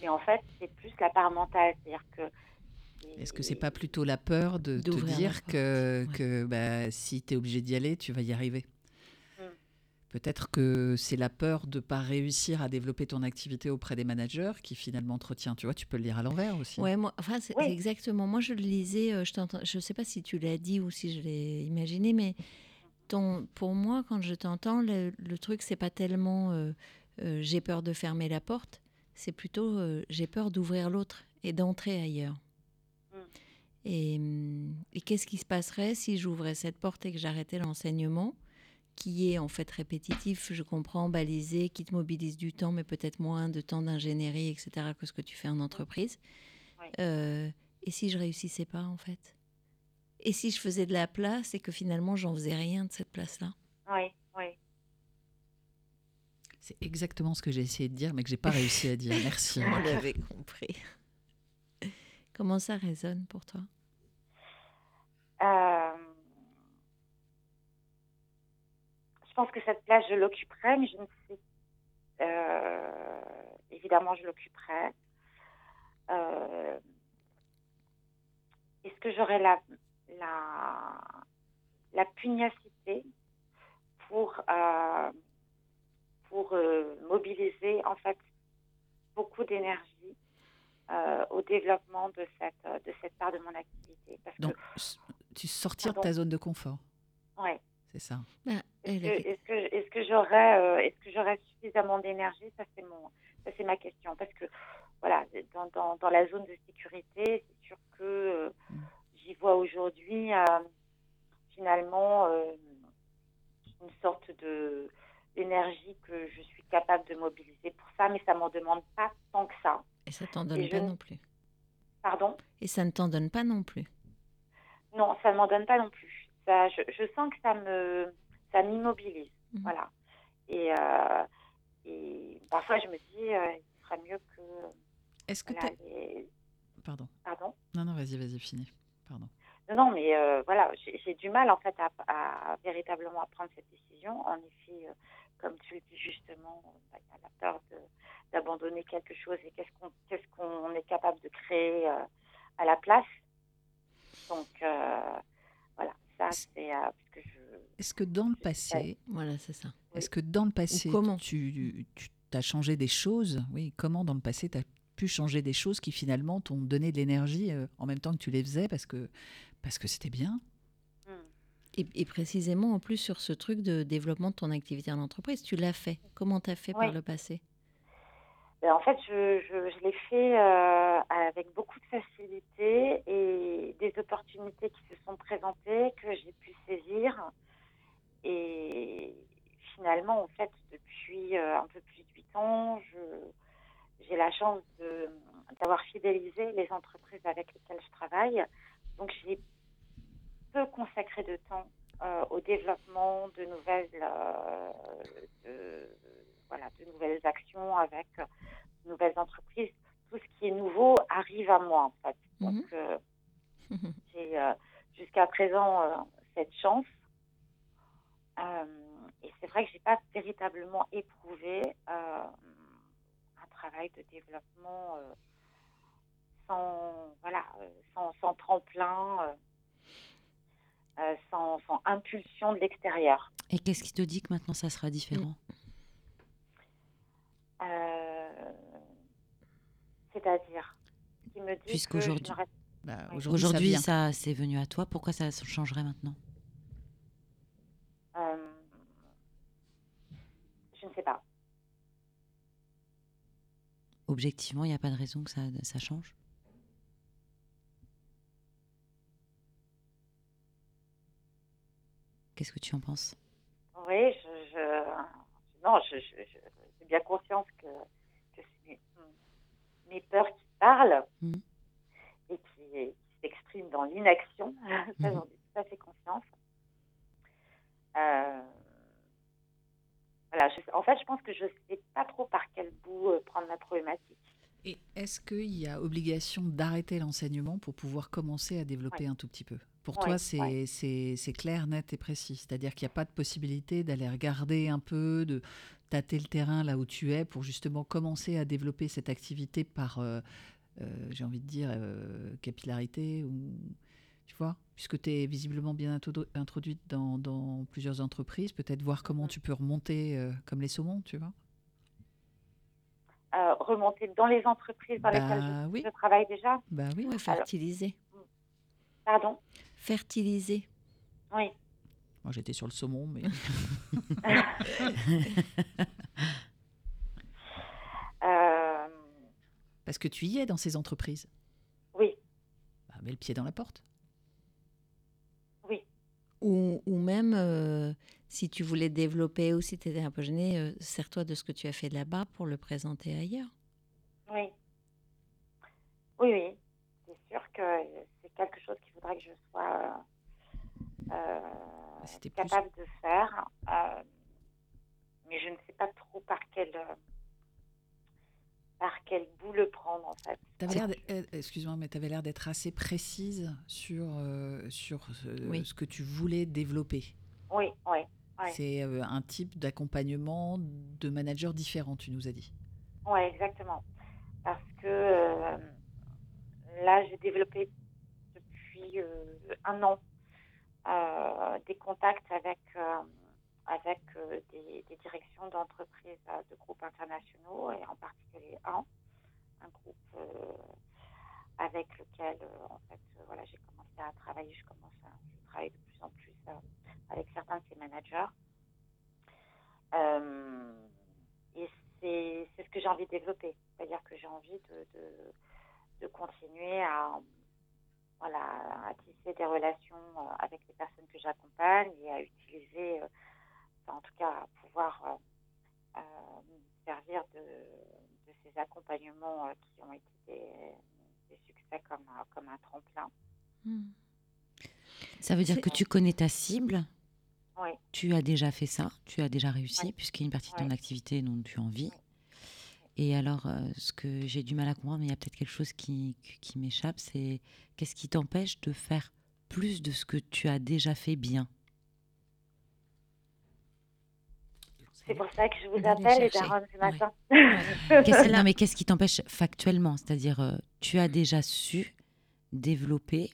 Mais en fait, c'est plus la part mentale, c'est-à-dire que. Est-ce que c'est pas plutôt la peur de te dire que, ouais. que bah, si tu es obligé d'y aller, tu vas y arriver? Peut-être que c'est la peur de pas réussir à développer ton activité auprès des managers qui finalement te retient. Tu vois, tu peux le lire à l'envers aussi. Ouais, moi, enfin, c'est Oui. exactement. Moi, je le lisais, euh, je ne sais pas si tu l'as dit ou si je l'ai imaginé, mais ton, pour moi, quand je t'entends, le, le truc, c'est pas tellement euh, euh, j'ai peur de fermer la porte, c'est plutôt euh, j'ai peur d'ouvrir l'autre et d'entrer ailleurs. Mm. Et, hum, et qu'est-ce qui se passerait si j'ouvrais cette porte et que j'arrêtais l'enseignement? Qui est en fait répétitif, je comprends, balisé, qui te mobilise du temps, mais peut-être moins de temps d'ingénierie, etc., que ce que tu fais en entreprise. Oui. Euh, et si je réussissais pas, en fait? Et si je faisais de la place et que finalement, j'en faisais rien de cette place-là? Oui, oui. C'est exactement ce que j'ai essayé de dire, mais que j'ai pas réussi à dire. Merci. On l'avait compris. Comment ça résonne pour toi? Euh, je pense que cette place, je l'occuperai, mais je ne sais. Euh, évidemment, je l'occuperai. Euh, Est-ce que j'aurai la, la, la pugnacité pour, euh, pour euh, mobiliser en fait beaucoup d'énergie euh, au développement de cette, de cette part de mon activité? Parce Donc, tu sortir de ta zone de confort, ouais. c'est ça. Bah, Est-ce que, que j'aurais, euh, suffisamment d'énergie? Ça c'est ma question. Parce que voilà, dans, dans, dans la zone de sécurité, c'est sûr que euh, j'y vois aujourd'hui euh, finalement euh, une sorte de d'énergie que je suis capable de mobiliser pour ça, mais ça m'en demande pas tant que ça. Et ça t'en donne Et pas ne- non plus. Pardon? Et ça ne t'en donne pas non plus. Non, ça ne m'en donne pas non plus. Ça, je, je sens que ça me, ça m'immobilise. Mhm. Voilà. Et, euh, et parfois, je me dis, euh, il serait mieux que. Est-ce que voilà, les- Pardon. Pardon? Non, non, vas-y, vas-y, finis. Pardon. Non, non, mais euh, voilà, j'ai du mal en fait à, à véritablement prendre cette décision. En effet, comme tu le dis justement, bah, il y a la peur d'abandonner quelque chose et qu'est-ce qu'on est capable de créer à la place. Donc ça c'est euh, parce que je. Est-ce que dans le passé, Voilà, c'est ça. est-ce que dans le passé, comment tu, tu as changé des choses? Oui, comment dans le passé tu as pu changer des choses qui finalement t'ont donné de l'énergie euh, en même temps que tu les faisais parce que parce que c'était bien? Hmm. Et, et précisément, en plus, sur ce truc de développement de ton activité en entreprise, tu l'as fait. Comment t'as fait Oui. par le passé? En fait, je, l'ai fait euh, avec beaucoup de facilité et des opportunités qui se sont présentées que j'ai pu saisir. Et finalement, en fait, depuis euh, un peu plus de huit ans, je, j'ai la chance d'avoir fidélisé les entreprises avec lesquelles je travaille. Donc, j'ai peu consacré de temps euh, au développement de nouvelles, voilà, de nouvelles actions avec euh, de nouvelles entreprises. Tout ce qui est nouveau arrive à moi, en fait. Donc, Mhm. euh, j'ai euh, jusqu'à présent cette chance. Et c'est vrai que j'ai pas véritablement éprouvé un travail de développement sans voilà sans, sans tremplin, euh, sans, sans impulsion de l'extérieur. Et qu'est-ce qui te dit que maintenant ça sera différent? C'est-à-dire qui me dit que je Puisqu'aujourd'hui- reste- Bah. Aujourd'hui, ça Aujourd'hui, c'est venu à toi. Pourquoi ça changerait maintenant euh, je ne sais pas. Objectivement, il n'y a pas de raison que ça, ça change. Qu'est-ce que tu en penses? Oui, je, je- non, je, je- je- j'ai bien conscience que, que c'est mes, mes peurs qui parlent Mhm. et qui, qui s'expriment dans l'inaction. Ça, j'en ai tout à fait conscience. Euh, voilà, je- en fait, je pense que je ne sais pas trop par quel bout euh, prendre la problématique. Et est-ce qu'il y a obligation d'arrêter l'enseignement pour pouvoir commencer à développer un tout petit peu? Pour Ouais, toi, c'est ouais. c'est- c'est clair, net et précis. C'est-à-dire qu'il n'y a pas de possibilité d'aller regarder un peu, de tâter le terrain là où tu es pour justement commencer à développer cette activité par, euh, euh, j'ai envie de dire, euh, capillarité ou tu vois Puisque tu es visiblement bien introdu- introduite dans, dans plusieurs entreprises, peut-être voir comment tu peux remonter comme les saumons, tu vois remonter dans les entreprises dans Bah lesquelles je, oui. je travaille déjà. Bah oui. Fertiliser. Pardon? Fertiliser. Oui. Moi, j'étais sur le saumon, mais. Euh, Parce que tu y es dans ces entreprises. oui, Bah, mets le pied dans la porte. oui. Ou, ou même, euh, si tu voulais développer ou si tu étais un peu gêné, euh, sers-toi de ce que tu as fait là-bas pour le présenter ailleurs. Oui. Oui, oui. C'est sûr que c'est quelque chose qu'il faudrait que je sois euh, euh, plus- capable de faire. euh, mais je ne sais pas trop par quel, euh, par quel bout le prendre, en fait. Euh, excuse-moi, mais tu avais l'air d'être assez précise sur, euh, sur ce, Oui. ce que tu voulais développer. Oui, oui. oui. C'est euh, un type d'accompagnement de manager différent, tu nous as dit. Oui, exactement. Parce que euh, là, j'ai développé depuis euh, un an euh, des contacts avec, euh, avec euh, des, directions d'entreprises euh, de groupes internationaux et en particulier un, un groupe euh, avec lequel euh, en fait, euh, voilà, j'ai commencé à travailler. Je commence à je travaille de plus en plus euh, avec certains de ces managers. Euh, et c'est ce que j'ai envie de développer. C'est-à-dire que j'ai envie de, de continuer à, voilà, à tisser des relations euh, avec les personnes que j'accompagne et à utiliser, euh, en tout cas, à pouvoir euh, me servir de, de ces accompagnements qui ont été des, des succès comme, un- comme un tremplin. Ça veut dire que tu connais ta cible, Oui, tu as déjà fait ça, tu as déjà réussi, puisqu'il y a une partie de ton activité dont tu as envie. Et alors, euh, ce que j'ai du mal à comprendre, mais il y a peut-être quelque chose qui, m'échappe, c'est qu'est-ce qui t'empêche de faire plus de ce que tu as déjà fait bien? C'est pour ça que je vous appelle, les darons, ce Ouais. matin. Qu'est-ce- Non, mais qu'est-ce qui t'empêche factuellement? C'est-à-dire, euh, tu as déjà su développer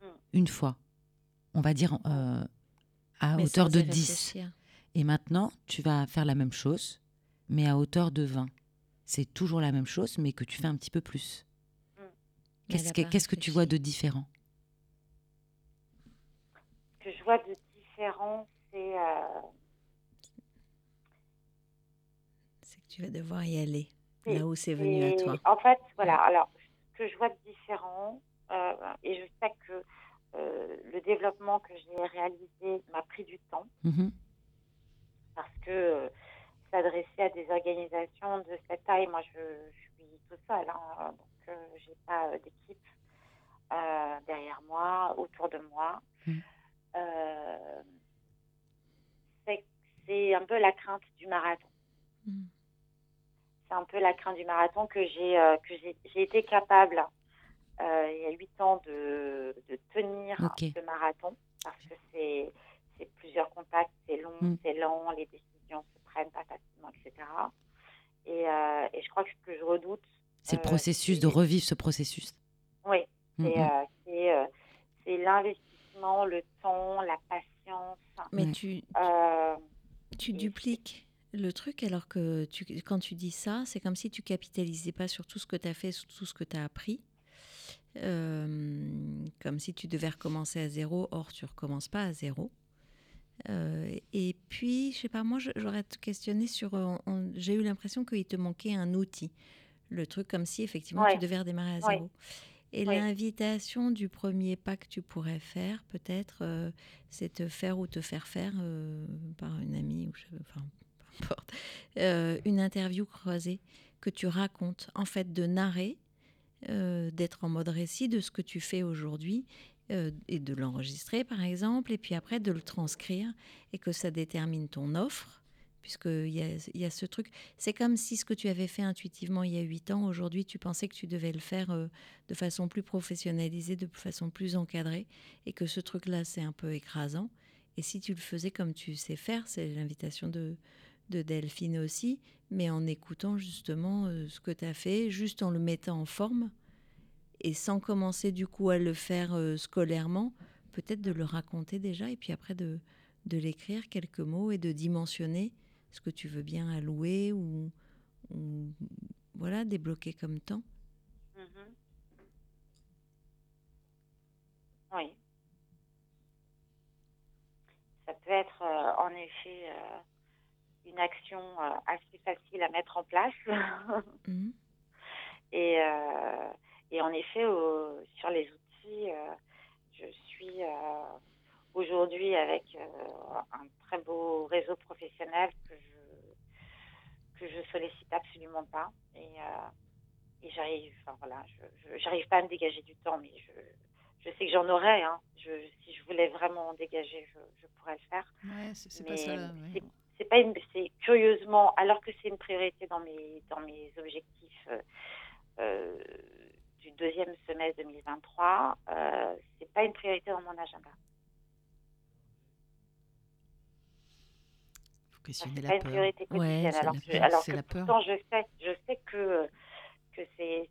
Mm. une fois, on va dire euh, à Mais hauteur de y 10. réfléchir. Et maintenant, tu vas faire la même chose, mais à hauteur de 20. C'est toujours la même chose, mais que tu fais un petit peu plus. Mm. Mais Qu'est-ce que, pas qu'est-ce que tu vois de différent? Ce que je vois de différent, c'est euh, C'est que tu vas devoir y aller, Et- là où c'est venu à toi. En fait, voilà. Alors, ce que je vois de différent, euh, et je sais que euh, le développement que j'ai réalisé m'a pris du temps Mhm. parce que euh, s'adresser à des organisations de cette taille, moi, je, je suis toute seule, hein, donc euh, j'ai pas euh, d'équipe euh, derrière moi, autour de moi. Mhm. Euh, c'est un peu la crainte du marathon. Mm. c'est un peu la crainte du marathon que j'ai que j'ai été capable il y a huit ans de, de tenir Ok. ce marathon parce que c'est c'est plusieurs contacts, c'est long, Mm. c'est lent, les décisions se prennent pas facilement, etc. Et, euh, et je crois que ce que je redoute, C'est le Euh, processus, de revivre ce processus. oui, Mhm. c'est euh, c'est, euh, l'investissement, le temps, la patience. Mais tu, euh, tu dupliques le truc alors que tu, quand tu dis ça, c'est comme si tu capitalisais pas sur tout ce que tu as fait, sur tout ce que tu as appris. Euh, comme si tu devais recommencer à zéro, or tu recommences pas à zéro. Euh, et puis, je sais pas, moi j'aurais te questionné sur. euh, J'ai eu l'impression qu'il te manquait un outil. Le truc comme si effectivement Ouais. tu devais redémarrer à Ouais. zéro. Et Ouais. l'invitation du premier pas que tu pourrais faire, peut-être, euh, c'est te faire ou te faire faire euh, par une amie, ou je, enfin, peu importe, une interview croisée que tu racontes, en fait, de narrer, euh, d'être en mode récit de ce que tu fais aujourd'hui euh, et de l'enregistrer, par exemple, et puis après de le transcrire et que ça détermine ton offre. Puisqu'il y a, y a ce truc. C'est comme si ce que tu avais fait intuitivement il y a huit ans, aujourd'hui, tu pensais que tu devais le faire euh, de façon plus professionnalisée, de façon plus encadrée, et que ce truc-là, c'est un peu écrasant. Et si tu le faisais comme tu sais faire, c'est l'invitation de, de Delphine aussi, mais en écoutant justement euh, ce que tu as fait, juste en le mettant en forme, et sans commencer du coup à le faire euh, scolairement, peut-être de le raconter déjà, et puis après de, de l'écrire quelques mots et de dimensionner ce que tu veux bien allouer ou, ou voilà, débloquer comme temps. Mhm. Oui. Ça peut être en effet une action assez facile à mettre en place. Mhm. et, et, en effet, sur les outils, je suis aujourd'hui avec un très beau réseau professionnel que je, que je sollicite absolument pas. Et, et j'arrive, enfin voilà, je, j'arrive pas à me dégager du temps, mais je, je sais que j'en aurais. Hein. Je, si je voulais vraiment en dégager, je, je pourrais le faire. Ouais, c'est, pas ça. C'est, pas une, c'est curieusement, alors que c'est une priorité dans mes, dans mes objectifs euh, euh du deuxième semestre 2023, euh, c'est pas une priorité dans mon agenda. C'est pas une priorité quotidienne. Ouais, alors, la peur, alors que la peur. pourtant, je sais, je sais que que c'est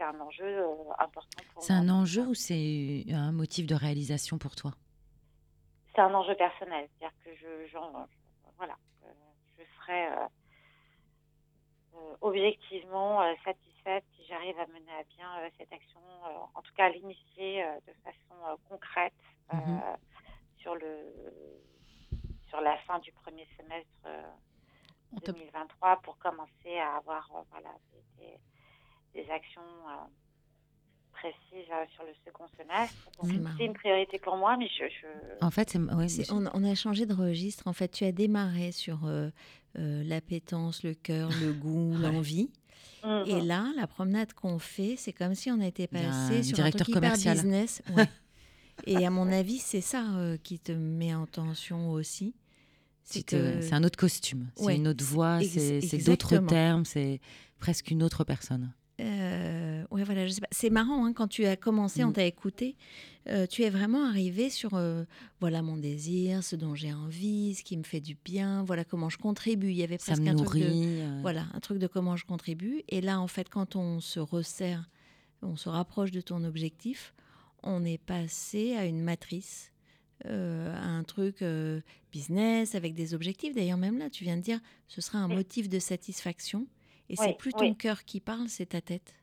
un enjeu euh, important pour C'est un enjeu ou c'est un motif de réalisation pour toi? C'est un enjeu personnel, c'est-à-dire que je, voilà, euh, je serais euh, euh, objectivement euh, si j'arrive à mener à bien euh, cette action, euh, en tout cas à l'initier euh, de façon concrète Mhm. sur le sur la fin du premier semestre euh, On te- 2023 pour commencer à avoir voilà, des, actions précises euh, sur le second semestre. C'est une priorité pour moi, mais je, je- En fait, ouais, on, on a changé de registre. En fait, tu as démarré sur euh, euh, l'appétence, le cœur, le goût, l'envie. Mhm. Et là, la promenade qu'on fait, c'est comme si on était passé un sur directeur un truc hyper commercial. business. Ouais. Et à mon avis, c'est ça euh, qui te met en tension aussi. c'est un autre costume, c'est Ouais, une autre voix, c'est d'autres termes, c'est presque une autre personne. Euh, ouais, voilà, je sais pas. C'est marrant hein, quand tu as commencé, on Mm. t'a écouté, euh, tu es vraiment arrivé sur euh, voilà mon désir, ce dont j'ai envie, ce qui me fait du bien, voilà comment je contribue. Il y avait presque un truc de euh, voilà un truc de comment je contribue. Et là, en fait, quand on se resserre, on se rapproche de ton objectif, on est passé à une matrice. à un truc business avec des objectifs. D'ailleurs, même là, tu viens de dire, ce sera un Oui. motif de satisfaction. Et Oui, c'est plus ton oui. cœur qui parle, c'est ta tête.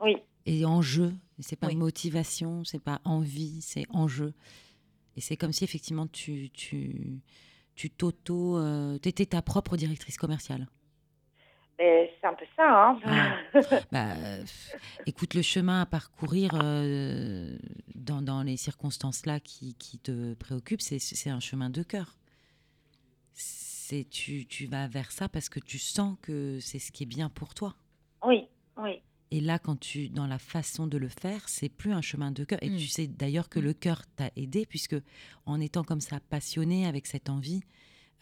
oui, Et enjeu, c'est pas Oui. motivation, c'est pas envie, c'est enjeu. Et c'est comme si effectivement tu tu tu t'auto, euh, t'étais ta propre directrice commerciale. mais c'est un peu ça. Hein. Bah, euh, écoute, le chemin à parcourir euh, dans, dans les circonstances là qui, qui te préoccupent, c'est, c'est un chemin de cœur. C'est tu, tu vas vers ça parce que tu sens que c'est ce qui est bien pour toi. oui, oui, Et là, quand tu dans la façon de le faire, c'est plus un chemin de cœur. Et Mm. tu sais d'ailleurs que le cœur t'a aidé puisque en étant comme ça passionné avec cette envie,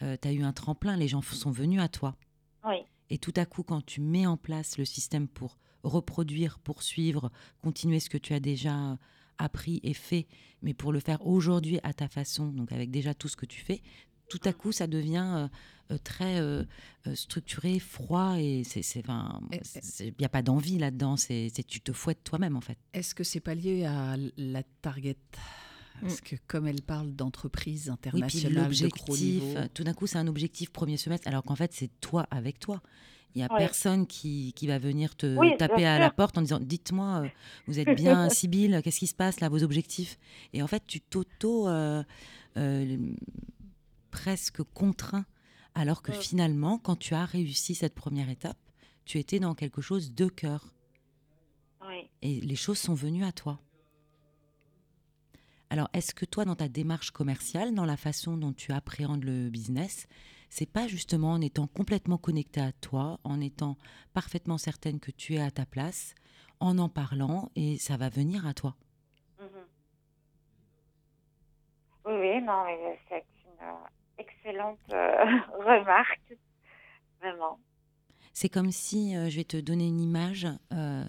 tu as eu un tremplin. Les gens sont venus à toi. oui, Et tout à coup, quand tu mets en place le système pour reproduire, poursuivre, continuer ce que tu as déjà appris et fait, mais pour le faire aujourd'hui à ta façon, donc avec déjà tout ce que tu fais, tout à coup, ça devient euh, euh, très euh, structuré, froid, et il n'y a pas d'envie là-dedans, c'est, c'est tu te fouettes toi-même en fait. Est-ce que c'est pas lié à la target? Parce que comme elle parle d'entreprise Oui, puis internationale de gros niveau, euh, tout d'un coup, c'est un objectif premier semestre, alors qu'en fait, c'est toi avec toi. Il n'y a Ouais. personne qui, qui va venir te Oui, taper à la porte en disant Dites-moi, vous êtes bien, Sybille, qu'est-ce qui se passe là, vos objectifs? Et en fait, tu t'auto euh, euh, presque contraint, alors que Mm. finalement, quand tu as réussi cette première étape, tu étais dans quelque chose de cœur oui. et les choses sont venues à toi. Alors, est-ce que toi, dans ta démarche commerciale, dans la façon dont tu appréhendes le business, c'est pas justement en étant complètement connecté à toi, en étant parfaitement certaine que tu es à ta place, en en parlant et ça va venir à toi? Mhm. Oui, oui, non, mais c'est une euh, excellente euh, remarque, vraiment. C'est comme si, euh, je vais te donner une image, euh,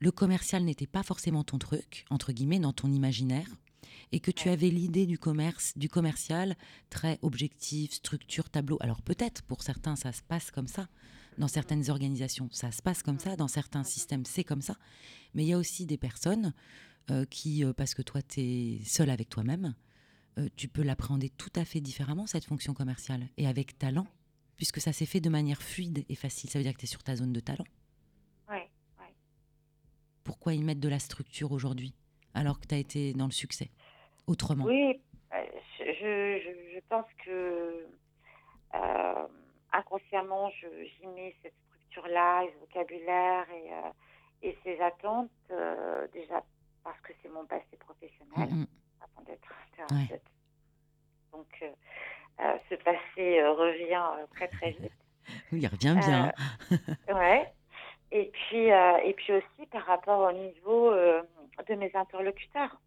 le commercial n'était pas forcément ton truc, entre guillemets, dans ton imaginaire, et que tu Ouais. avais l'idée du commerce, du commercial, très objectif, structure, tableau. Alors peut-être, pour certains, ça se passe comme ça. Dans certaines organisations, ça se passe comme ça. Dans certains systèmes, c'est comme ça. Mais il y a aussi des personnes qui, parce que toi, tu es seul avec toi-même, euh, tu peux l'appréhender tout à fait différemment, cette fonction commerciale, et avec talent, puisque ça s'est fait de manière fluide et facile. Ça veut dire que tu es sur ta zone de talent. Oui, oui. Pourquoi y mettre de la structure aujourd'hui, alors que tu as été dans le succès Autrement? Oui, euh, je, je, je, je pense que euh, inconsciemment, je- j'y mets cette structure-là, ce vocabulaire et, et ces attentes, déjà parce que c'est mon passé professionnel Mm, mm. Avant d'être. Donc, euh, euh, ce passé euh, revient euh, très très vite. Oui, il revient bien. Ouais. Et puis, euh, et puis aussi par rapport au niveau euh, de mes interlocuteurs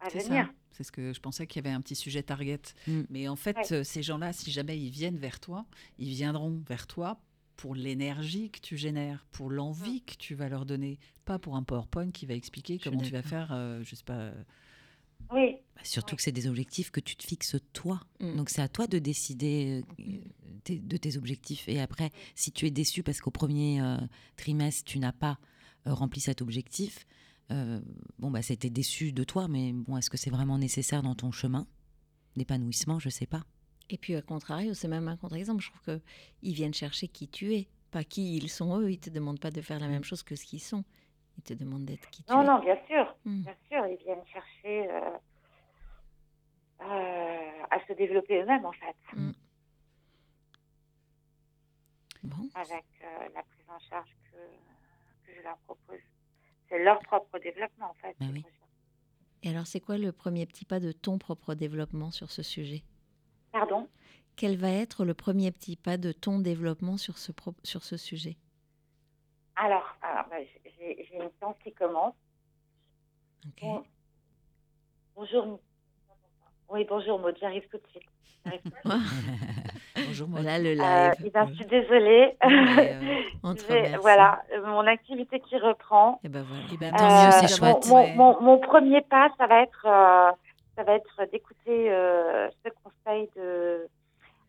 à C'est venir. ça. C'est ce que je pensais qu'il y avait un petit sujet target. Mm. Mais en fait, Ouais. euh, ces gens-là, si jamais ils viennent vers toi, ils viendront vers toi pour l'énergie que tu génères, pour l'envie que tu vas leur donner, pas pour un PowerPoint qui va expliquer comment tu vas faire, euh, je sais pas. Oui, Bah, surtout que c'est des objectifs que tu te fixes toi. Mm. Donc c'est à toi de décider euh, de tes objectifs. Et après, si tu es déçu parce qu'au premier euh, trimestre, tu n'as pas euh, rempli cet objectif, euh, bon, bah, c'était déçu de toi, mais bon, est-ce que c'est vraiment nécessaire dans ton chemin d'épanouissement? Je sais pas. Et puis, à contrario, c'est même un contre-exemple. Je trouve qu'ils viennent chercher qui tu es, pas qui ils sont eux. Ils te demandent pas de faire la même chose que ce qu'ils sont. Ils te demandent d'être qui tu non, es. non, bien sûr. Mm. Bien sûr, ils viennent chercher euh, euh, à se développer eux-mêmes, en fait, Mm. Bon. avec euh, la prise en charge que, que je leur propose. C'est leur propre développement, en fait. Qu'ils oui. Et alors, c'est quoi le premier petit pas de ton propre développement sur ce sujet? Pardon? Quel va être le premier petit pas de ton développement sur ce, pro- sur ce sujet? Alors, alors bah, j'ai- une séance qui commence. Bon- Bonjour. Oui, bonjour Maud, j'arrive tout de suite. J'arrive tout de suite. Bonjour, moi. Voilà le Euh, live. eh ben, je suis désolée. Euh, te voilà, mon activité qui reprend. Et ben voilà. Eh ben, tant mieux, c'est mon- chouette. Mon, ouais. mon- mon premier pas, ça va être, euh, ça va être d'écouter euh, ce conseil de,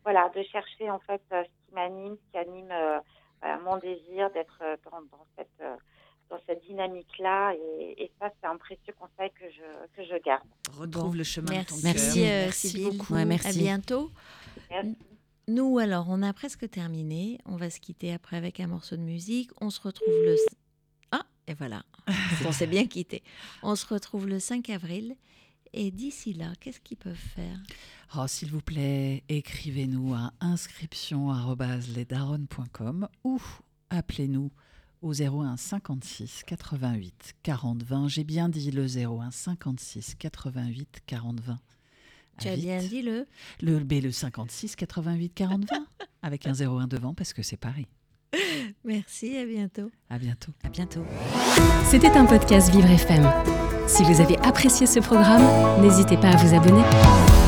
voilà, de chercher en fait ce qui m'anime, ce qui anime euh, voilà, mon désir d'être dans, dans cette, euh, dans cette dynamique-là. Et, et ça, c'est un précieux conseil que je, que je garde. Retrouve Bon, le chemin Merci, de ton Merci, cœur. euh, Merci beaucoup. Ouais, merci. À bientôt. Merci. Nous, alors, on a presque terminé. On va se quitter après avec un morceau de musique. On se retrouve le... Ah, et voilà. on s'est bien quitté. On se retrouve le 5 avril. Et d'ici là, qu'est-ce qu'ils peuvent faire? Oh, S'il vous plaît, écrivez-nous à inscription.lesdaronnes.com ou appelez-nous au 01 56 88 40 20. J'ai bien dit le 01 56 88 40 20. Tu as vite. bien dit le Le, B, le 56 88 40 20 avec un 01 devant parce que c'est Paris. Merci, à bientôt. À bientôt. À bientôt. C'était un podcast Vivre FM. Si vous avez apprécié ce programme, n'hésitez pas à vous abonner.